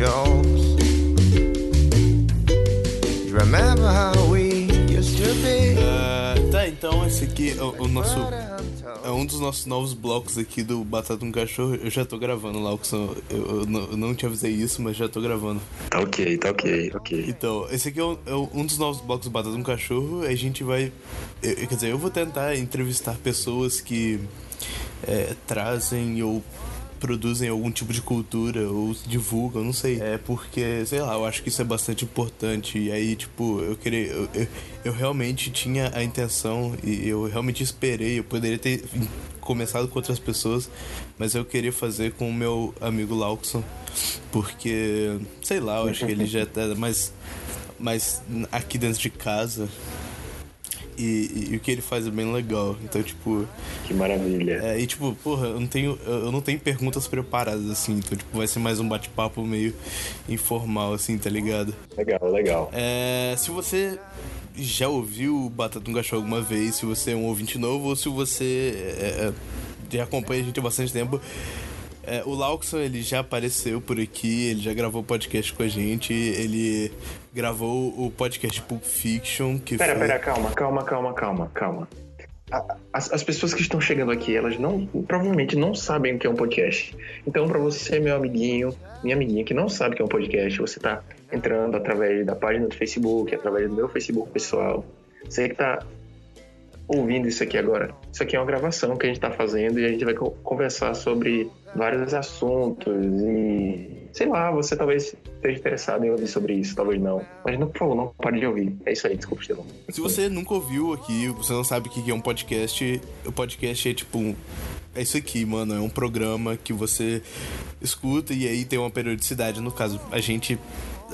Jokes. You remember how we used to be? Ah, tá, então esse aqui é o, o nosso. É um dos nossos novos blocos aqui do Batata um Cachorro. Eu já tô gravando lá, eu, eu, não, eu não te avisei isso, mas já tô gravando. Tá ok, tá ok, ok. Então, esse aqui é, o- é um dos novos blocos do Batata um Cachorro. A gente vai. eu- quer dizer, eu vou tentar entrevistar pessoas que é, trazem ou produzem algum tipo de cultura ou divulgam, não sei. É porque, sei lá, eu acho que isso é bastante importante. E aí, tipo, eu queria. Eu, eu, eu realmente tinha a intenção e eu realmente esperei. Eu poderia ter começado com outras pessoas, mas eu queria fazer com o meu amigo Lauxon. Porque, sei lá, eu acho que ele já tá mais, mais aqui dentro de casa. E, e- e o que ele faz é bem legal. Então, tipo. Que maravilha. É, e tipo, porra, eu não tenho. Eu não tenho perguntas preparadas, assim. Então, tipo, vai ser mais um bate-papo meio informal, assim, tá ligado? Legal, legal. É, se você já ouviu Batata um Cachorro alguma vez, se você é um ouvinte novo ou se você é, é, já acompanha a gente há bastante tempo. é, o Lauxon, ele já apareceu por aqui, ele já gravou podcast com a gente, ele gravou o podcast Pulp Fiction, que Pera, foi... pera, calma, calma, calma, calma, calma. As, as pessoas que estão chegando aqui, elas não provavelmente não sabem o que é um podcast. Então, para você, meu amiguinho, minha amiguinha que não sabe o que é um podcast, você tá entrando através da página do Facebook, através do meu Facebook pessoal. Você que tá ouvindo isso aqui agora, isso aqui é uma gravação que a gente tá fazendo e a gente vai co- conversar sobre vários assuntos e sei lá, você talvez esteja interessado em ouvir sobre isso, talvez não. Mas não, por favor, não pare de ouvir. É isso aí, desculpa, Estevão. Se você nunca ouviu aqui, você não sabe o que é um podcast, o podcast é tipo um. É isso aqui, mano. É um programa que você escuta e aí tem uma periodicidade. No caso, a gente.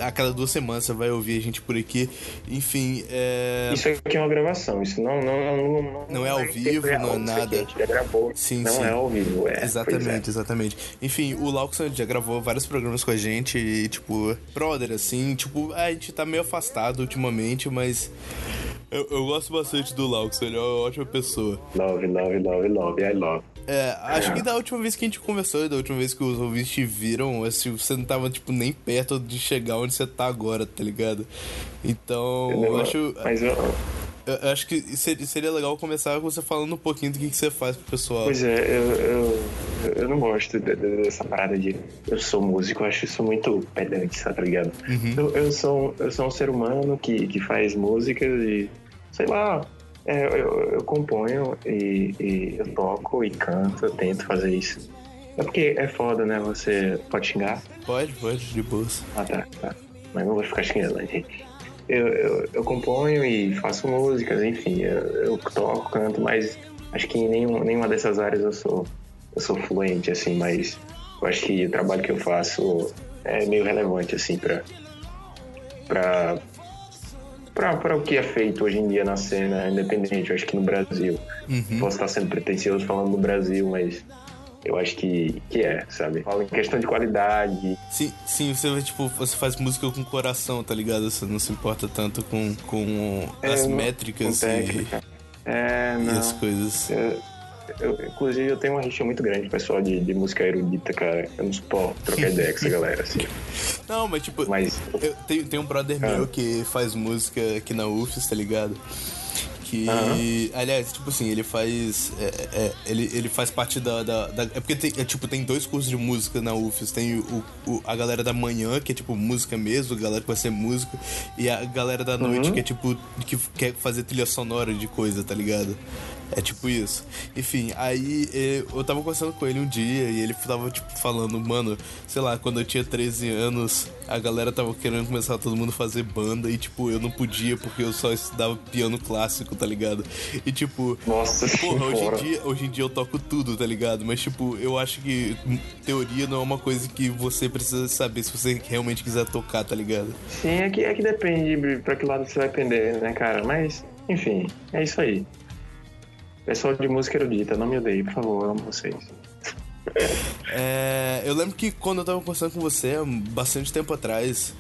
A cada duas semanas você vai ouvir a gente por aqui. Enfim, é. Isso aqui é uma gravação, isso não, não, não, não, Não é ao vivo, não é aqui nada. A gente já gravou. Sim, não sim. é ao vivo, é. Exatamente, exatamente. Enfim, o ele já gravou vários programas com a gente e, tipo, brother, assim, tipo, a gente tá meio afastado ultimamente, mas eu, eu gosto bastante do Lauxon, ele é uma ótima pessoa. Love, love, love, love, I love. É, acho que da última vez que a gente conversou e da última vez que os ouvintes te viram, assim, você não tava, tipo, nem perto de chegar onde você tá agora, tá ligado? Então, eu Eu- acho. Mas eu, Eu acho que seria, legal começar com você falando um pouquinho do que, que você faz pro pessoal. Pois é, eu, eu, eu não gosto de- de- dessa parada de eu sou músico, eu acho isso muito pedante, tá ligado? Uhum. Eu, eu, sou, eu sou um ser humano que, que faz músicas e, sei lá, é, eu, eu componho e, e eu toco e canto, eu tento fazer isso. É porque é foda, né? Você pode xingar? Pode, pode, de boas. Ah, tá, tá. Mas não vou ficar xingando, né, gente? Eu, eu, eu componho e faço músicas, enfim, eu, eu toco, canto, mas acho que em nenhum, nenhuma dessas áreas eu sou, eu sou fluente, assim, mas eu acho que o trabalho que eu faço é meio relevante, assim, pra, pra, pra, pra o que é feito hoje em dia na cena independente, eu acho que no Brasil. Uhum. Posso estar sendo pretencioso falando do Brasil, mas eu acho que, que é, sabe? Falo em questão de qualidade, Sim, sim, você tipo, você faz música com coração, tá ligado? Você não se importa tanto com, com as É, métricas com e. É, e as coisas. Eu, eu- inclusive, eu tenho uma rixa muito grande pessoal de, de música erudita, cara. Eu não suporto trocar ideia com essa galera, assim. Não, mas tipo, Mas- eu tenho, tem um brother Ah. meu que faz música aqui na UFES, tá ligado? Que, aliás, tipo assim, ele faz. é, é, ele, ele faz parte da. da, da- é porque tem, é, tipo, tem dois cursos de música na UFES. Tem o, o- a galera da manhã, que é tipo música mesmo, a galera que vai ser música, e a galera da noite, Uhum. que é tipo. que quer fazer trilha sonora de coisa, tá ligado? É tipo isso. Enfim, aí eh, eu tava conversando com ele um dia e ele tava, tipo, falando, mano, sei lá, quando eu tinha 13 anos, a galera tava querendo começar todo mundo a fazer banda e, tipo, eu não podia porque eu só estudava piano clássico, tá ligado? E, tipo, Nossa porra, hoje em, dia, hoje em dia eu toco tudo, tá ligado? Mas, tipo, eu acho que teoria não é uma coisa que você precisa saber se você realmente quiser tocar, tá ligado? Sim, é que, é que depende pra que lado você vai pender, né, cara? Mas, enfim, é isso aí. Pessoal de música erudita, não me odeie, por favor, eu amo vocês. É, eu lembro que quando eu tava conversando com você, bastante tempo atrás.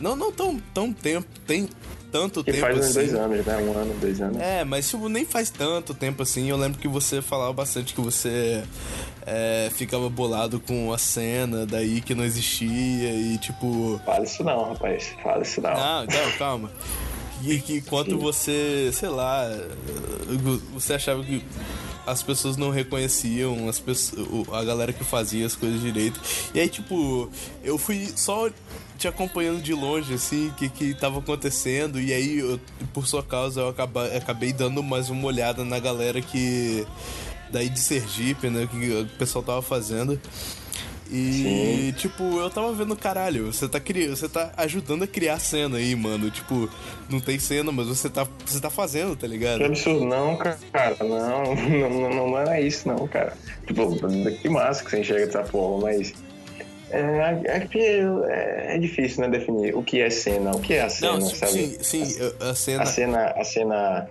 Não, não tão, tão tempo. Tem tanto Que tempo faz assim. dois anos, né? Um ano, dois anos. É, mas tipo, nem faz tanto tempo assim. Eu lembro que você falava bastante que você é, ficava bolado com a cena daí que não existia e tipo. Fala isso não, rapaz. Fala isso não. Não, não, calma. E que quanto você, sei lá, você achava que as pessoas não reconheciam as pessoas, o- a galera que fazia as coisas direito. E aí, tipo, eu fui só te acompanhando de longe, assim, o que, que tava acontecendo. E aí, eu- por sua causa, eu acaba- acabei dando mais uma olhada na galera que. Daí de Sergipe, né? Que o pessoal tava fazendo. E, tipo, eu tava vendo, caralho, você tá, cri... você tá ajudando a criar cena aí, mano. Tipo, não tem cena, mas você tá, você tá fazendo, tá ligado? Que absurdo, não, cara. Não, não, não, não é isso, não, cara. Tipo, que massa que você enxerga dessa forma, mas. É, é que é, é difícil, né, definir o que é cena, o que é a cena, Não, sim, sabe? sim, sim, eu- a cena. A cena, a cena,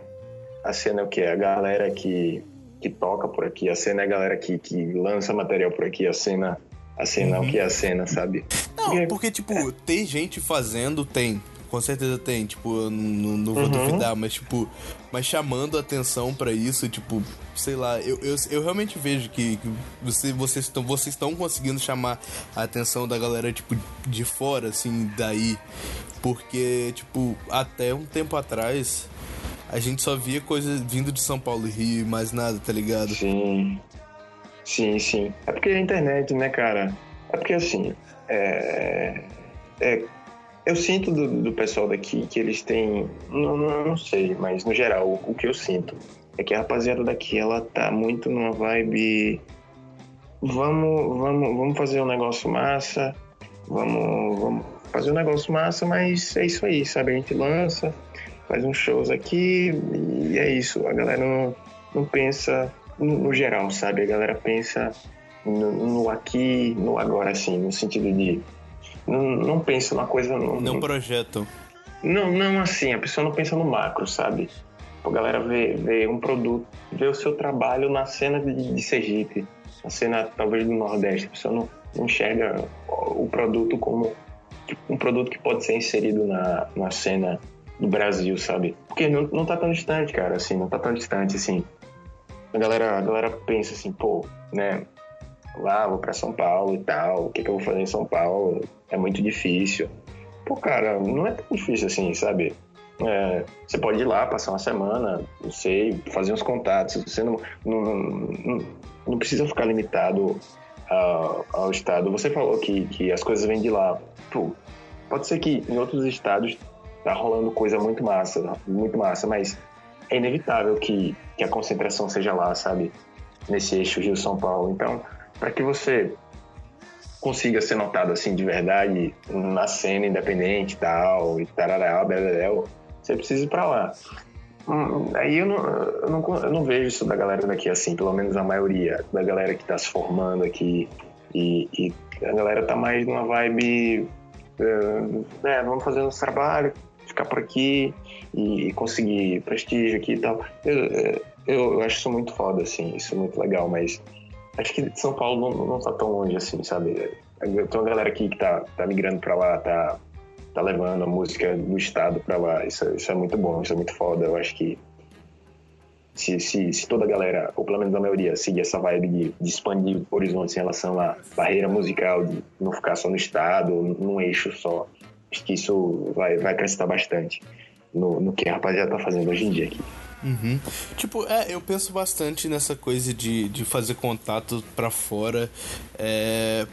a cena é o que? A galera que, que toca por aqui, a cena é a galera que, que lança material por aqui, a cena, a cena é o que é a cena, sabe? Não, porque, tipo, tem gente fazendo, tem. Com certeza tem, tipo, eu não, não vou Uhum. duvidar, mas, tipo, mas chamando atenção pra isso, tipo, sei lá, eu, eu, eu realmente vejo que, que você, vocês estão vocês estão conseguindo chamar a atenção da galera, tipo, de fora, assim, daí. Porque, tipo, até um tempo atrás, a gente só via coisa vindo de São Paulo e Rio e mais nada, tá ligado? Sim. Sim, sim. É porque a internet, né, cara? É porque assim, é, é- eu sinto do, do pessoal daqui que eles têm, não, não, não sei, mas no geral, o, o que eu sinto é que a rapaziada daqui, ela tá muito numa vibe, vamos, vamos, vamos fazer um negócio massa, vamos, vamos fazer um negócio massa, mas é isso aí, sabe? A gente lança, faz uns shows aqui e é isso. A galera não, não pensa no, no geral, sabe? A galera pensa no, no aqui, no agora, assim, no sentido de. Não, não pensa numa coisa. Não, Não projetam. não, não assim, a pessoa não pensa no macro, sabe? A galera vê, vê um produto, vê o seu trabalho na cena de, de Sergipe, na cena talvez do Nordeste. A pessoa não, não enxerga o produto como um produto que pode ser inserido na, na cena do Brasil, sabe? Porque não, não tá tão distante, cara, assim, não tá tão distante, assim. A galera, a galera pensa assim, pô, né? Lá, vou pra São Paulo e tal, o que, que eu vou fazer em São Paulo? É muito difícil. Pô, cara, não é tão difícil assim, sabe? É, você pode ir lá, passar uma semana, não sei, fazer uns contatos. Você não, não, não, não precisa ficar limitado ao, ao estado. Você falou que, que as coisas vêm de lá. Pô, pode ser que em outros estados tá rolando coisa muito massa, muito massa, mas é inevitável que, que a concentração seja lá, sabe? Nesse eixo Rio-São Paulo. Então, para que você consiga ser notado assim de verdade na cena independente e tal, e tarará, beleléu, você precisa ir pra lá. Hum, aí eu não, eu, não, eu não vejo isso da galera daqui assim, pelo menos a maioria da galera que tá se formando aqui. E, e a galera tá mais numa vibe. eh, É, vamos fazer nosso trabalho, ficar por aqui e, e conseguir prestígio aqui e tal. Eu, eu, eu acho isso muito foda, assim, isso é muito legal, mas acho que São Paulo não, não tá tão longe assim, sabe? Tem uma galera aqui que tá, tá migrando pra lá, tá, tá levando a música do estado pra lá. Isso, isso é muito bom, isso é muito foda. Eu acho que se, se, se toda a galera, ou pelo menos a maioria, seguir essa vibe de, de expandir horizontes em relação à barreira musical, de não ficar só no estado, num eixo só, acho que isso vai, vai acrescentar bastante no, no que a rapaziada tá fazendo hoje em dia aqui. Uhum. Tipo, é, eu penso bastante nessa coisa de, de fazer contato pra fora. É,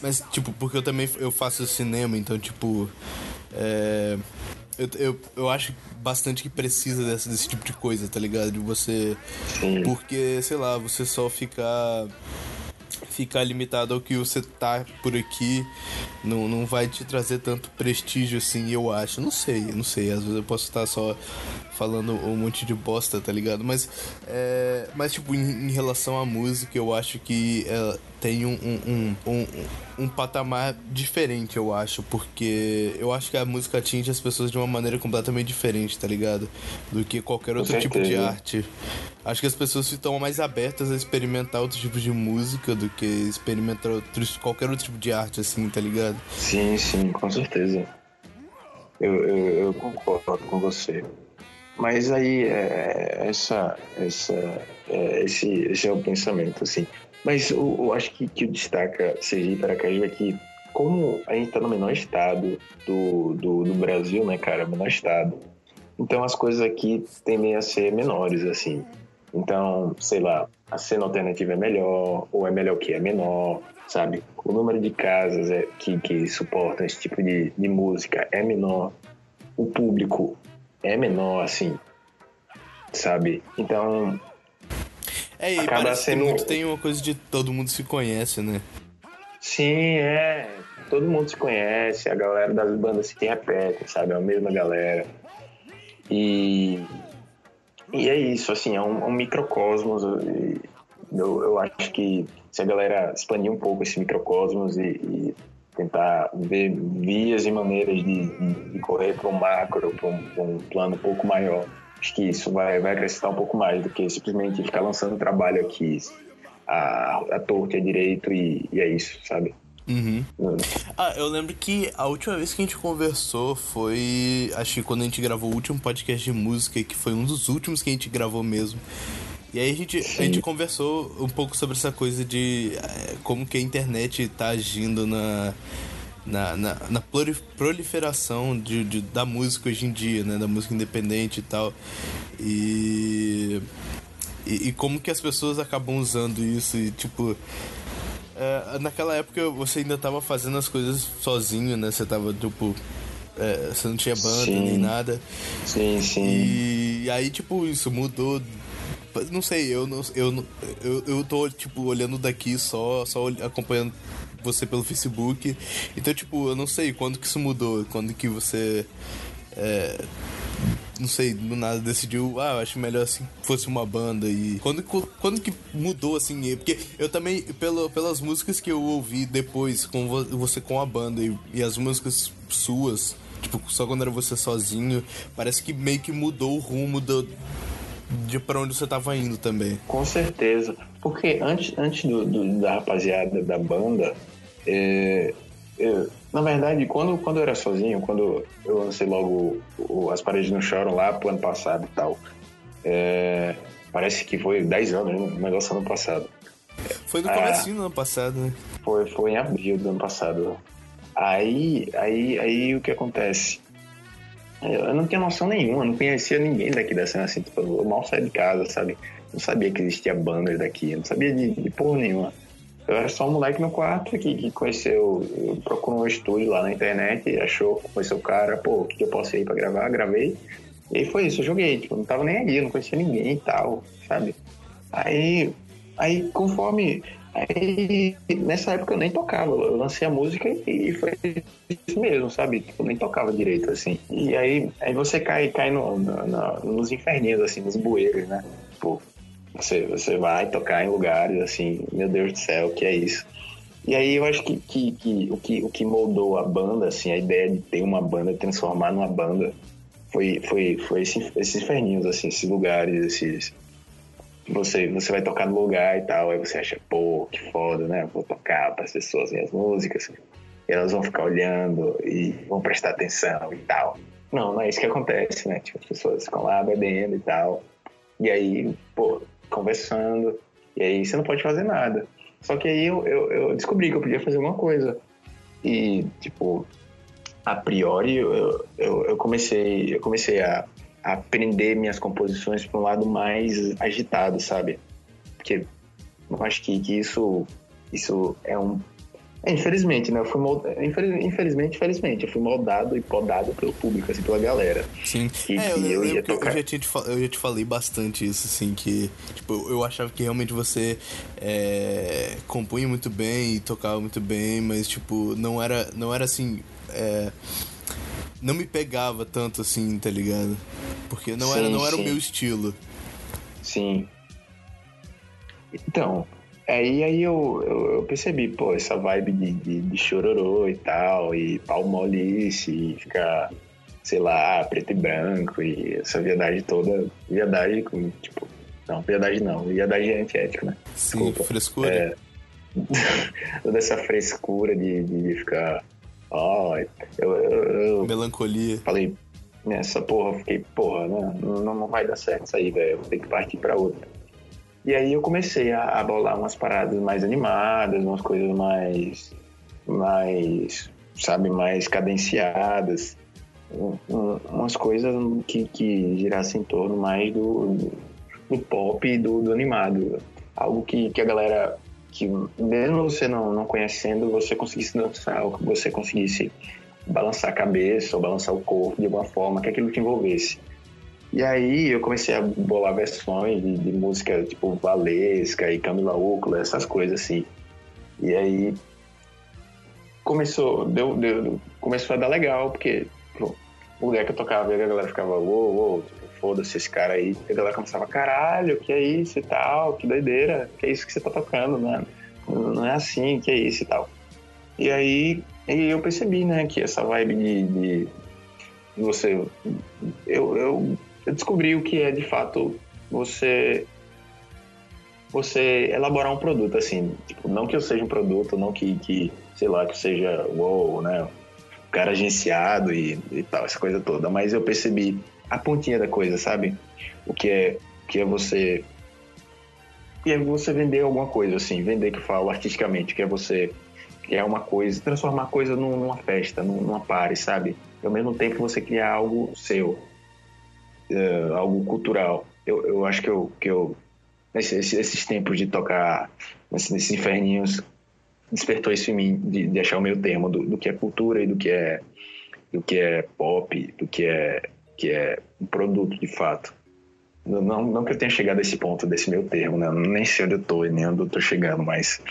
mas, tipo, porque eu também eu faço cinema, então, tipo. É, eu, eu, eu acho bastante que precisa desse, desse tipo de coisa, tá ligado? De você. Porque, sei lá, você só ficar. Ficar limitado ao que você tá por aqui não, não vai te trazer tanto prestígio assim, eu acho. Não sei, não sei. Às vezes eu posso estar só falando um monte de bosta, tá ligado? Mas, é, mas tipo, em, em relação à música, eu acho que ela tem um, um, um, um, um patamar diferente, eu acho. Porque eu acho que a música atinge as pessoas de uma maneira completamente diferente, tá ligado? Do que qualquer outro tipo de arte. Acho que as pessoas estão mais abertas a experimentar outros tipos de música do que experimentar outros, qualquer outro tipo de arte, assim, tá ligado? Sim, sim, com certeza. Eu, eu, eu concordo com você. Mas aí, é, essa, essa, é, esse, esse é o pensamento, assim. Mas eu, eu acho que, que destaca Sergipe Aracaju é que, como a gente tá no menor estado do, do, do Brasil, né, cara? Menor estado. Então as coisas aqui tendem a ser menores, assim. Então, sei lá, a cena alternativa é melhor, ou é melhor que é menor, sabe? O número de casas é, que, que suportam esse tipo de, de música é menor. O público é menor, assim, sabe? Então, É, e Acaba parece sendo- muito tem uma coisa de todo mundo se conhece, né? sim, é. Todo mundo se conhece, a galera das bandas se repete, sabe? É a mesma galera. E, e é isso, assim, é um, um microcosmos. Eu, eu acho que se a galera expandir um pouco esse microcosmos e, e tentar ver vias e maneiras de, de, correr para um macro, para um, pra um plano um pouco maior, acho que isso vai, vai acrescentar um pouco mais do que simplesmente ficar lançando trabalho aqui a, a torta e a direito e, e é isso, sabe? Uhum. Ah, eu lembro que a última vez que a gente conversou foi. Acho que quando a gente gravou o último podcast de música, que foi um dos últimos que a gente gravou mesmo. E aí a gente, a gente conversou um pouco sobre essa coisa de eh, como que a internet tá agindo na. Na, na, na proli- proliferação de, de- da música hoje em dia, né? Da música independente e tal. E, e, e como que as pessoas acabam usando isso e, tipo... É, naquela época você ainda tava fazendo as coisas sozinho, né? Você tava, tipo. é, você não tinha banda Sim. nem nada. Sim, sim. E aí, tipo, isso mudou. Não sei, eu não. Eu, eu, eu tô, tipo, olhando daqui só, só acompanhando você pelo Facebook. Então, tipo, eu não sei quando que isso mudou, quando que você. é, não sei, do nada decidiu, ah, eu acho melhor assim fosse uma banda e quando, quando que mudou assim, porque eu também pelo, pelas músicas que eu ouvi depois com vo- você com a banda e, e as músicas suas, tipo, só quando era você sozinho, parece que meio que mudou o rumo do de pra onde você tava indo também. Com certeza. Porque antes, antes do, do- da rapaziada da banda, é, eu- na verdade, quando, quando eu era sozinho, quando eu lancei logo o As Paredes Não Choram lá pro ano passado e tal, é, parece que foi 10 anos, né? o negócio ano passado. Foi no Ah. comecinho do ano passado, né? Foi, foi em abril do ano passado. Aí, aí, aí o que acontece? Eu não tinha noção nenhuma, não conhecia ninguém daqui da cena, assim, tipo, eu mal saí de casa, sabe? Não sabia que existia bandas daqui, não sabia de, de porra nenhuma. Eu era só um moleque no quarto que, que conheceu, eu procurou um estúdio lá na internet, achou, conheceu o cara, pô, o que, que eu posso ir pra gravar? Gravei. E foi isso, eu joguei, tipo, não tava nem eu não conhecia ninguém e tal, sabe? Aí, aí conforme. Aí, nessa época eu nem tocava, eu lancei a música e foi isso mesmo, sabe? Tipo, nem tocava direito, assim. E aí, aí você cai, cai no, no- no- nos inferninhos, assim, nos bueiros, né? Tipo, você, você vai tocar em lugares, assim, meu Deus do céu, que é isso? E aí eu acho que, que, que o que o que moldou a banda, assim, a ideia de ter uma banda, transformar numa banda, foi, foi, foi esse- esses inferninhos, assim, esses lugares, esses, você, você vai tocar no lugar e tal, aí você acha, pô, que foda, né? Vou tocar para as pessoas minhas músicas, e elas vão ficar olhando e vão prestar atenção e tal. Não, não é isso que acontece, né? Tipo, as pessoas ficam lá bebendo e tal, e aí, pô, conversando, e aí você não pode fazer nada. Só que aí eu, eu, eu descobri que eu podia fazer uma coisa. E, tipo, a priori eu, eu, eu comecei, eu comecei a aprender minhas composições para um lado mais agitado, sabe? Porque eu acho que, que isso, isso é um. é, infelizmente, né? Eu fui moldado, infelizmente, infelizmente, eu fui moldado e podado pelo público, assim, pela galera. Sim. E É, eu, que eu, ia tocar. eu já, te, eu já te falei bastante isso, assim, que tipo, eu- eu achava que realmente você é, compunha muito bem e tocava muito bem, mas tipo, não era, não era assim. é, não me pegava tanto assim, tá ligado? Porque não era, Sim, não era o meu estilo. Sim. Então, aí, aí eu, eu, eu percebi, pô, essa vibe de, de, de chororô e tal, e pau molice, e ficar, sei lá, preto e branco, e essa viadagem toda, viadagem com, tipo, não, viadagem não, viadagem é antiético, né? Sim, frescura. É, toda essa frescura de, de, de ficar Ó, eu, eu, eu Melancolia. falei, nessa porra, fiquei, porra, né? não, não vai dar certo isso aí, velho. Vou ter que partir pra outra. E aí eu comecei a, a bolar umas paradas mais animadas, umas coisas mais. mais. sabe, mais cadenciadas. Um- um- umas coisas que, que girassem em torno mais do, do pop e do, do animado. Algo que, que a galera. Que mesmo você não, não conhecendo, você conseguisse dançar, ou que você conseguisse balançar a cabeça ou balançar o corpo de alguma forma, que aquilo te envolvesse. E aí eu comecei a bolar versões de, de música tipo Valesca e Camila Ucla, essas coisas assim. E aí começou, deu, deu, começou a dar legal, porque pô, o lugar que eu tocava, a galera ficava, uou, uou, tipo, foda-se esse cara aí. E a galera começava, caralho, que é isso e tal, que doideira, que é isso que você tá tocando, né? Não é assim, que é isso e tal. E aí e eu percebi, né, que essa vibe de, de você. Eu, eu, eu descobri o que é de fato você. Você elaborar um produto, assim. Tipo, não que eu seja um produto, não que, que sei lá, que eu seja uou, né? O cara agenciado e, e tal, essa coisa toda. Mas eu percebi a pontinha da coisa, sabe? O que é, que é você. Que é você vender alguma coisa, assim. Vender que eu falo artisticamente, que é você criar uma coisa, transformar a coisa num- numa festa, num- numa party, sabe? E ao mesmo tempo você criar algo seu, eh, algo cultural. Eu, eu acho que eu, que eu nesse, esse- esses tempos de tocar nesse- nesses inferninhos, despertou isso em mim, de, de achar o meu termo do, do que é cultura e do que é, do que é pop, do que é, que é um produto de fato. Não, não, que eu tenha chegado a esse ponto desse meu termo, né? Nem sei onde eu tô e nem onde eu tô chegando, mas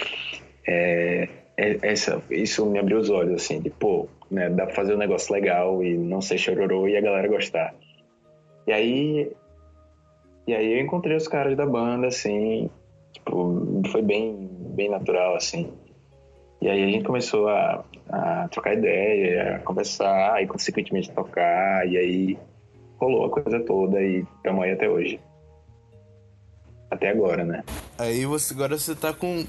é, é- essa, isso me abriu os olhos, assim, de pô, né, dá pra fazer um negócio legal e não ser chororô e a galera gostar. E aí, e aí eu encontrei os caras da banda, assim, tipo, foi bem, bem natural, assim. E aí a gente começou a, a trocar ideia, a conversar, e consequentemente tocar, e aí rolou a coisa toda e estamos aí até hoje. Até agora, né? Aí você agora você tá com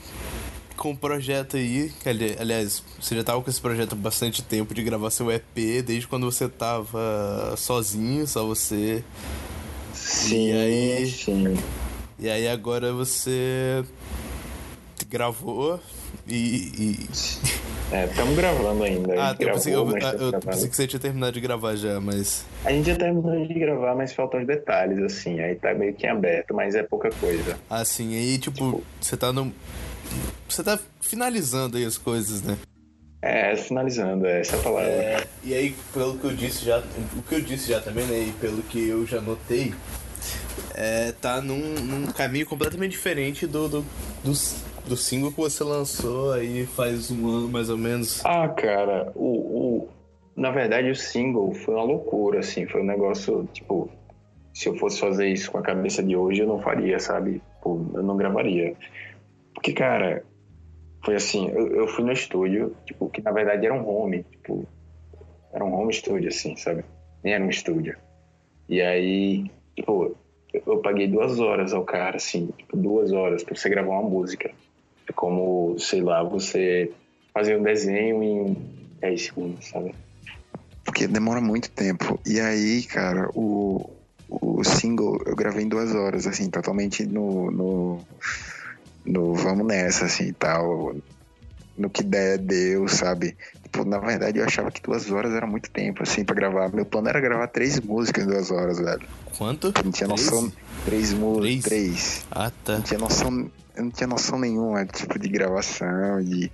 com um projeto aí, que ali- aliás, você já tava com esse projeto há bastante tempo de gravar seu EP, desde quando você tava sozinho, só você. Sim, e aí, sim. E aí agora você gravou e. e... É, estamos gravando ainda. Ah, gente eu pensei, eu, tá eu pensei que você tinha terminado de gravar já, mas. A gente já terminou de gravar, mas faltam os detalhes, assim. Aí tá meio que aberto, mas é pouca coisa. Assim, aí tipo, você tá no. Você tá finalizando aí as coisas, né? É, finalizando, é essa palavra. É, e aí, pelo que eu disse já, o que eu disse já também, né, e pelo que eu já notei, é, tá num, num caminho completamente diferente do, do, do, do single que você lançou aí faz um ano mais ou menos. Ah, cara, o, o, na verdade o single foi uma loucura, assim, foi um negócio, tipo, se eu fosse fazer isso com a cabeça de hoje, eu não faria, sabe? Pô, eu não gravaria. Porque, cara, foi assim, eu, eu fui no estúdio, tipo, que na verdade era um home, tipo, era um home studio, assim, sabe? Nem era um estúdio. E aí, tipo, eu, paguei duas horas ao cara, assim, tipo, duas horas pra você gravar uma música. É como, sei lá, você fazer um desenho em 10 segundos, sabe? Porque demora muito tempo. E aí, cara, o, o single eu gravei em duas horas, assim, totalmente no. no, no vamos nessa, assim e tal. No que der, deu, sabe? Tipo, na verdade eu achava que duas horas era muito tempo, assim, pra gravar. Meu plano era gravar três músicas em duas horas, velho. Quanto? Eu não tinha Três? noção. Três músicas. Três. Ah, tá. Não tinha noção. Eu não tinha noção nenhuma, tipo, de gravação, de,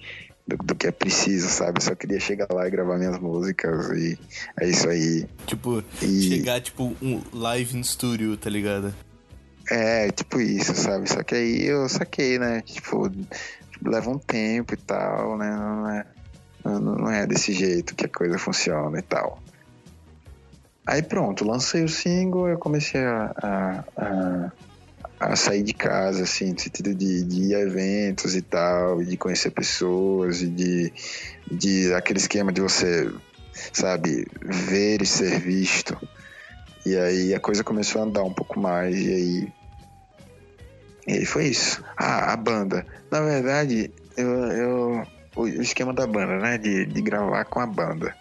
do, do que é preciso, sabe? Eu só queria chegar lá e gravar minhas músicas e é isso aí. Tipo, E- chegar tipo um live no estúdio, tá ligado? É, tipo isso, sabe? Só que aí eu saquei, né? Tipo, leva um tempo e tal, né? Não é, não, não é desse jeito que a coisa funciona e tal. Aí pronto, lancei o single, eu comecei a, a, a, a sair de casa, assim, no sentido de, de ir a eventos e tal, e de conhecer pessoas, e de, de aquele esquema de você, sabe, ver e ser visto. E aí a coisa começou a andar um pouco mais, e aí. E aí foi isso. Ah, a banda. Na verdade, eu, eu- o, esquema da banda, né? De, de gravar com a banda.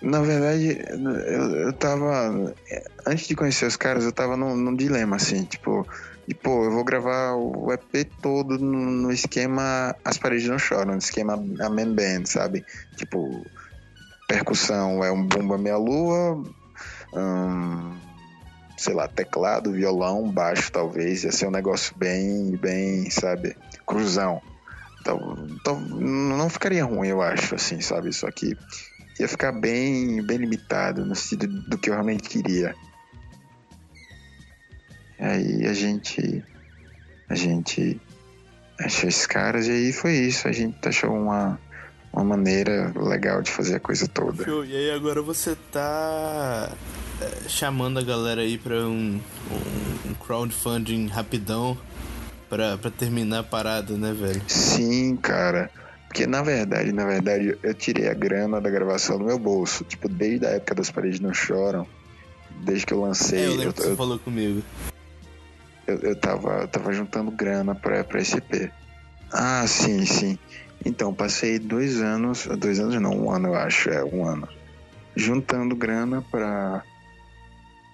Na verdade, eu, eu tava. Antes de conhecer os caras, eu tava num, num dilema, assim, tipo. E, pô, eu vou gravar o EP todo no, esquema As Paredes Não Choram, no esquema a Man Band, sabe? Tipo, percussão é um Bumba Meia Lua, hum, sei lá, teclado, violão, baixo talvez, ia ser um negócio bem, bem, sabe, cruzão. Então, então não ficaria ruim, eu acho, assim, sabe? Só que ia ficar bem, bem limitado no sentido do que eu realmente queria. Aí a gente, a gente achou esses caras e aí foi isso. A gente achou uma, uma maneira legal de fazer a coisa toda. Show. E aí agora você tá é, chamando a galera aí pra um, um, um crowdfunding rapidão pra, pra terminar a parada, né, velho? Sim, cara. Porque na verdade, na verdade, eu tirei a grana da gravação do meu bolso. Tipo, desde a época das paredes não choram. Desde que eu lancei. É, eu lembro eu, que você eu, falou comigo. Eu, eu tava, eu tava juntando grana pra, pra EP. Ah, sim, sim. Então, passei dois anos, dois anos não, um ano eu acho, é um ano, juntando grana pra.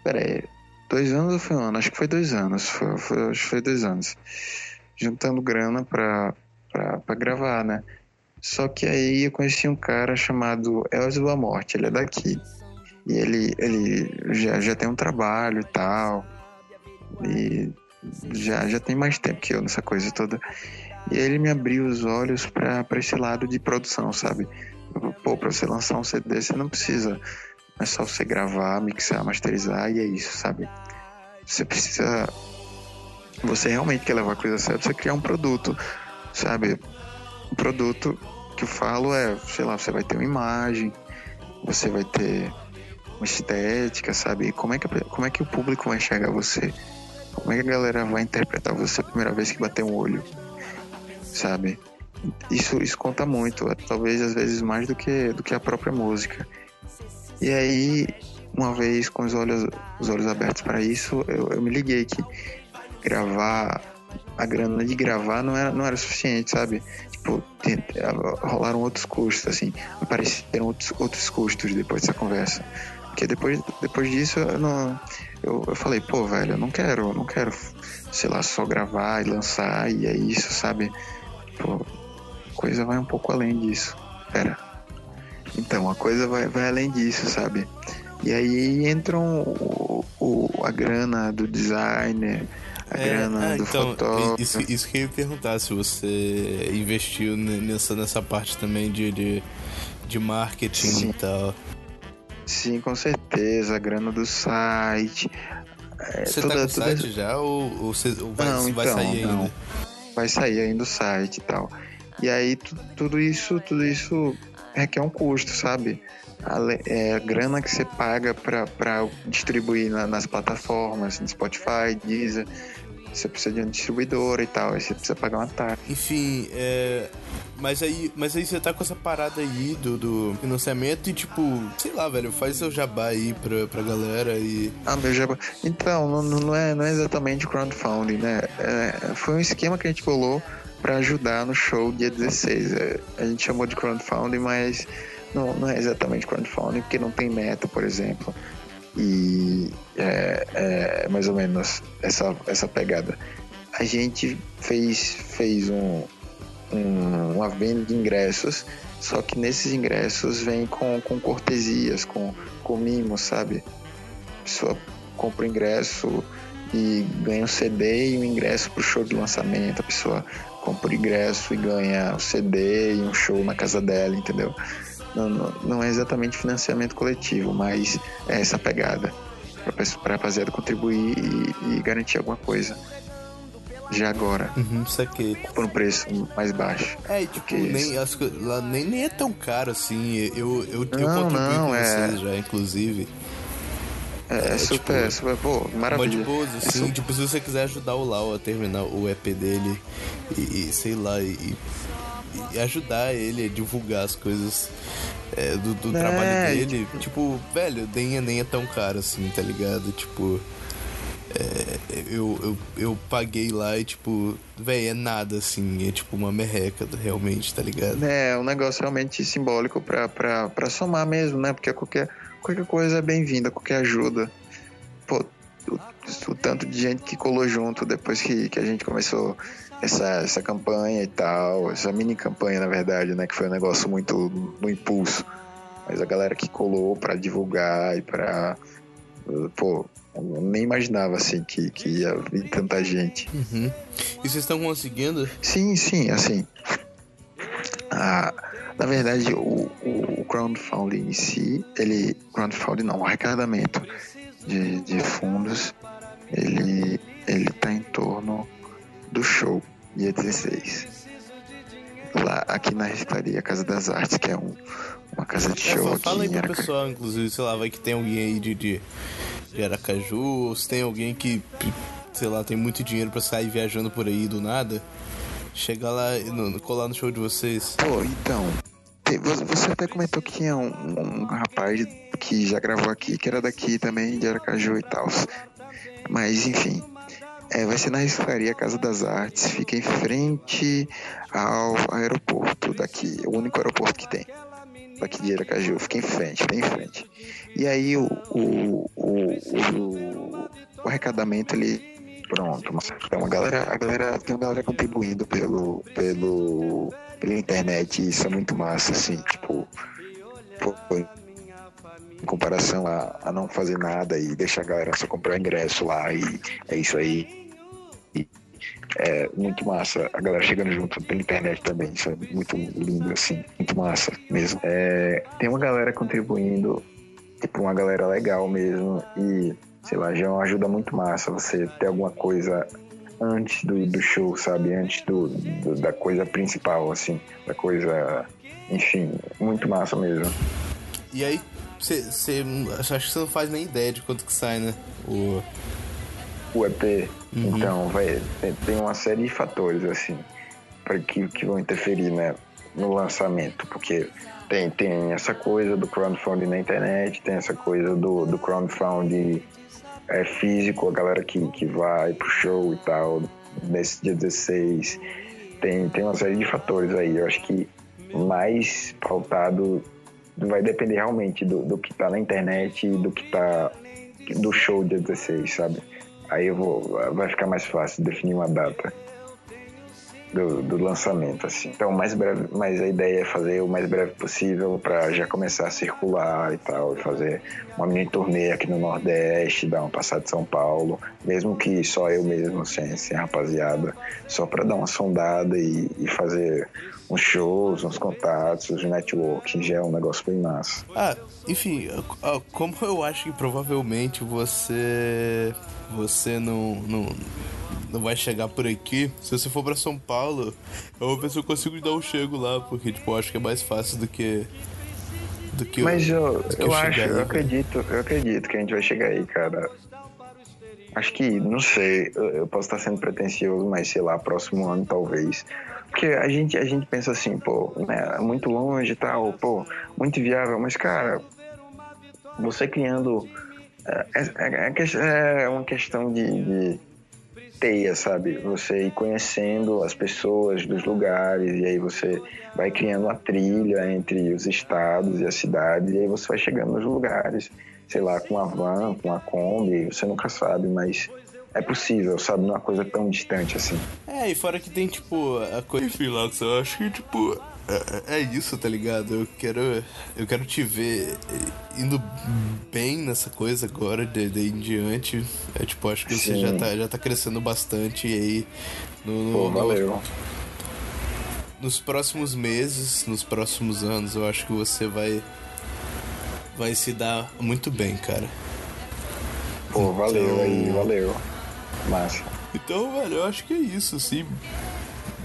Pera aí, dois anos ou foi um ano? Acho que foi dois anos, foi, foi- acho que foi dois anos. Juntando grana pra, pra, pra gravar, né? Só que aí eu conheci um cara chamado Elcio da Morte, ele é daqui. E ele, ele já, já tem um trabalho e tal. E já, já tem mais tempo que eu nessa coisa toda. E ele me abriu os olhos pra esse lado de produção, sabe? Pô, pra você lançar um CD, você não precisa. É só você gravar, mixar, masterizar e é isso, sabe? Você precisa. Você realmente quer levar a coisa a sério, você criar um produto, sabe? Um produto que eu falo é, sei lá, você vai ter uma imagem, você vai ter uma estética, sabe? Como é que, como é que o público vai enxergar você? Como é que a galera vai interpretar você a primeira vez que bater um olho? Sabe? Isso, isso conta muito, talvez às vezes mais do que, do que a própria música. E aí, uma vez com os olhos, os olhos abertos para isso, eu, eu me liguei que gravar, a grana de gravar não era, não era suficiente, sabe? Tipo, rolaram outros custos, assim, apareceram outros, outros custos depois dessa conversa. Porque depois, depois disso, eu, não, eu, eu falei, pô, velho, eu não quero, eu não quero, sei lá, só gravar e lançar e é isso, sabe? Pô, a coisa vai um pouco além disso. Pera. Então, a coisa vai, vai além disso, sabe? E aí entram o, o- a grana do designer, a grana ah, do então, fotógrafo. isso, isso que eu ia perguntar, se você investiu ne- nessa, nessa parte também de, de, de marketing Sim. e tal. Sim, com certeza, a grana do site. é, Você toda- tá com toda- site já ou, ou, você, ou vai, Não, vai então, sair não. ainda? Vai sair ainda o site e tal. E aí tu- tudo isso, tudo isso requer um custo, sabe? A, é, a grana que você paga pra distribuir na- nas plataformas, no Spotify, Deezer, você precisa de um distribuidor e tal, aí você precisa pagar uma taxa. Enfim, é. Mas aí, mas aí você tá com essa parada aí do, do financiamento e tipo, sei lá, velho, faz seu jabá aí pra, pra galera e. Ah, meu jabá. Então, não, não é, não é exatamente crowdfunding, né? É, foi um esquema que a gente bolou para ajudar no show dia 16. É, a gente chamou de crowdfunding, mas não, não é exatamente crowdfunding, porque não tem meta, por exemplo. E é, é mais ou menos essa, essa pegada. A gente fez, fez um, um, uma venda de ingressos, só que nesses ingressos vem com, com cortesias, com, com mimos, sabe? A pessoa compra o ingresso e ganha um CD e um ingresso pro show de lançamento. A pessoa compra o ingresso e ganha o CD e um show na casa dela, entendeu? Não, não, não é exatamente financiamento coletivo, mas é essa pegada. Pra, pessoa- pra rapaziada contribuir e, e garantir alguma coisa. Já agora. Uhum, saquei. Por um preço mais baixo. É, e, tipo, Que nem, as co- lá nem, nem é tão caro assim. Eu, eu, eu Não, contribuí não, com é- vocês já, inclusive. É, é É, super, tipo, super, pô, maravilha. É assim, super- tipo, se você quiser ajudar o Lau a terminar o EP dele e, e, sei lá, e, e ajudar ele a divulgar as coisas é, do, do É, trabalho dele, tipo, velho, nem é, nem é tão caro assim, tá ligado? Tipo, é, eu, eu, eu paguei lá e, tipo, véi, é nada assim. É tipo uma merreca, realmente, tá ligado? É, um negócio realmente simbólico pra, pra, pra somar mesmo, né? Porque qualquer, qualquer coisa é bem-vinda, qualquer ajuda. Pô, o, o tanto de gente que colou junto depois que, que a gente começou essa, essa campanha e tal, essa mini campanha, na verdade, né? Que foi um negócio muito no impulso. Mas a galera que colou pra divulgar e pra. Pô, eu nem imaginava assim que, que ia vir tanta gente. Uhum. E vocês estão conseguindo? Sim, sim, assim. Ah, na verdade, o, o crowdfunding em si, ele. Crowdfunding não, o arrecadamento de, de fundos, ele, ele tá em torno do show, dia 16. Lá, aqui na Reciclaria Casa das Artes, que é um, uma casa de É, show aqui fala aí pro pessoal, inclusive, sei lá, vai que tem alguém aí de, de, de Aracaju, ou se tem alguém que, sei lá, tem muito dinheiro pra sair viajando por aí do nada, chegar lá e no, colar no show de vocês. Pô, então, você até comentou que tinha um, um rapaz que já gravou aqui, que era daqui também, de Aracaju e tal. Mas, enfim, é, vai ser na Reciclaria Casa das Artes, fica em frente ao aeroporto daqui, o único aeroporto que tem. Daqui de Aracaju, fica em frente, bem em frente. E aí o, o, o, o, o arrecadamento ele. Pronto, então a galera, a galera tem uma galera contribuindo pelo, pelo, pela internet isso é muito massa, assim, tipo, em comparação a, a não fazer nada e deixar a galera só comprar ingresso lá e é isso aí. É muito massa a galera chegando junto pela internet também, isso é muito lindo, assim, muito massa mesmo. É, tem uma galera contribuindo, tipo, uma galera legal mesmo e, sei lá, já é ajuda muito massa você ter alguma coisa antes do, do show, sabe? Antes do, do- da coisa principal, assim, da coisa, enfim, muito massa mesmo. E aí, você, acho que você não faz nem ideia de quanto que sai, né? O... o EP. Então, vai, tem, tem uma série de fatores, assim, para que, que vão interferir né, no lançamento, porque tem, tem essa coisa do crowdfunding na internet, tem essa coisa do, do crowdfunding é, físico, a galera que, que vai pro show e tal, nesse dia 16. Tem, tem uma série de fatores aí. Eu acho que mais pautado vai depender realmente do, do que tá na internet e do que tá do show dia 16, sabe? Aí eu vou, vai ficar mais fácil definir uma data do, do lançamento, assim. Então, mais breve, mas a ideia é fazer o mais breve possível para já começar a circular e tal, e fazer uma mini turnê aqui no Nordeste, dar uma passada de São Paulo, mesmo que só eu mesmo, sem, sem rapaziada, só para dar uma sondada e, e fazer uns shows, uns contatos, uns networking, já é um negócio bem massa. Ah, enfim, ah, como eu acho que provavelmente você. Você não. não não vai chegar por aqui. Se você for pra São Paulo, eu vou ver se eu consigo dar um chego lá, porque, tipo, eu acho que é mais fácil do que. Do que Mas eu, que eu chegar acho, aí, eu acredito, eu acredito que a gente vai chegar aí, cara. Acho que, não sei, eu, eu posso estar sendo pretencioso, mas sei lá, próximo ano talvez. Porque a gente, a gente pensa assim, pô, né, é muito longe e tal, pô, muito viável, mas cara, você criando. É, é- é que- é uma questão de, de teia, sabe? Você ir conhecendo as pessoas dos lugares e aí você vai criando uma trilha entre os estados e as cidades e aí você vai chegando nos lugares, sei lá, com a van, com a Kombi, você nunca sabe, mas é possível, sabe? Não é uma coisa tão distante assim. É, e fora que tem, tipo, a coisa. Enfim, Lax, eu acho que, tipo. É, é isso, tá ligado? Eu quero. Eu quero te ver indo bem nessa coisa agora, de, de em diante. É tipo, acho que você Sim. já tá, já tá crescendo bastante e aí. No, no- Pô, no- valeu. nos próximos meses, nos próximos anos, eu acho que você vai. Vai se dar muito bem, cara. Pô, valeu Então- aí, valeu. Massa. Então, velho, eu acho que é isso, assim.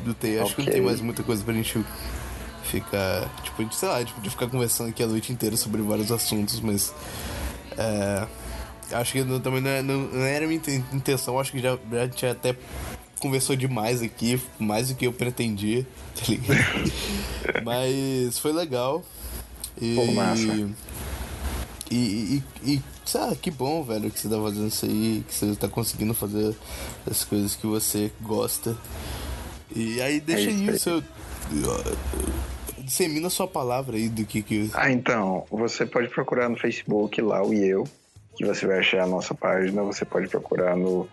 Não tem, acho que não tem mais muita coisa pra gente ficar. Tipo, a gente, sei lá, a gente podia ficar conversando aqui a noite inteira sobre vários assuntos, mas. É, acho que não- também não, é- não- não era a minha inten- intenção, acho que já, já a gente até conversou demais aqui, mais do que eu pretendia, tá ligado? mas foi legal. E, Pô, massa. E, e, e, Ah, que bom, velho, que você tá fazendo isso aí, que você tá conseguindo fazer as coisas que você gosta. E aí deixa É isso aí o seu. Dissemina a sua palavra aí do que que. Ah, então, você pode procurar no Facebook lá o Eu, que você vai achar a nossa página. Você pode procurar no,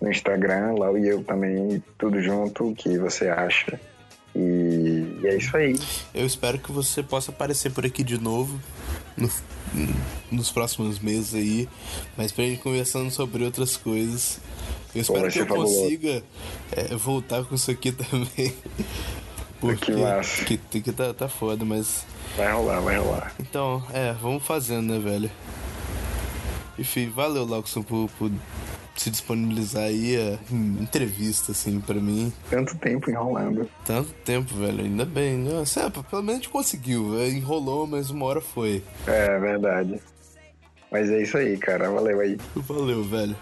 no Instagram, lá o Eu também, tudo junto, que você acha. E, e é isso aí. Eu espero que você possa aparecer por aqui de novo no- nos próximos meses aí, mas pra gente conversando sobre outras coisas. Eu espero que eu consiga é, voltar com isso aqui também. Porque massa. que, que tá, tá foda, mas. Vai rolar, vai rolar. Então, é, vamos fazendo, né, velho? Enfim, valeu, Lawson, por, por se disponibilizar aí a em entrevista, assim, pra mim. Tanto tempo enrolando. Tanto tempo, velho, ainda bem. Nossa, é, pelo menos a gente conseguiu. é, Enrolou, mas uma hora foi. É verdade. Mas é isso aí, cara. Valeu aí. Valeu, velho.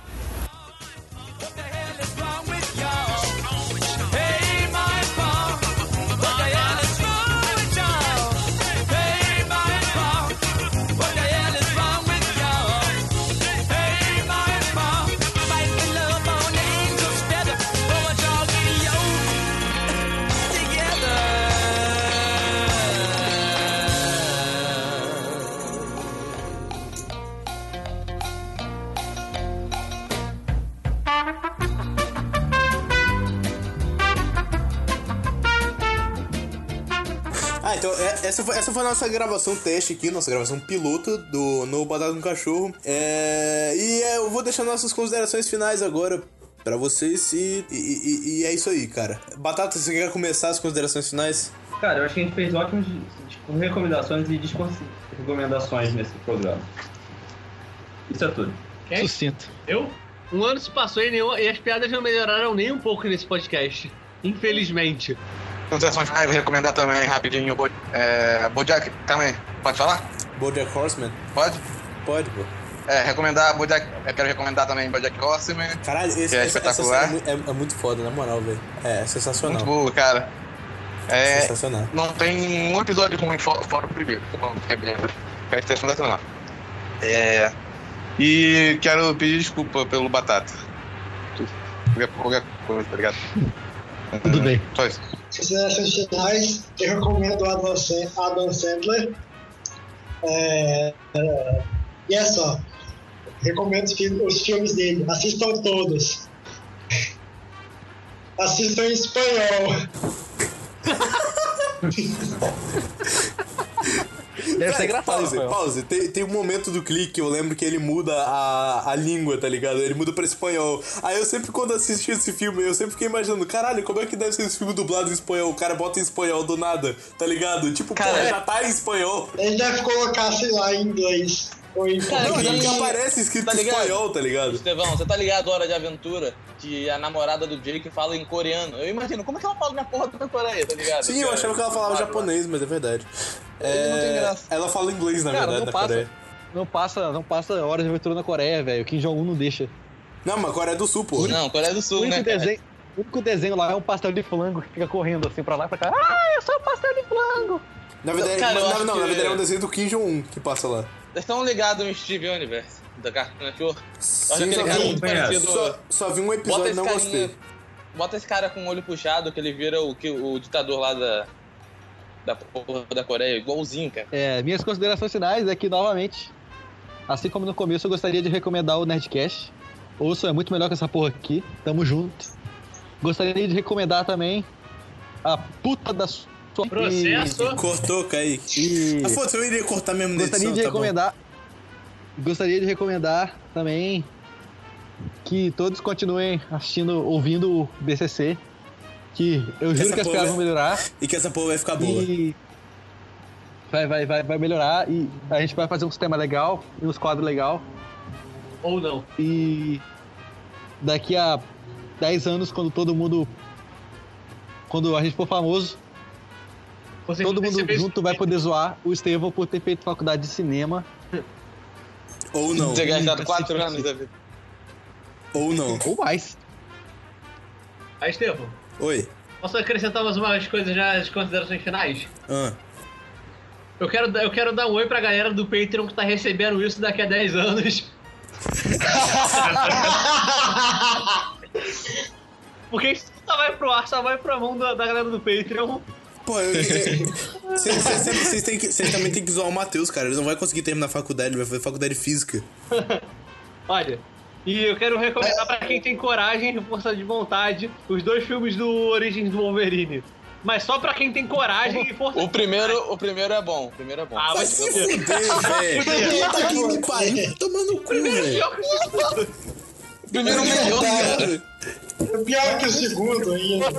Essa foi, essa foi a nossa gravação teste aqui, nossa gravação piloto do No Batata com Cachorro. É, e é, eu vou deixar nossas considerações finais agora pra vocês e, e, e- e é isso aí, cara. Batata, você quer começar as considerações finais? Cara, eu acho que a gente fez ótimas tipo, recomendações e desrecomendações nesse programa. Isso é tudo. Quem? Sucinto. Eu? Um ano se passou e, nenhuma- e as piadas não melhoraram nem um pouco nesse podcast. Infelizmente. Considerações finais, vou recomendar também rapidinho. Bo é, Bojack também. Pode falar? Bojack Horseman? Pode? Pode, pô. É, recomendar Bojack. Eu quero recomendar também Bojack Horseman. Caralho, esse, é espetacular. é, é- é muito foda, na moral, velho. É, sensacional. Muito boa, cara. É, Sensacional. Não tem um episódio ruim fora, fora o primeiro. É bem- ter sensacional. É. E quero pedir desculpa pelo batata. Qualquer, qualquer coisa, tá ligado? Tudo bem. Só isso. Considerações finais, eu recomendo o Adam, Adam Sandler. É, é, e é só. Recomendo os filmes dele. Assistam todos. Assistam em espanhol. Deve ser engraçado, Pause, Rafael. pause. Tem, tem um momento do clique, eu lembro que ele muda a, a língua, tá ligado? Ele muda pra espanhol. Aí eu sempre, quando assisti esse filme, eu sempre fiquei imaginando, caralho, como é que deve ser esse filme dublado em espanhol? O cara bota em espanhol do nada, tá ligado? Tipo, Cara, pô, é- já tá em espanhol. Ele deve colocar, sei lá, em inglês. Cara, Não, já que aparece escrito Tá espanhol, tá ligado? Estevão, você tá ligado Hora de Aventura? Que a namorada do Jake fala em coreano. Eu imagino, como é que ela fala na porra da Coreia, tá ligado? Sim, eu Cara, achava que ela falava claro, japonês, mas é verdade. Não graça. Ela fala inglês, na Cara, verdade, não na passa, Coreia. não passa, não passa horas de aventura na Coreia, velho. O Kim Jong-un não deixa. Não, mas Coreia do Sul, pô. Não, Coreia do Sul, né? desenho, o único desenho lá é um pastel de flango que fica correndo assim pra lá e pra cá. Ah, eu sou o pastel de flango! Na verdade, Cara, eu não, não, na que- verdade é um desenho do Kim Jong-un que passa lá. Vocês estão ligados no Steve Universe, da Cartoon Network? Sim, aquele só cara vi, parecido. só, só vi um episódio e não carinha. gostei. Bota esse cara com o olho puxado, que ele vira o, que, o ditador lá da. Da porra da Coreia, igualzinho, cara. É, minhas considerações finais é que, novamente, assim como no começo, eu gostaria de recomendar o Nerdcast. Ouço, é muito melhor que essa porra aqui. Tamo junto. Gostaria de recomendar também a puta da sua... Processo. Cortou, Kaique. E... Ah, foda-se, eu iria cortar mesmo Gostaria edição, de tá bom. recomendar. Gostaria de recomendar também que todos continuem assistindo, ouvindo o BCC. Que eu juro que as piadas vai- vão melhorar. E que essa porra vai ficar boa. E vai, vai, vai, vai melhorar. E a gente vai fazer um sistema legal e uns quadros legal. Ou não. E daqui a 10 anos, quando todo mundo. Quando a gente for famoso, Você todo mundo junto vai poder zoar o Estevão por ter feito faculdade de cinema. Ou não. Ter gastado Ih, 4 cacete, anos da vida. Ou não. Ou mais. Aí, Estevão, Oi. posso acrescentar mais umas coisas já as considerações finais? Ah. Eu quero, dar- eu quero dar um oi pra galera do Patreon que tá recebendo isso daqui a 10 anos. Porque isso só vai pro ar, só vai pra mão da, da galera do Patreon. Pô, vocês- vocês têm que- vocês também tem que zoar o Matheus, cara. Ele não vai conseguir terminar a faculdade, ele vai fazer faculdade de física. Olha, e eu quero recomendar pra quem tem coragem e força de vontade os dois filmes do Origens do Wolverine. Mas só pra quem tem coragem e força O primeiro, o primeiro é bom. O primeiro é bom. Ah, vai se fuder. velho. Puta que me pariu. Tomando cu, velho. Primeiro melhor, cara. É pior que o segundo ainda.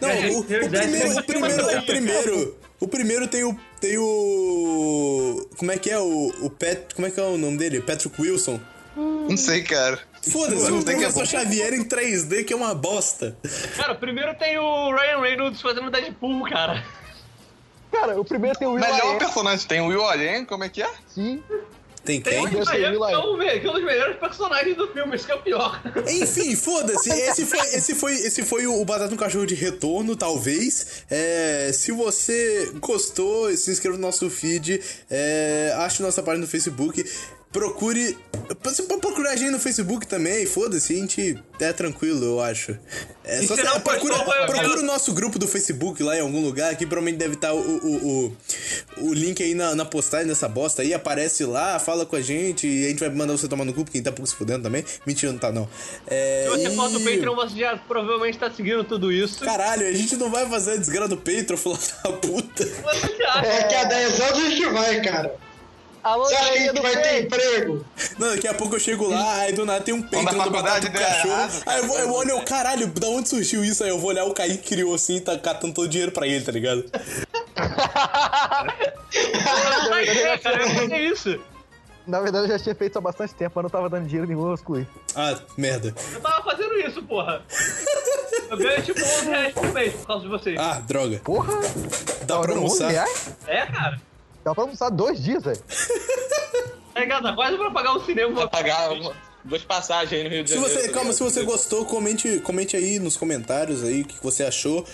Não, o, o primeiro, o primeiro, o primeiro, o primeiro tem o tem o como é que é o o Pet, como é que é o nome dele? Patrick Wilson. Não sei, cara. Foda-se, Não o é professor bom. Xavier em 3D que é uma bosta. Cara, primeiro tem o Ryan Reynolds fazendo Deadpool, cara. Cara, o primeiro tem o Will Melhor personagem. Tem o Will Allen, como é que é? Sim. Tem quem? tem o é um- que é um dos melhores personagens do filme, isso que é o pior. Enfim, foda-se. Esse foi, esse foi, esse foi o Batata no Cachorro de retorno, talvez. É, se você gostou, se inscreva no nosso feed, é, ache nossa página no Facebook. Procure. Você pode procurar a gente no Facebook também, foda-se, a gente é tranquilo, eu acho. É só se você não procura, vai- procura o nosso grupo do Facebook lá em algum lugar, que provavelmente deve estar o, o, o, o link aí na, na postagem dessa bosta aí, aparece lá, fala com a gente e a gente vai mandar você tomar no cu, porque a gente tá pouco se fudendo também. Mentira, não tá não. É, Se você e- for do Patreon, você já provavelmente tá seguindo tudo isso. Caralho, a gente não vai fazer a desgraça do Patreon, filho da puta. Você acha? Daqui a 10 anos a gente vai, cara. Alô, Você acha que a gente do vai ter emprego? Não, daqui a pouco eu chego lá, aí do nada tem um da do Batata do der Cachorro. errado, aí eu, vou, eu olho, caralho, da onde surgiu isso? Aí eu vou olhar o Kaique criou assim e tá catando todo o dinheiro pra ele, tá ligado? Não vai ter, cara, eu vou fazer isso. Na verdade, eu já tinha feito há bastante tempo, mas não tava dando dinheiro nenhum, eu excluí. Ah, merda. Eu tava fazendo isso, porra. Eu ganho tipo 11 reais por mês por causa de vocês. Ah, droga. Porra! Dá pra almoçar. É, cara. Dá pra almoçar dois dias, velho. É, cara, tá quase pra pagar o cinema. Pra pagar uma- duas passagens aí no Rio de Se Janeiro. você, tá calma, se você gostou, comente, comente aí nos comentários aí o que você achou.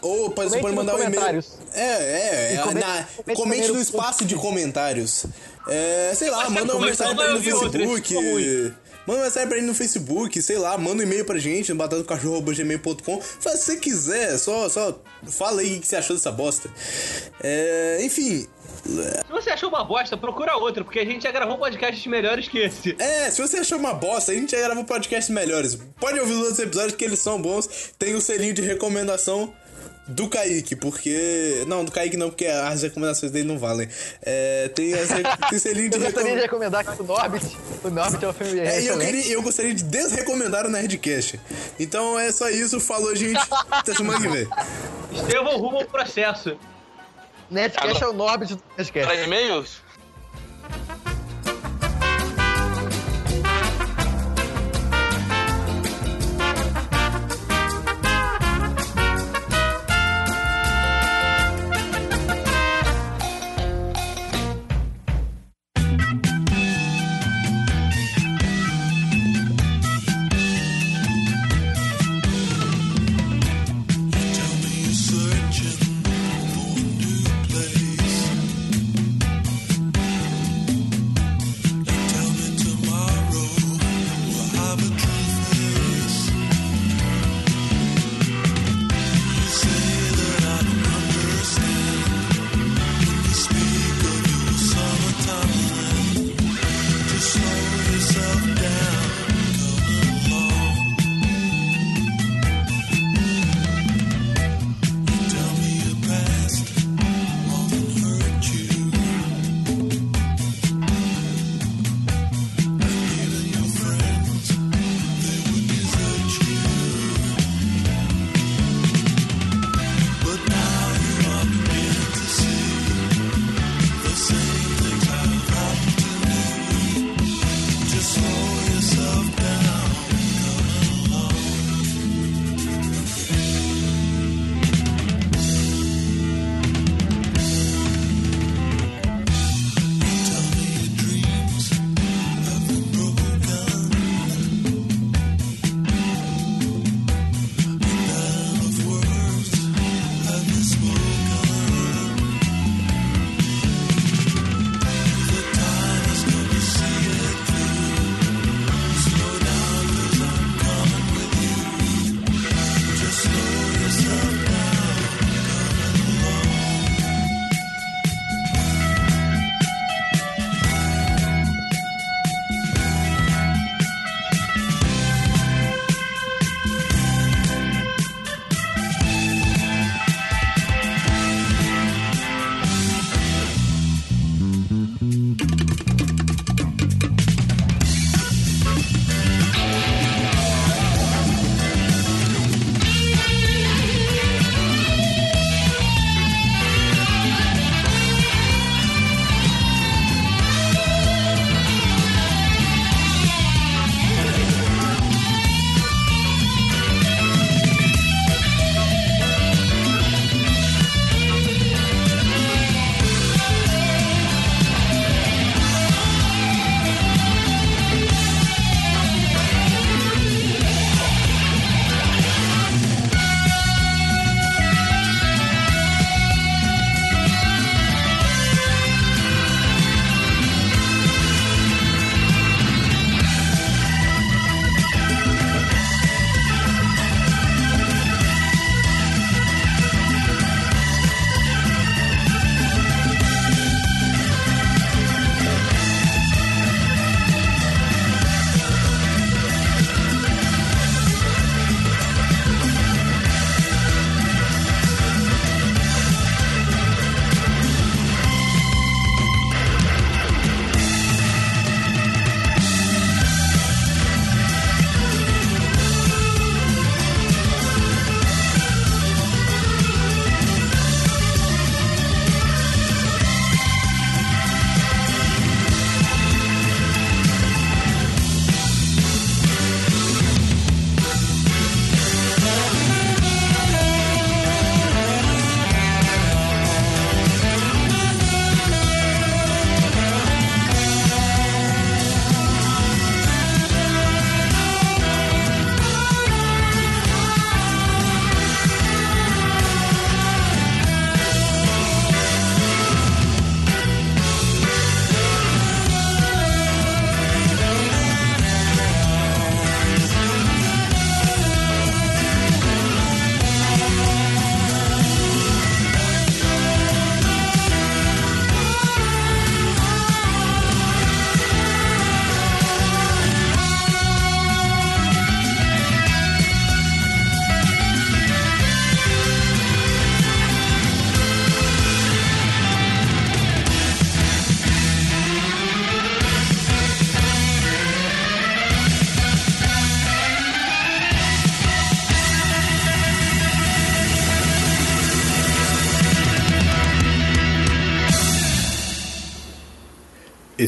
Ou pode, você pode mandar um e-mail. comentários. É, é, é comente- na- comente comente no espaço de comentários. É, sei lá, Mas manda uma mensagem pra no? Facebook. Manda uma mensagem pra ele no Facebook, sei lá, manda um e-mail pra gente no batatocachorro.gmail.com. Faz o que você quiser, só, só fala aí o que você achou dessa bosta. É, enfim. Se você achou uma bosta, procura outra, porque a gente já gravou podcasts melhores que esse. É, se você achou uma bosta, a gente já gravou podcasts melhores. Pode ouvir os outros episódios que eles são bons. Tem o selinho de recomendação do Kaique, porque. Não, do Kaique não, porque as recomendações dele não valem. É, tem, as, re- tem selinho de Eu gostaria de recomendação. recomendar aqui o Norbit. O Norbit é um filme É, eu, queria, eu gostaria de desrecomendar o Nerdcast. Então é só isso, falou, gente. Até semana que vem. Estevão rumo ao processo. Nerdcast é o Norbit do Nerdcast. Para e-mails?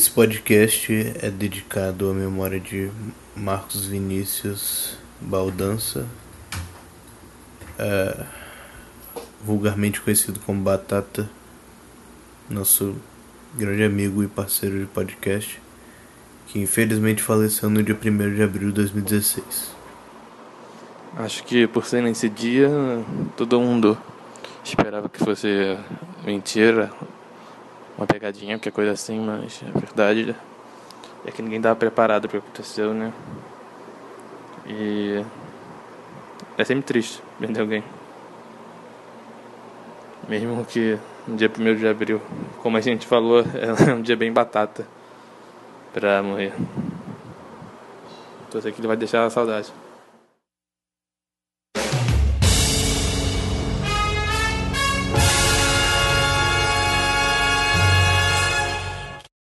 Esse podcast é dedicado à memória de Marcos Vinícius Baldança, é, vulgarmente conhecido como Batata, nosso grande amigo e parceiro de podcast, que infelizmente faleceu no dia 1 de abril de 2016. Acho que por ser nesse dia, todo mundo esperava que fosse mentira, uma pegadinha, qualquer coisa assim, mas a verdade é que ninguém estava preparado para o que aconteceu, né? E é sempre triste perder alguém. Mesmo que no dia 1 de abril, como a gente falou, é um dia bem batata pra morrer. Então, isso aqui vai deixar saudade.